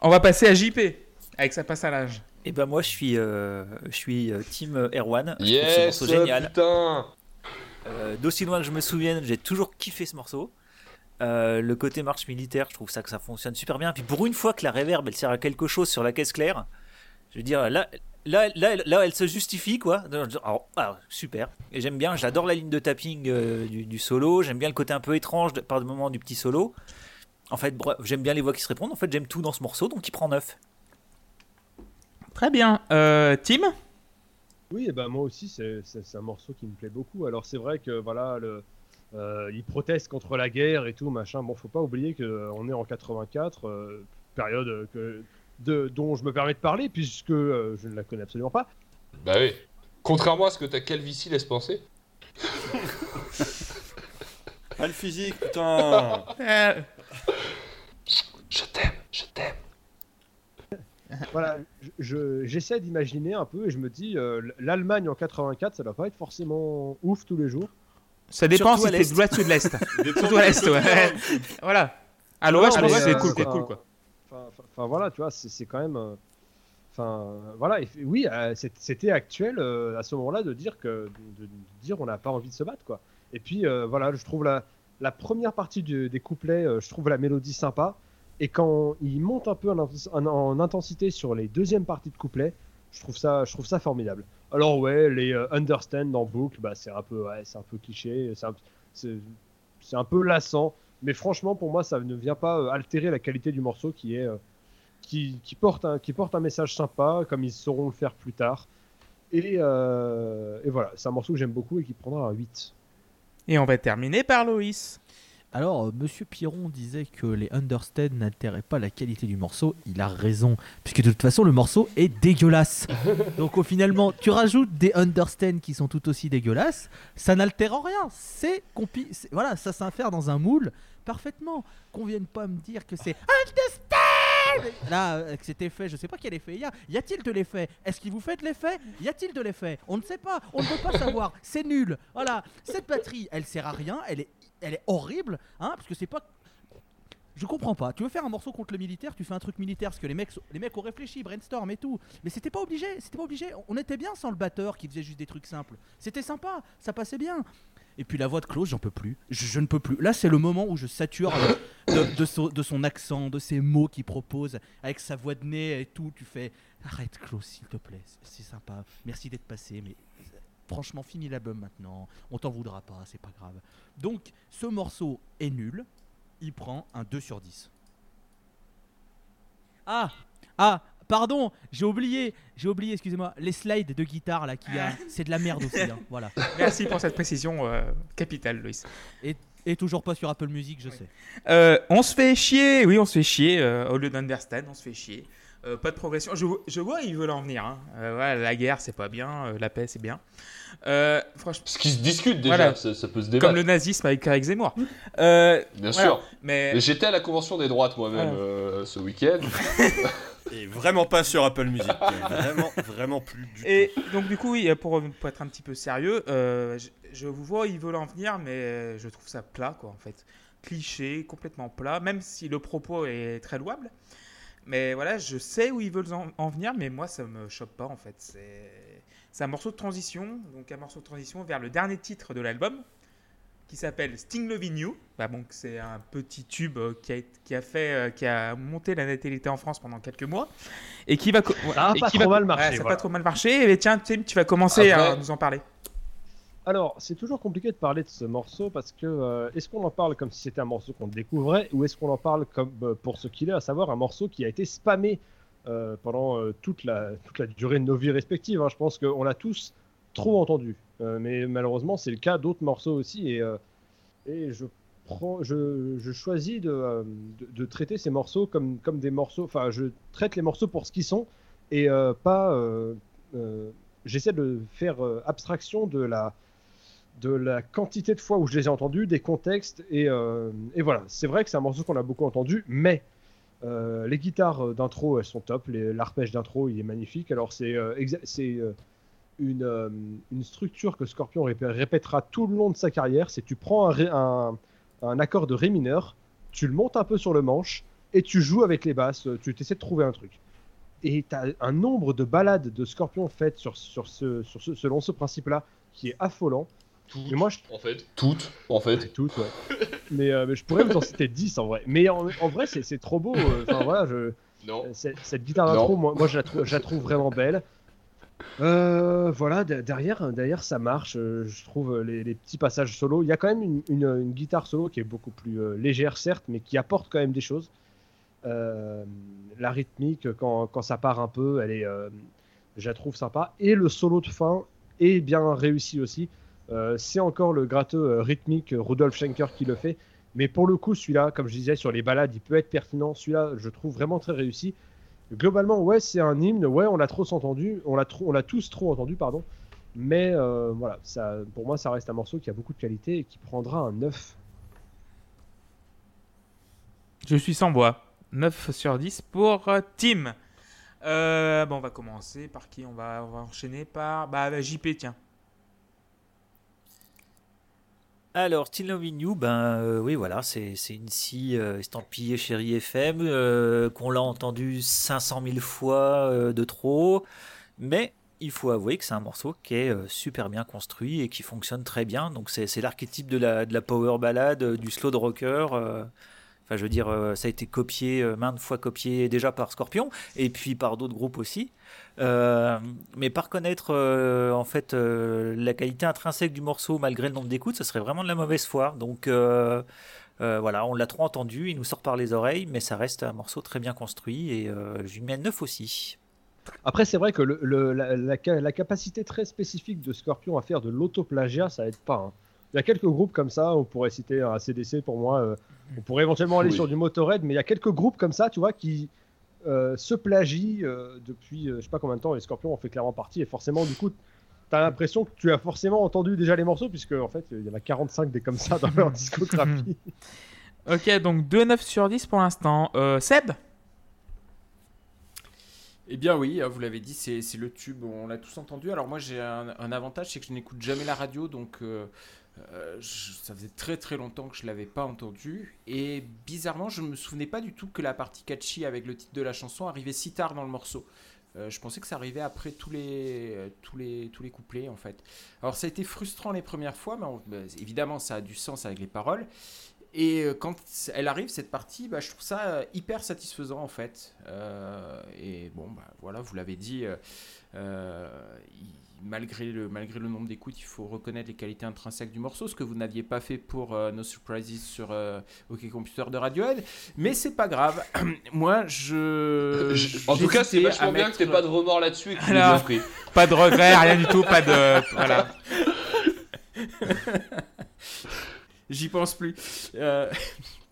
On va passer à JP avec sa passe à l'âge. Et ben moi je suis, euh, je suis euh, team euh, Erwan. Trouve ce Yes, morceau génial. putain. Euh, D'aussi loin que je me souvienne, j'ai toujours kiffé ce morceau. Euh, le côté marche militaire, je trouve ça que ça fonctionne super bien. Puis pour une fois que la reverb elle sert à quelque chose sur la caisse claire, je veux dire là, là, là, là elle se justifie quoi. Alors, super. Et j'aime bien, j'adore la ligne de tapping du, du solo. J'aime bien le côté un peu étrange de- par le moment du petit solo. En fait, j'aime bien les voix qui se répondent. En fait, j'aime tout dans ce morceau, donc il prend 9. Très bien. Euh, Tim Oui, et ben moi aussi, c'est un morceau qui me plaît beaucoup. Alors c'est vrai que voilà, le, euh, ils protestent contre la guerre et tout machin. Bon, faut pas oublier que euh, on est en 84, euh, période que, de, dont je me permets de parler puisque euh, je ne la connais absolument pas. Bah oui. Contrairement à ce que ta calvitie laisse penser. Le physique, putain. Je t'aime, je t'aime. Voilà, je- je- j'essaie d'imaginer un peu et je me dis, euh, l'Allemagne en 84, ça doit pas être forcément ouf tous les jours. Ça dépend Surtout si t'es l'Est. de l'ouest ou de l'est. Surtout à du l'est, côté, ouais. voilà. À l'ouest, c'est euh, cool, quoi. enfin, cool, quoi. Enfin, voilà, tu vois, c'est c'est quand même. euh, Enfin voilà, et oui, euh, c'est- c'était actuel euh, à ce moment-là de dire que de, de dire on n'a pas envie de se battre quoi. Et puis euh, voilà, je trouve la, la première partie du- des couplets, euh, je trouve la mélodie sympa. Et quand il monte un peu en, int- en- en intensité sur les deuxièmes parties de couplets, je trouve ça, je trouve ça formidable. Alors ouais, les euh, understand dans boucle, bah, c'est un peu, ouais, un peu cliché, c'est un, un peu lassant. Mais franchement, pour moi, ça ne vient pas euh, altérer la qualité du morceau qui est, euh, qui, qui porte un, qui porte un message sympa, comme ils sauront le faire plus tard. Et, euh, et voilà, c'est un morceau que j'aime beaucoup et qui prendra un 8. Et on va terminer par Loïs. Alors, euh, Monsieur Piron disait que les understand n'altéraient pas la qualité du morceau. Il a raison, puisque de toute façon, le morceau est dégueulasse. Donc, au finalement, tu rajoutes des understand qui sont tout aussi dégueulasses, ça n'altère en rien. C'est compi- voilà, ça s'insère dans un moule parfaitement. Qu'on vienne pas me dire que c'est understand. Là, euh, avec cet effet, je sais pas quel effet il y a. Y a-t-il de l'effet? Est-ce qu'il vous fait de l'effet? Y a-t-il de l'effet? On ne sait pas. On ne peut pas savoir. C'est nul. Voilà. Cette batterie, elle sert à rien. Elle est, elle est horrible, hein, parce que c'est pas. Je comprends pas. Tu veux faire un morceau contre le militaire, tu fais un truc militaire parce que les mecs, les mecs ont réfléchi, brainstorm et tout. Mais c'était pas obligé. C'était pas obligé. On était bien sans le batteur qui faisait juste des trucs simples. C'était sympa. Ça passait bien. Et puis la voix de Klaus, j'en peux plus. Je, ne peux plus. Là, c'est le moment où je sature de, son, accent, de ses mots qu'il propose, avec sa voix de nez et tout. Tu fais arrête, Klaus, s'il te plaît. C'est sympa. Merci d'être passé, mais franchement, fini l'album maintenant. On t'en voudra pas, c'est pas grave. Donc, ce morceau est nul. Il prend un 2 sur 10. Ah Ah Pardon, j'ai oublié, j'ai oublié, excusez-moi, les slides de guitare là qu'il y a, c'est de la merde aussi, hein, voilà. Merci pour cette précision euh, capitale, Loïs. Et toujours pas sur Apple Music, je sais. Euh, on se fait chier, oui, on se fait chier. euh, au lieu d'understand, on se fait chier. Euh, pas de progression. Je, je vois, ils veulent en venir. hein. Euh, ouais, la guerre, c'est pas bien. euh, la paix, c'est bien. Euh, franchement, Ce qui se discute déjà, Voilà. ça, ça peut se comme débattre. le nazisme avec Eric Zemmour. Euh, Bien voilà. sûr. Mais Mais J'étais à la convention des droites moi-même euh, ce week-end. Et vraiment pas sur Apple Music. vraiment, vraiment plus du Et donc du coup, oui, pour, pour être un petit peu sérieux, euh, je, je vous vois, ils veulent en venir, mais je trouve ça plat, quoi, en fait. Cliché, complètement plat, même si le propos est très louable. Mais voilà, je sais où ils veulent en, en venir, mais moi, ça me choque pas, en fait. C'est un morceau de transition, donc un morceau de transition vers le dernier titre de l'album, qui s'appelle Sting Loving You. Bah, c'est un petit tube euh, qui a, été- qui a fait, euh, qui a monté la natalité en France pendant quelques mois, et qui va... co- Ça a et pas qui trop va- mal marché, Ouais, voilà. pas trop mal marché. Et tiens, Tim, tu vas commencer à nous en parler. Alors, c'est toujours compliqué de parler de ce morceau parce que euh, est-ce qu'on en parle comme si c'était un morceau qu'on découvrait ou est-ce qu'on en parle comme euh, pour ce qu'il est, à savoir un morceau qui a été spammé euh, pendant toute, la, toute la durée de nos vies respectives. hein. Je pense qu'on l'a tous trop entendu. Mais malheureusement, c'est le cas d'autres morceaux aussi et, je, je, choisis de, de, de traiter ces morceaux comme, comme des morceaux. Enfin, je traite les morceaux pour ce qu'ils sont et pas. J'essaie de faire abstraction de la de la quantité de fois où je les ai entendus, des contextes, et, euh, et voilà. C'est vrai que c'est un morceau qu'on a beaucoup entendu, mais euh, les guitares euh, d'intro, elles sont top, l'arpège d'intro, il est magnifique. Alors c'est une, une structure que Scorpion répé- répétera tout le long de sa carrière, c'est tu prends un, un accord de Ré mineur, tu le montes un peu sur le manche, et tu joues avec les basses, tu essaies de trouver un truc. Et tu as un nombre de balades de Scorpion faites sur, sur ce, sur ce, selon ce principe-là qui est affolant. Mais moi, je En fait, toutes, en fait. c'est tout, ouais. mais, euh, mais je pourrais vous en citer 10 en vrai. Mais en, en vrai, c'est c'est trop beau. euh, Enfin voilà, je, Non. c'est- cette guitare d'intro, moi, moi je, la trouve, je la trouve vraiment belle. Euh, voilà, de- derrière, derrière ça marche. euh, Je trouve euh, les, les petits passages solo. Il y a quand même une, une- une guitare solo qui est beaucoup plus euh, légère, certes, mais qui apporte quand même des choses. Euh, la rythmique, quand, quand ça part un peu, elle est, euh, je la trouve sympa. Et le solo de fin est bien réussi aussi. Euh, c'est encore le gratteux euh, rythmique euh, Rudolf Schenker qui le fait. Mais pour le coup, celui-là, comme je disais, sur les balades, il peut être pertinent. Celui-là, je trouve vraiment très réussi. Globalement, ouais, c'est un hymne. Ouais, on l'a trop entendu. On l'a tous trop entendu, pardon. Mais voilà, ça, pour moi, ça reste un morceau qui a beaucoup de qualité et qui prendra un 9. Je suis sans voix. 9 sur 10 pour Tim. Bon, on va commencer par qui on va, on va enchaîner par bah, bah, JP, tiens. Alors, Still Loving ben euh, oui, voilà, c'est une scie euh, estampillée chérie FM, euh, qu'on l'a entendu 500 000 fois de trop, mais il faut avouer que c'est un morceau qui est super bien construit et qui fonctionne très bien. Donc, c'est l'archétype de la, de power ballade, du slow de rocker. Enfin, je veux dire, euh, ça a été copié, euh, maintes fois copié déjà par Scorpion, et puis par d'autres groupes aussi. Euh, mais par connaître en fait la qualité intrinsèque du morceau malgré le nombre d'écoutes, ce serait vraiment de la mauvaise foi. Donc voilà, on l'a trop entendu, il nous sort par les oreilles, mais ça reste un morceau très bien construit et je lui mets 9 aussi. Après, c'est vrai que la capacité très spécifique de Scorpion à faire de l'autoplagiat, ça aide pas. hein. Il y a quelques groupes comme ça, on pourrait citer un CDC pour moi, euh, on pourrait éventuellement aller Oui. sur du Motorhead, mais il y a quelques groupes comme ça, tu vois, qui euh, se plagient euh, depuis euh, je sais pas combien de temps, et Scorpion en fait clairement partie, et forcément, du coup, tu as l'impression que tu as forcément entendu déjà les morceaux, puisque en fait, il y en a 45 des comme ça dans leur discographie. Ok, donc 2 9 sur 10 pour l'instant. Euh, Seb? Eh bien oui, vous l'avez dit, c'est c'est le tube, on l'a tous entendu. Alors moi j'ai un, un avantage, c'est que je n'écoute jamais la radio, donc euh, euh, ça faisait très très longtemps que je l'avais pas entendu. Et bizarrement, je me souvenais pas du tout que la partie catchy avec le titre de la chanson arrivait si tard dans le morceau. Euh, je pensais que ça arrivait après tous les, tous, les, tous les couplets en fait. Alors ça a été frustrant les premières fois, mais évidemment ça a du sens avec les paroles. Et euh, quand elle arrive, cette partie, bah, je trouve ça euh, hyper satisfaisant en fait. Euh, et bon, bah, voilà, vous l'avez dit, euh, il- malgré, le, malgré le nombre d'écoutes, il faut reconnaître les qualités intrinsèques du morceau, ce que vous n'aviez pas fait pour euh, No Surprises sur euh, OK Computer de Radiohead. Mais c'est pas grave. Moi, je. Je- en tout cas, c'est vachement bien que t'aies pas de remords là-dessus et que tu Alors. pris. Pas de regret, rien du tout, pas de. Voilà. J'y pense plus. Euh,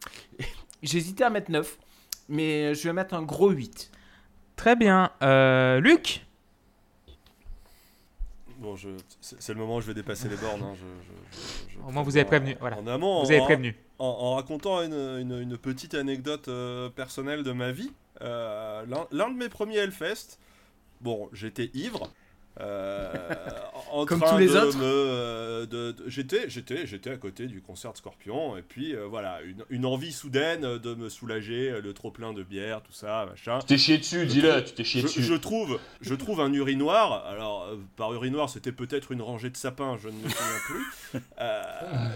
J'hésitais à mettre 9, mais je vais mettre un gros 8. Très bien. Euh, Luc Bon, je- c'est le moment où je vais dépasser les bornes. hein, je- je- je- je Au moins, vous avez prévenu, voilà. En amont, Vous avez en- prévenu. en, en racontant une, une- une petite anecdote euh, personnelle de ma vie, euh, l'un- l'un de mes premiers Hellfest, bon, j'étais ivre. Euh, en Comme train tous les de autres me, euh, de- de- j'étais, j'étais, j'étais à côté du concert de Scorpion et puis euh, voilà une, une envie soudaine de me soulager, le trop plein de bière, tout ça, machin. Tu t'es chié dessus, dis-le, tu t'es chié Je, dessus. je trouve, je trouve un urinoir. Alors, euh, par urinoir, c'était peut-être une rangée de sapins, je ne me souviens plus. Euh,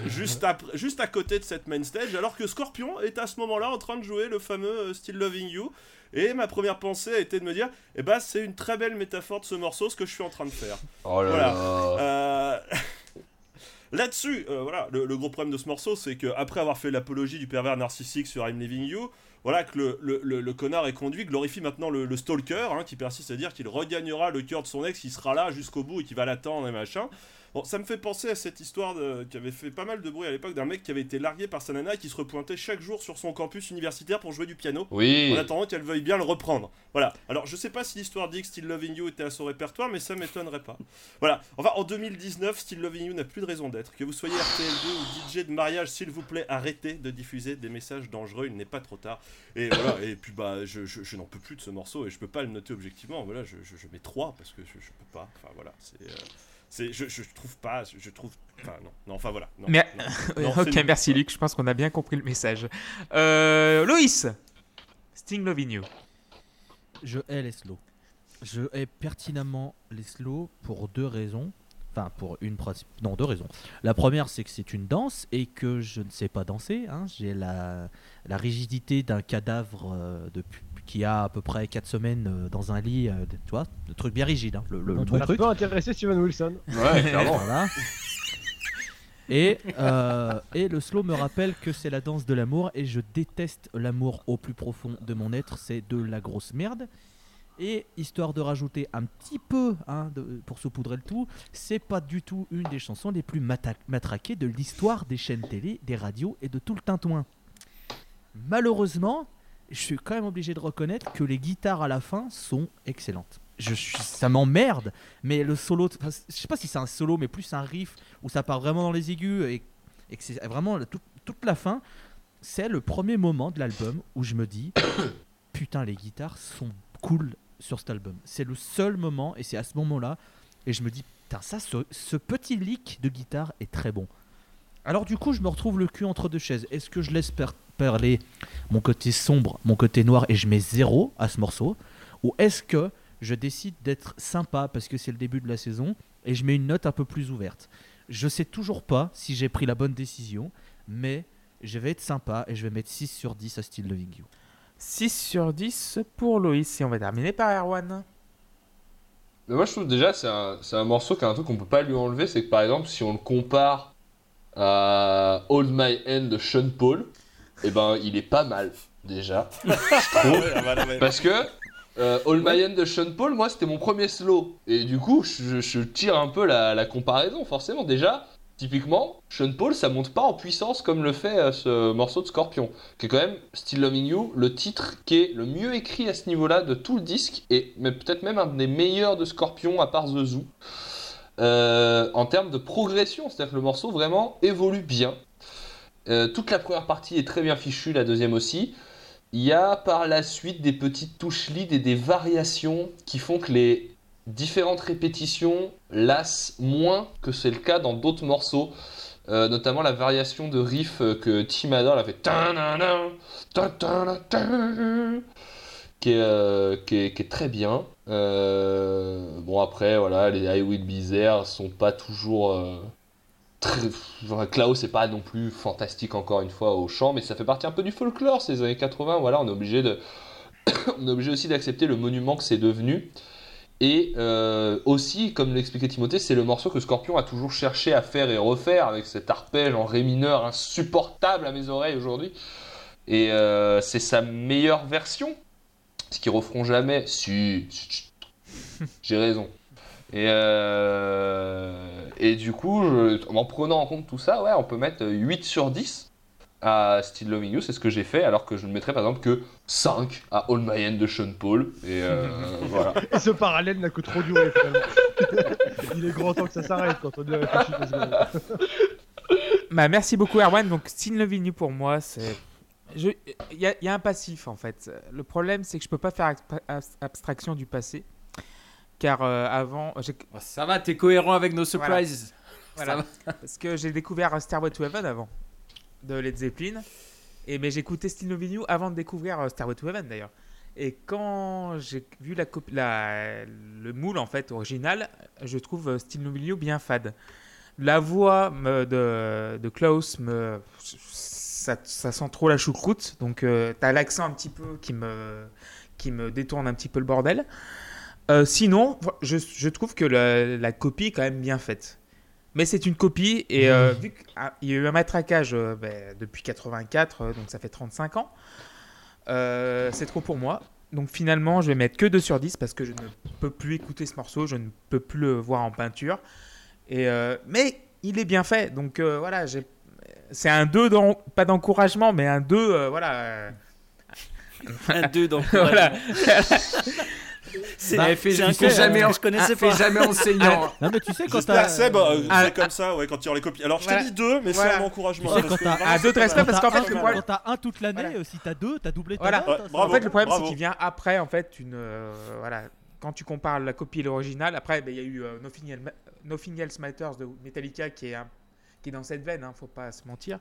juste, juste à côté de cette main stage, alors que Scorpion est à ce moment-là en train de jouer le fameux Still Loving You. Et ma première pensée a été de me dire, eh ben, c'est une très belle métaphore de ce morceau, ce que je suis en train de faire. Oh là Voilà. là. Euh, Là-dessus, euh, voilà, le, le gros problème de ce morceau, c'est que après avoir fait l'apologie du pervers narcissique sur I'm Leaving You, voilà que le, le- le- connard est conduit, glorifie maintenant le, le stalker, hein, qui persiste à dire qu'il regagnera le cœur de son ex, qui sera là jusqu'au bout et qui va l'attendre et machin. Bon, ça me fait penser à cette histoire de- qui avait fait pas mal de bruit à l'époque d'un mec qui avait été largué par sa nana et qui se repointait chaque jour sur son campus universitaire pour jouer du piano Oui. en attendant qu'elle veuille bien le reprendre. Voilà. Alors, je sais pas si l'histoire dit que Still Loving You était à son répertoire, mais ça m'étonnerait pas. Voilà. Enfin, en 2019, Still Loving You n'a plus de raison d'être. Que vous soyez RTL2 ou DJ de mariage, s'il vous plaît, arrêtez de diffuser des messages dangereux. Il n'est pas trop tard. Et voilà. Et puis, bah, je, je- je n'en peux plus de ce morceau et je peux pas le noter objectivement. Voilà, je, je- mets 3 parce que je, peux pas. Enfin, voilà. C'est. euh, c'est, je, je trouve pas, je, trouve, enfin non, non, enfin voilà. Non, Mais- non. Non, ok, merci Luc, je pense qu'on a bien compris le message. Euh, Loïs Sting Loving. Je hais les slows. Je hais pertinemment les slows pour deux raisons. Enfin, pour une principe. Non, deux raisons. La première, c'est que c'est une danse et que je ne sais pas danser. hein. J'ai la, la rigidité d'un cadavre euh, depuis- qui a à peu près 4 semaines euh, dans un lit. euh, tu vois, le truc bien rigide. hein, le, le- le bon truc. peut intéresser Steven Wilson. Ouais, clairement. Voilà. Et, euh, et le slow me rappelle que c'est la danse de l'amour et je déteste l'amour au plus profond de mon être, c'est de la grosse merde. Et histoire de rajouter un petit peu hein, de- pour saupoudrer le tout, c'est pas du tout une des chansons les plus matraquées de l'histoire des chaînes télé, des radios et de tout le tintouin. Malheureusement, je suis quand même obligé de reconnaître que les guitares à la fin sont excellentes. Ça m'emmerde, mais le solo, je sais pas si c'est un solo, mais plus un riff où ça part vraiment dans les aigus et, que c'est vraiment toute la fin. C'est le premier moment de l'album où je me dis putain, les guitares sont cool sur cet album. C'est le seul moment et c'est à ce moment-là et je me dis putain, ça, ce, petit leak de guitare est très bon. Alors du coup, je me retrouve le cul entre deux chaises. Est-ce que je laisse per- parler mon côté sombre, mon côté noir et je mets zéro à ce morceau Ou est-ce que je décide d'être sympa parce que c'est le début de la saison et je mets une note un peu plus ouverte? Je sais toujours pas si j'ai pris la bonne décision, mais je vais être sympa et je vais mettre 6 sur 10 à Still Loving You. 6 sur 10 pour Loïs. Et on va terminer par Erwan. Mais moi, je trouve déjà, c'est un, c'est un morceau qui a un truc qu'on peut pas lui enlever. C'est que par exemple, si on le compare à Hold My Hand de Sean Paul, et ben, il est pas mal, déjà. je trouve. Ouais, ah bah non, mais- Parce que euh, All My Hand de Sean Paul, moi, c'était mon premier slow. Et du coup, je, je tire un peu la, la comparaison, forcément. Déjà, typiquement, Sean Paul, ça monte pas en puissance comme le fait euh, ce morceau de Scorpion. Qui est quand même Still Loving You, le titre qui est le mieux écrit à ce niveau-là de tout le disque. Et mais peut-être même un des meilleurs de Scorpion, à part The Zoo. Euh, en termes de progression, c'est-à-dire que le morceau vraiment évolue bien. Euh, toute la première partie est très bien fichue, la deuxième aussi. Il y a par la suite des petites touches lead et des variations qui font que les différentes répétitions lassent moins que c'est le cas dans d'autres morceaux. Euh, notamment la variation de riff que Tim elle a fait euh, qui est, très bien. Bon après voilà, les I Will Be There sont pas toujours très... Klaus c'est pas non plus fantastique encore une fois au chant, mais ça fait partie un peu du folklore ces années 80. Voilà, on est obligé de, on est obligé aussi d'accepter le monument que c'est devenu. Et euh, aussi, comme l'expliquait Timothée, c'est le morceau que Scorpion a toujours cherché à faire et refaire avec cet arpège en ré mineur insupportable à mes oreilles aujourd'hui. Et euh, c'est sa meilleure version, ce qu'ils referont jamais. Si. j'ai raison. Et, euh, et du coup, je- en prenant en compte tout ça, ouais, on peut mettre 8 sur 10 à Still Loving You, c'est ce que j'ai fait, alors que je ne mettrais par exemple que 5 à All My de Sean Paul. Et euh, voilà. Et ce parallèle n'a que trop duré finalement. Il est grand temps que ça s'arrête quand on y réfléchit. Bah, merci beaucoup Erwan. Donc Still Loving You pour moi, c'est... Il y, y a un passif en fait. Le problème c'est que je peux pas faire abstra- abs- abstraction du passé. Car euh, avant, j'ai- Oh, ça va, t'es cohérent avec nos surprises. Voilà. Ça va. Parce que j'ai découvert Stairway to Heaven avant de Led Zeppelin. Et mais j'écoutais Still Loving You avant de découvrir euh, Stairway to Heaven d'ailleurs. Et quand j'ai vu la, le moule en fait original, je trouve euh, Still Loving You bien fade. La voix me- de, de Klaus me ça, ça sent trop la choucroute. Donc euh, t'as l'accent un petit peu qui me qui me détourne un petit peu le bordel. Euh, sinon, je, je trouve que la, la copie est quand même bien faite. Mais c'est une copie et euh, vu qu'il y a eu un matraquage euh, ben, depuis 84, euh, donc ça fait 35 ans, euh, c'est trop pour moi. Donc finalement, je vais mettre que 2 sur 10 parce que je ne peux plus écouter ce morceau, je ne peux plus le voir en peinture. Et, euh, mais il est bien fait, donc euh, voilà, j'ai- c'est un 2, dans, pas d'encouragement, mais un 2, euh, voilà. Un 2 donc. voilà. C'est Bah, fais- c'est un concept jamais je connaissais Ah, fais pas. jamais enseignant. Non, mais tu sais, quand t'as. Seb euh, Ah, fait comme ça, ouais, quand il y aura les copies. Alors je t'ai Voilà. dit deux, mais Voilà. c'est un encouragement. Tu quand Ah, deux de c'est respect, parce qu'en fait, C'est. Quand t'as un toute l'année, Voilà. si t'as deux, t'as doublé ta Voilà. En fait, le problème, c'est qu'il vient après, en fait, une. euh, voilà. Quand tu compares la copie et l'original, après, ben, il y a eu euh, Nothing, Else, Nothing Else Matters de Metallica qui est, un- qui est dans cette veine, hein, faut pas se mentir.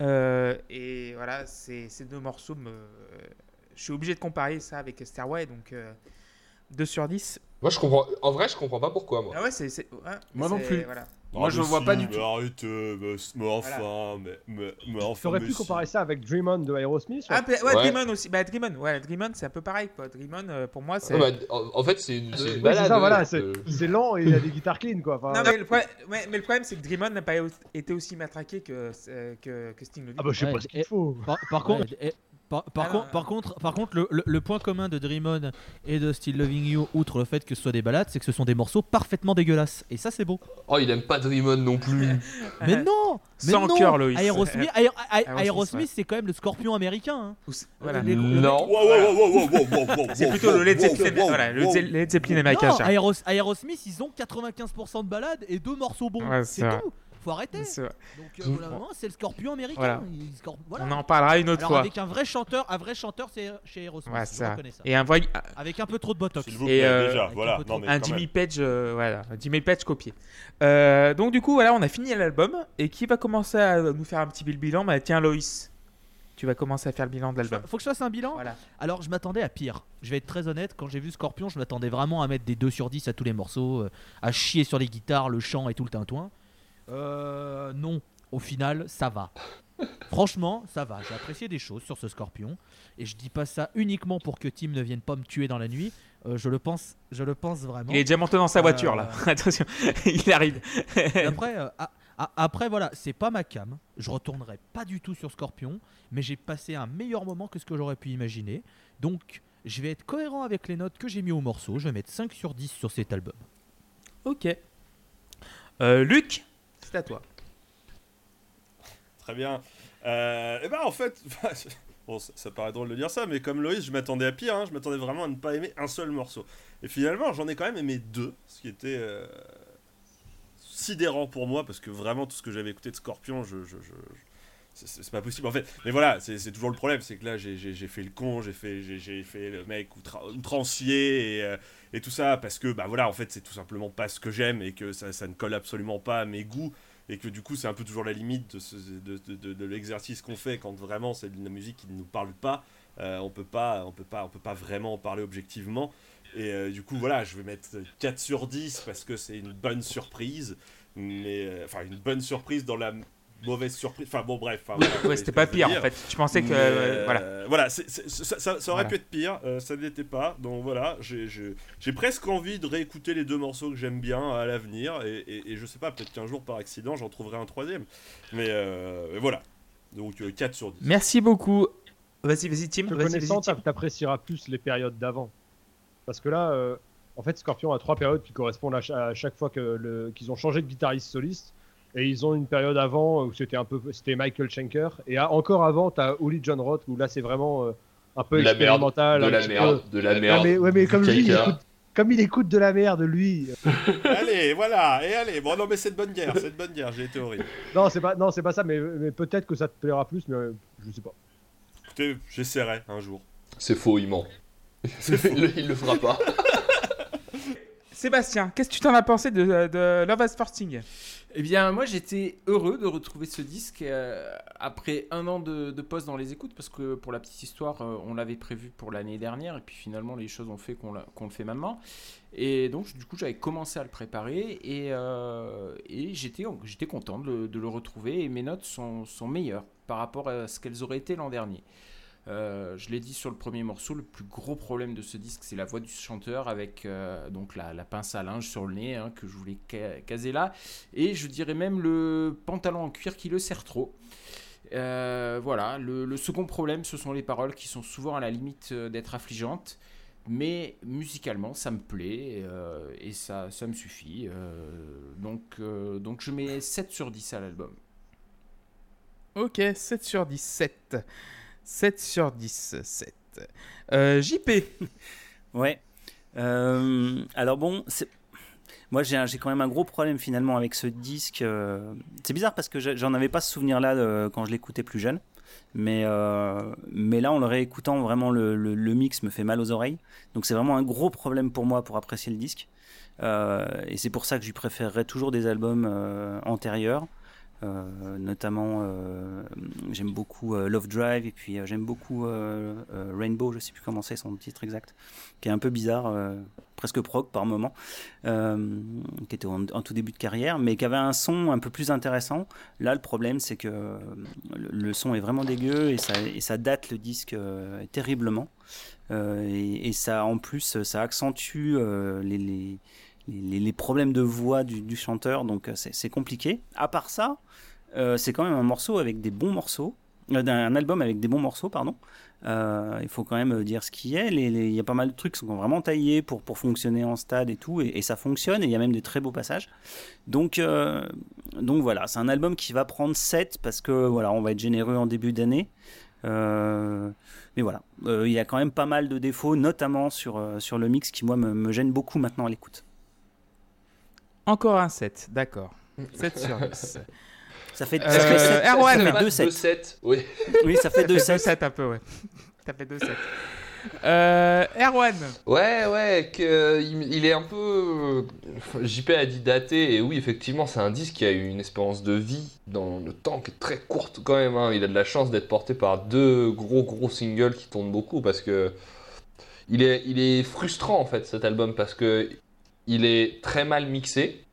Euh, et voilà, ces, ces deux morceaux, me, je suis obligé de comparer ça avec Stairway, donc euh, 2 sur 10. Moi, je comprends. En vrai, je comprends pas pourquoi, moi. Ah ouais, c'est. c'est- ouais, Moi non c'est- plus. Voilà. Moi, je mais vois pas du tout. Arrête, euh, mais, mais enfin, mais, mais, mais enfin. T'aurais mais pu si. comparer ça avec Dream On de Aerosmith Ah, ouais. ouais, Ouais. Dream On aussi. Bah, Dream On, ouais, Dream On, c'est un peu pareil, quoi. Dream On, euh, pour moi, c'est. Ouais, bah, en, en fait, c'est une, c'est une Oui, balade. c'est ça, ouais, voilà, c'est euh, c'est lent et il y a des guitares clean quoi. Enfin, Non, mais le problème, ouais, mais le problème, c'est que Dream On n'a pas été aussi matraqué que, euh, que, que Sting Loving. Ah bah je sais Ouais, pas ce qu'il et- faut. Par, par contre, par, par Ah, contre, par contre, par contre, le, le- le point commun de Dream On et de Still Loving You, outre le fait que ce soit des balades, c'est que ce sont des morceaux parfaitement dégueulasses. Et ça, c'est beau. Oh, il aime pas Dream On non plus. Mais non Mais Sans non cœur, Loïs. Aerosmith, Aer- Aer- Aerosmith, c'est quand même le scorpion américain. hein. Voilà. Les- non. C'est plutôt le Led Zeppelin, voilà, le Led Zeppelin américain. Non, ça. Aeros- Aerosmith, ils ont 95% de balades et deux morceaux bons. Ouais, c'est tout. Faut arrêter. Donc, euh, au bout d'un moment, c'est le scorpion américain. Voilà. Il- scor- voilà. On en parlera une autre Alors fois. avec un vrai chanteur, un vrai chanteur, c'est chez Aerosmith. Ouais, ça. ça. Et un vrai, Avec un peu trop de botox. Et, euh, déjà, avec voilà. un Non, mais Jimmy même. Page, euh, voilà, un Jimmy Page copié. Euh, donc du coup, voilà, on a fini l'album et qui va commencer à nous faire un petit bilan Bah tiens, Loïs, tu vas commencer à faire le bilan de l'album. Faut que je fasse un bilan? Voilà. Alors je m'attendais à pire. Je vais être très honnête, quand j'ai vu Scorpion, je m'attendais vraiment à mettre des 2 sur 10 à tous les morceaux, à chier sur les guitares, le chant et tout le tintouin. Euh, non, au final, ça va. Franchement, ça va. J'ai apprécié des choses sur ce Scorpion. Et je dis pas ça uniquement pour que Tim ne vienne pas me tuer dans la nuit. Euh, je le pense, je le pense vraiment. Il est déjà monté dans sa voiture là. Attention, il arrive. Après, euh, a- a- après voilà, c'est pas ma cam. Je retournerai pas du tout sur Scorpion, mais j'ai passé un meilleur moment que ce que j'aurais pu imaginer. Donc, je vais être cohérent avec les notes que j'ai mis au morceau. Je vais mettre 5 sur 10 sur cet album. ok. Euh, Luc, à toi. Très bien. Euh, et ben en fait, bon, ça, paraît drôle de dire ça, mais comme Loïs, je m'attendais à pire. hein, je m'attendais vraiment à ne pas aimer un seul morceau. Et finalement, j'en ai quand même aimé deux, ce qui était euh, sidérant pour moi, parce que vraiment tout ce que j'avais écouté de Scorpion, je- c'est- pas possible en fait. Mais voilà, c'est toujours le problème, c'est que là j'ai- fait le con, j'ai fait, j'ai- fait le mec outra- outrancier et, euh, et tout ça, parce que bah voilà, en fait c'est tout simplement pas ce que j'aime et que ça, ça ne colle absolument pas à mes goûts et que du coup c'est un peu toujours la limite de, de, de- l'exercice qu'on fait quand vraiment c'est de la musique qui ne nous parle pas Euh, on peut pas on peut pas on peut pas vraiment en parler objectivement et euh, du coup voilà je vais mettre 4 sur 10 parce que c'est une bonne surprise mais enfin une bonne surprise dans la mauvaise surprise enfin bon bref voilà, Ouais, c'était pas pire en fait. Tu pensais que. Mais, euh, voilà. euh, voilà, c'est- c'est- ça, ça- ça aurait Voilà. pu être pire, euh, ça ne l'était pas. Donc voilà, j'ai- j'ai j'ai presque envie de réécouter les deux morceaux que j'aime bien à l'avenir. Et, et- et je sais pas, peut-être qu'un jour par accident j'en trouverai un troisième. Mais euh, voilà, donc euh, 4 sur 10. Merci beaucoup. Vas-y, vas-y, Tim. Te connaissant, t'a- t'apprécieras plus les périodes d'avant. Parce que là, euh, en fait, Scorpion a trois périodes qui correspondent à, cha- à chaque fois que le- qu'ils ont changé de guitariste soliste. Et ils ont une période avant où c'était un peu, c'était Michael Schenker. Et à- encore avant, t'as Uli John Roth où là c'est vraiment euh, un peu De la merde, expérimental. de la merde, de la merde. Mais, ouais, mais comme lui, il écoute, comme il écoute de la merde, lui. allez, voilà, et allez. Bon, non, mais c'est de bonne guerre, c'est de bonne guerre, j'ai été horrible. Non, c'est pas, non, c'est pas ça. Mais, mais peut-être que ça te plaira plus, mais euh, je sais pas. Écoutez, j'essaierai un jour. C'est faux, il ment. il, le- il le fera pas. Sébastien, qu'est-ce que tu t'en as pensé de, Love as Forcing Eh bien, moi j'étais heureux de retrouver ce disque euh, après un an de, de pause dans les écoutes, parce que pour la petite histoire, euh, on l'avait prévu pour l'année dernière, et puis finalement les choses ont fait qu'on le fait maintenant. Et donc, du coup, j'avais commencé à le préparer, et, euh, j'étais content de le, retrouver, et mes notes sont meilleures par rapport à ce qu'elles auraient été l'an dernier. Euh, je l'ai dit sur le premier morceau, le plus gros problème de ce disque, c'est la voix du chanteur avec euh, donc la, pince à linge sur le nez hein, que je voulais ca- caser là, et je dirais même le pantalon en cuir qui le sert trop. Euh, voilà, le, second problème, ce sont les paroles qui sont souvent à la limite d'être affligeantes, mais musicalement, ça me plaît et ça, me suffit. donc, je mets 7 sur 10 à l'album. Ok, 7 sur 10, 7. 7 sur 10, 7. Euh, JP, Ouais. Euh, alors bon, moi j'ai quand même un gros problème finalement avec ce disque. euh, C'est bizarre parce que j'en avais pas ce souvenir-là euh, quand je l'écoutais plus jeune. Mais, mais là, en le réécoutant, vraiment le, le- le mix me fait mal aux oreilles. Donc c'est vraiment un gros problème pour moi pour apprécier le disque. Et c'est pour ça que je préférerais toujours des albums antérieurs. Euh, notamment, euh, j'aime beaucoup euh, Love Drive et puis j'aime beaucoup Rainbow, je sais plus comment c'est son titre exact, qui est un peu bizarre, presque prog par moment, qui était en, tout début de carrière, mais qui avait un son un peu plus intéressant. Là, le problème, c'est que le, son est vraiment dégueu et ça, date le disque terriblement. Et, ça, en plus, ça accentue les, les, problèmes de voix du, chanteur, donc euh, c'est compliqué. À part ça, euh, c'est quand même un morceau avec des bons morceaux, euh, un album avec des bons morceaux, pardon. Il faut quand même dire ce qui est. Il y a pas mal de trucs qui sont vraiment taillés pour, pour fonctionner en stade et tout, et, ça fonctionne, et il y a même des très beaux passages. Donc, donc voilà, c'est un album qui va prendre 7 parce que voilà, on va être généreux en début d'année. Mais voilà, il y a quand même pas mal de défauts, notamment sur, sur le mix qui, moi, me gêne beaucoup maintenant à l'écoute. Encore un 7, d'accord. 7 sur 10. Ça fait, Euh, ça fait sept- Erwan. ça fait Pas 2 de 7. 7. Oui. Oui, ça fait 2 2 7. 7 un peu, ouais. T'as fait 2 7. Euh, Erwan, Ouais, ouais, que, il, il est un peu. euh, JP a dit daté, et oui, effectivement, c'est un disque qui a eu une espérance de vie dans le temps qui est très courte quand même. hein. Il a de la chance d'être porté par deux gros gros singles qui tournent beaucoup parce que. Il est, il est frustrant en fait cet album parce que il est très mal mixé.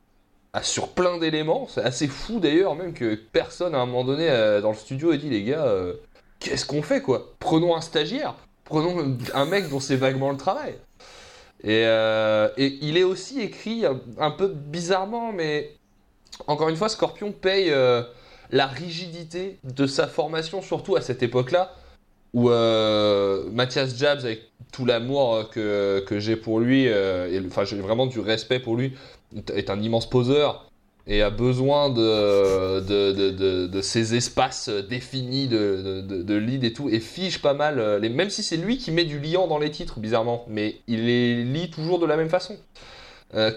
à- sur plein d'éléments. C'est assez fou d'ailleurs, même que personne à un moment donné euh, dans le studio ait dit les gars, euh, qu'est-ce qu'on fait quoi? Prenons un stagiaire, prenons un mec dont c'est vaguement le travail. Et, euh, il est aussi écrit un, peu bizarrement, mais encore une fois, Scorpion paye la rigidité de sa formation, surtout à cette époque-là, où Mathias Jabs, avec tout l'amour euh, que, que j'ai pour lui, euh, enfin j'ai vraiment du respect pour lui, est- un immense poseur et a besoin de, de, de, de, ces espaces définis de, de, lead et tout, et fiche pas mal, euh, les, même si c'est lui qui met du liant dans les titres, bizarrement, mais il les lit toujours de la même façon.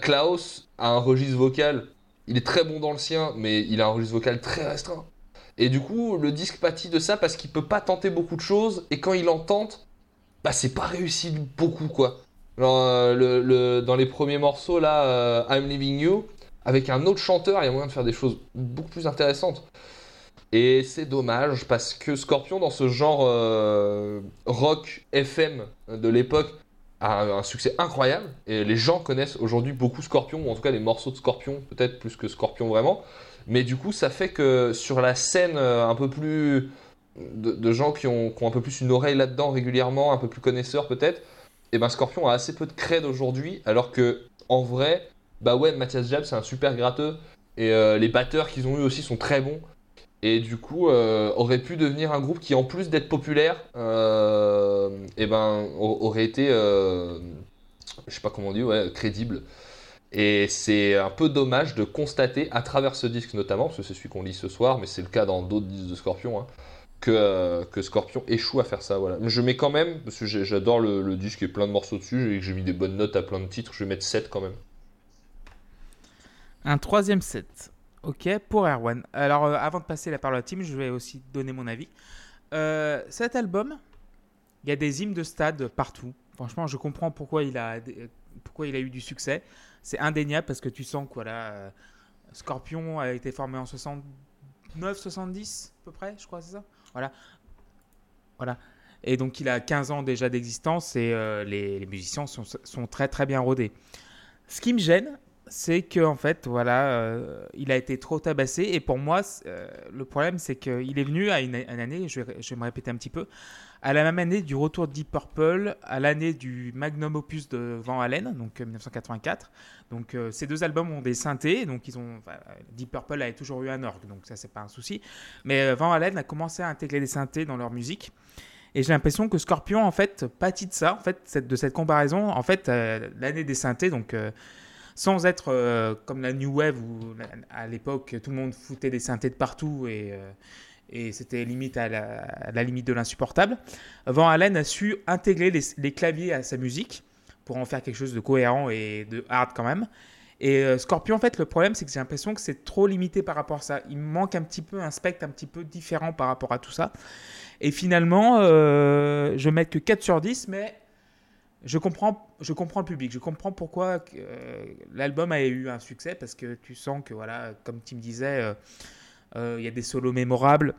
Klaus a un registre vocal, il est très bon dans le sien, mais il a un registre vocal très restreint. Et du coup, le disque pâtit de ça parce qu'il peut pas tenter beaucoup de choses, et quand il en tente, bah c'est pas réussi beaucoup quoi. Euh, dans les premiers morceaux là, euh, I'm Leaving You, avec un autre chanteur, il y a moyen de faire des choses beaucoup plus intéressantes. Et c'est dommage parce que Scorpion, dans ce genre euh, rock FM de l'époque, a un, succès incroyable. Et les gens connaissent aujourd'hui beaucoup Scorpion, ou en tout cas les morceaux de Scorpion, peut-être plus que Scorpion vraiment. Mais du coup, ça fait que sur la scène un peu plus. De, gens qui ont, qui ont un peu plus une oreille là-dedans régulièrement, un peu plus connaisseurs peut-être, et ben Scorpion a assez peu de cred aujourd'hui, alors que en vrai, bah ouais, Mathias Jab c'est un super gratteux, et euh, les batteurs qu'ils ont eu aussi sont très bons. Et du coup, euh, aurait pu devenir un groupe qui, en plus d'être populaire, euh, et ben, aurait été, euh, je sais pas comment on crédible. Et c'est un peu dommage de constater, à travers ce disque notamment, parce que c'est celui qu'on lit ce soir, mais c'est le cas dans d'autres disques de Scorpion, hein, que, euh, que Scorpion échoue à faire ça. Voilà. Je mets quand même, parce que j'adore le, disque et plein de morceaux dessus, et que j'ai mis des bonnes notes à plein de titres, je vais mettre 7 quand même. Un troisième set. Ok, pour Erwan. Alors, euh, avant de passer la parole à Tim, je vais aussi donner mon avis. Euh, cet album, il y a des hymnes de stade partout. Franchement, je comprends pourquoi il a, pourquoi il a eu du succès. C'est indéniable parce que tu sens que voilà, Scorpion a été formé en 69, 70 à peu près, je crois, c'est ça? Voilà. Voilà. Et donc, il a 15 ans déjà d'existence et euh, les, les musiciens sont, sont très très bien rodés. Ce qui me gêne, c'est que en fait, voilà, euh, il a été trop tabassé. Et pour moi, euh, le problème, c'est qu'il est venu à une, année, je vais, me répéter un petit peu, à la même année du retour de Deep Purple, à l'année du magnum opus de Van Halen, donc euh, 1984. Donc euh, ces deux albums ont des synthés, donc ils ont Deep Purple avait toujours eu un orgue, donc ça c'est pas un souci. Mais Van Halen a commencé à intégrer des synthés dans leur musique. Et j'ai l'impression que Scorpion, en fait, pâtit de ça, en fait, de cette comparaison. En fait, l'année des synthés, donc sans être euh, comme la New Wave où à l'époque tout le monde foutait des synthés de partout et, euh, c'était limite à la, limite de l'insupportable. Van Halen a su intégrer les, claviers à sa musique pour en faire quelque chose de cohérent et de hard quand même. Et euh, Scorpion, en fait, le problème, c'est que j'ai l'impression que c'est trop limité par rapport à ça. Il manque un petit peu un spectre un petit peu différent par rapport à tout ça. Et finalement, euh, je mets que 4 sur 10, mais je comprends, je comprends le public. Je comprends pourquoi euh, l'album a eu un succès, parce que tu sens que, voilà, comme Tim disait, euh, euh, il y a des solos mémorables.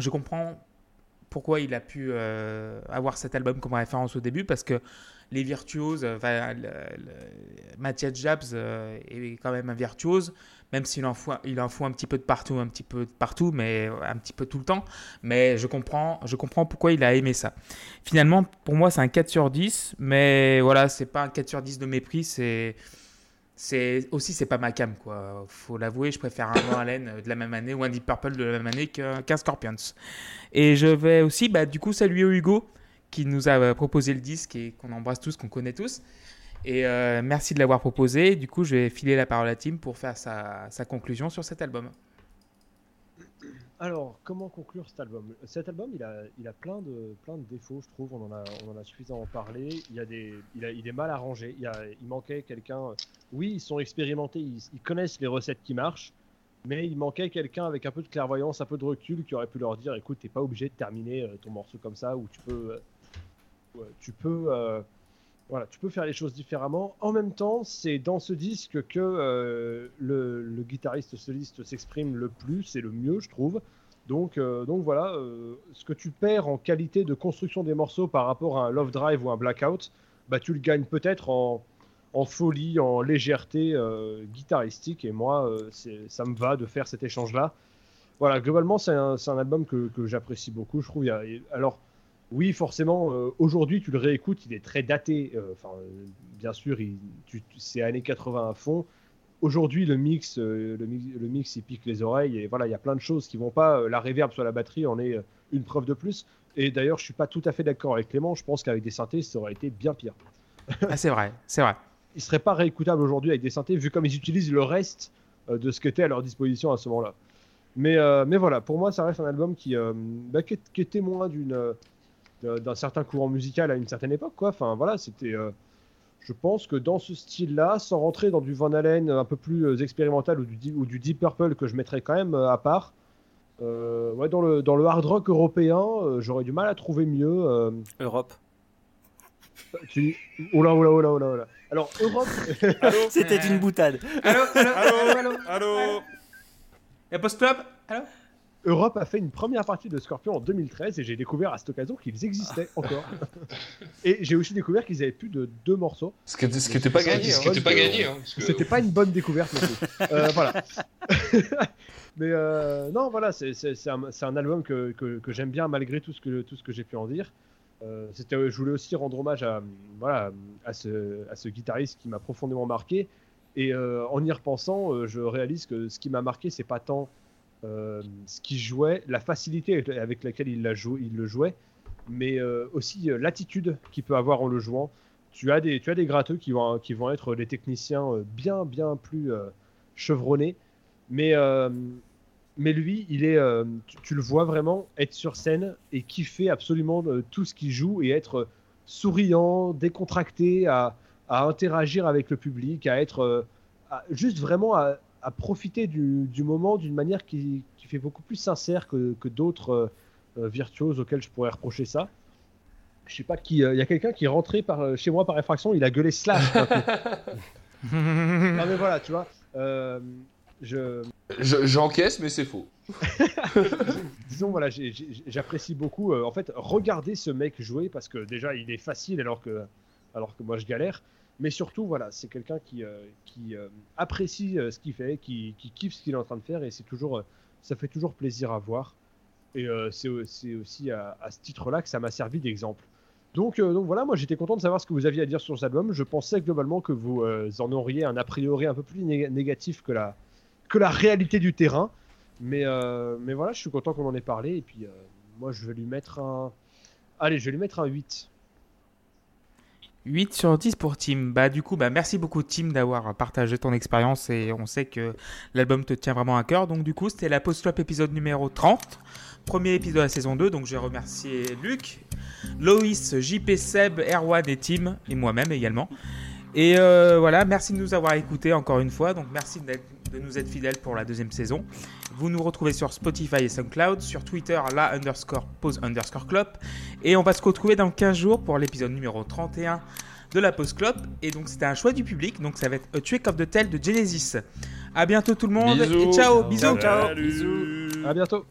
Je comprends pourquoi il a pu avoir cet album comme référence au début, parce que les virtuoses, enfin, Mathias Jabs est quand même un virtuose, même s'il en, fout un petit peu de partout, un petit peu de partout, mais un petit peu tout le temps. Mais je comprends, je comprends pourquoi il a aimé ça. Finalement, pour moi, c'est un 4 sur 10, mais voilà, c'est pas un 4 sur 10 de mépris, c'est. C'est aussi c'est pas ma cam quoi. Faut l'avouer, je préfère un Van Halen de la même année ou un Deep Purple de la même année qu'un qu'un Scorpions. Et je vais aussi bah, du coup saluer Hugo qui nous a euh, proposé le disque et qu'on embrasse tous, qu'on connaît tous. Et euh, merci de l'avoir proposé. Du coup, je vais filer la parole à Tim pour faire sa, conclusion sur cet album. Alors, comment conclure cet album? Cet album, il a, il a plein, de, plein de défauts, je trouve. On en a, on en a suffisamment parlé. Il, a des, il, est mal arrangé. Il, a, il manquait quelqu'un. Oui, ils sont expérimentés, ils, connaissent les recettes qui marchent. Mais il manquait quelqu'un avec un peu de clairvoyance, un peu de recul, qui aurait pu leur dire écoute, t'es pas obligé de terminer euh, ton morceau comme ça, ou tu peux. euh, tu peux. Voilà, tu peux faire les choses différemment. En même temps, c'est dans ce disque que euh, le, guitariste soliste s'exprime le plus et le mieux, je trouve. Donc, euh, donc voilà, euh, ce que tu perds en qualité de construction des morceaux par rapport à un Love Drive ou un Blackout, bah, tu le gagnes peut-être en, folie, en légèreté guitaristique. Et moi, ça me va de faire cet échange-là. Voilà, globalement, c'est un, album que, j'apprécie beaucoup. Je trouve. alors, oui, forcément, euh, aujourd'hui, tu le réécoutes, il est très daté. euh, Enfin, euh, bien sûr, il- tu- tu- c'est années 80 à fond. Aujourd'hui, le mix, euh, le mix, le mix, il pique les oreilles. Et voilà, il y a plein de choses qui vont pas. La reverb sur la batterie en est une preuve de plus. Et d'ailleurs, je suis pas tout à fait d'accord avec Clément. Je pense qu'avec des synthés, ça aurait été bien pire Ah, c'est vrai, c'est vrai. il serait pas réécoutable aujourd'hui avec des synthés, vu comme ils utilisent le reste de ce qui était à leur disposition à ce moment-là. Mais, euh, mais voilà, pour moi, ça reste un album qui, euh, bah, qui, est, qui est témoin d'une, d'un- certain courant musical à une certaine époque. Quoi. Enfin, voilà, c'était, euh, je pense que dans ce style-là, sans rentrer dans du Van Halen un peu plus euh, expérimental ou du, Deep- ou du Deep Purple que je mettrais quand même euh, à part, euh, ouais, dans, le, dans le hard rock européen, euh, j'aurais du mal à trouver mieux. euh, Europe. tu... Oh là, oh là, oh là, oh là, oh là. Alors, Europe, C'était une boutade. Allô, allô, allô, allô, Allô Et post-club? Allô? Europe a fait une première partie de Scorpion en 2013 et j'ai découvert à cette occasion qu'ils existaient encore. et j'ai aussi découvert qu'ils avaient plus de deux morceaux. Ce qui était, ce qui était pas gagné. Ce hein. qui C'était pas gagné. Hein, parce que- C'était pas une bonne découverte. Euh, voilà. Mais euh, non, voilà, c'est un, album que, que- que j'aime bien malgré tout ce que, tout ce que j'ai pu en dire. Euh, c'était- je voulais aussi rendre hommage à, voilà, à, ce, à ce guitariste qui m'a profondément marqué. Et euh, en y repensant, euh, je réalise que ce qui m'a marqué, c'est pas tant euh, ce qu'il jouait, la facilité avec- laquelle il, la il le jouait, mais euh, aussi euh, l'attitude qu'il peut avoir en le jouant. Tu as des, tu as des gratteux qui vont, qui vont être des techniciens euh, bien, bien plus euh, chevronnés, mais, euh, mais lui, il est, euh, tu, le vois vraiment être sur scène et kiffer absolument euh, tout ce qu'il joue et être euh, souriant, décontracté, à, à interagir avec le public, à être euh, juste vraiment à, à profiter du, du moment d'une manière qui, qui fait beaucoup plus sincère que, que d'autres euh, euh, virtuoses auxquels je pourrais reprocher ça. Je sais pas qui. euh, Il y a quelqu'un qui est rentré par, euh, chez moi par effraction, il a gueulé slash. non mais voilà, tu vois. euh, je, Je- J'encaisse, mais c'est faux. disons voilà, j'apprécie beaucoup. euh, en fait, regarder ce mec jouer parce que déjà il est facile alors que, alors que moi je galère. Mais surtout, voilà, c'est quelqu'un qui, euh, euh, apprécie euh, ce qu'il fait, qui, kiffe ce qu'il est en train de faire et c'est toujours, ça fait toujours plaisir à voir. Et c'est au- c'est aussi à, ce titre-là que ça m'a servi d'exemple. Donc, voilà, moi j'étais content de savoir ce que vous aviez à dire sur cet album. Je pensais globalement que vous en auriez un a priori un peu plus né- négatif que la, que la réalité du terrain. Mais, mais voilà, je suis content qu'on en ait parlé. Et puis, moi, je vais lui mettre un. Allez, je vais lui mettre un 8. 8 sur 10 pour Tim. Bah du coup, bah merci beaucoup Tim d'avoir partagé ton expérience et on sait que l'album te tient vraiment à cœur. Donc du coup, c'était la post-club épisode numéro 30. Premier épisode de la saison 2, donc je vais remercier Luc, Loïs, JP, Seb, Erwan et Tim, et moi-même également. Et euh, voilà, merci de nous avoir écoutés encore une fois. Donc merci de nous être fidèles pour la deuxième saison. Vous nous retrouvez sur Spotify et SoundCloud, sur Twitter, la underscore pause underscore club. Et on va se retrouver dans 15 jours pour l'épisode numéro 31 de la Pause Clope. Et donc c'était un choix du public, donc ça va être A Trick of the Tail de Genesis. À bientôt tout le monde Bisous. et ciao, bisous. Salut. À bientôt.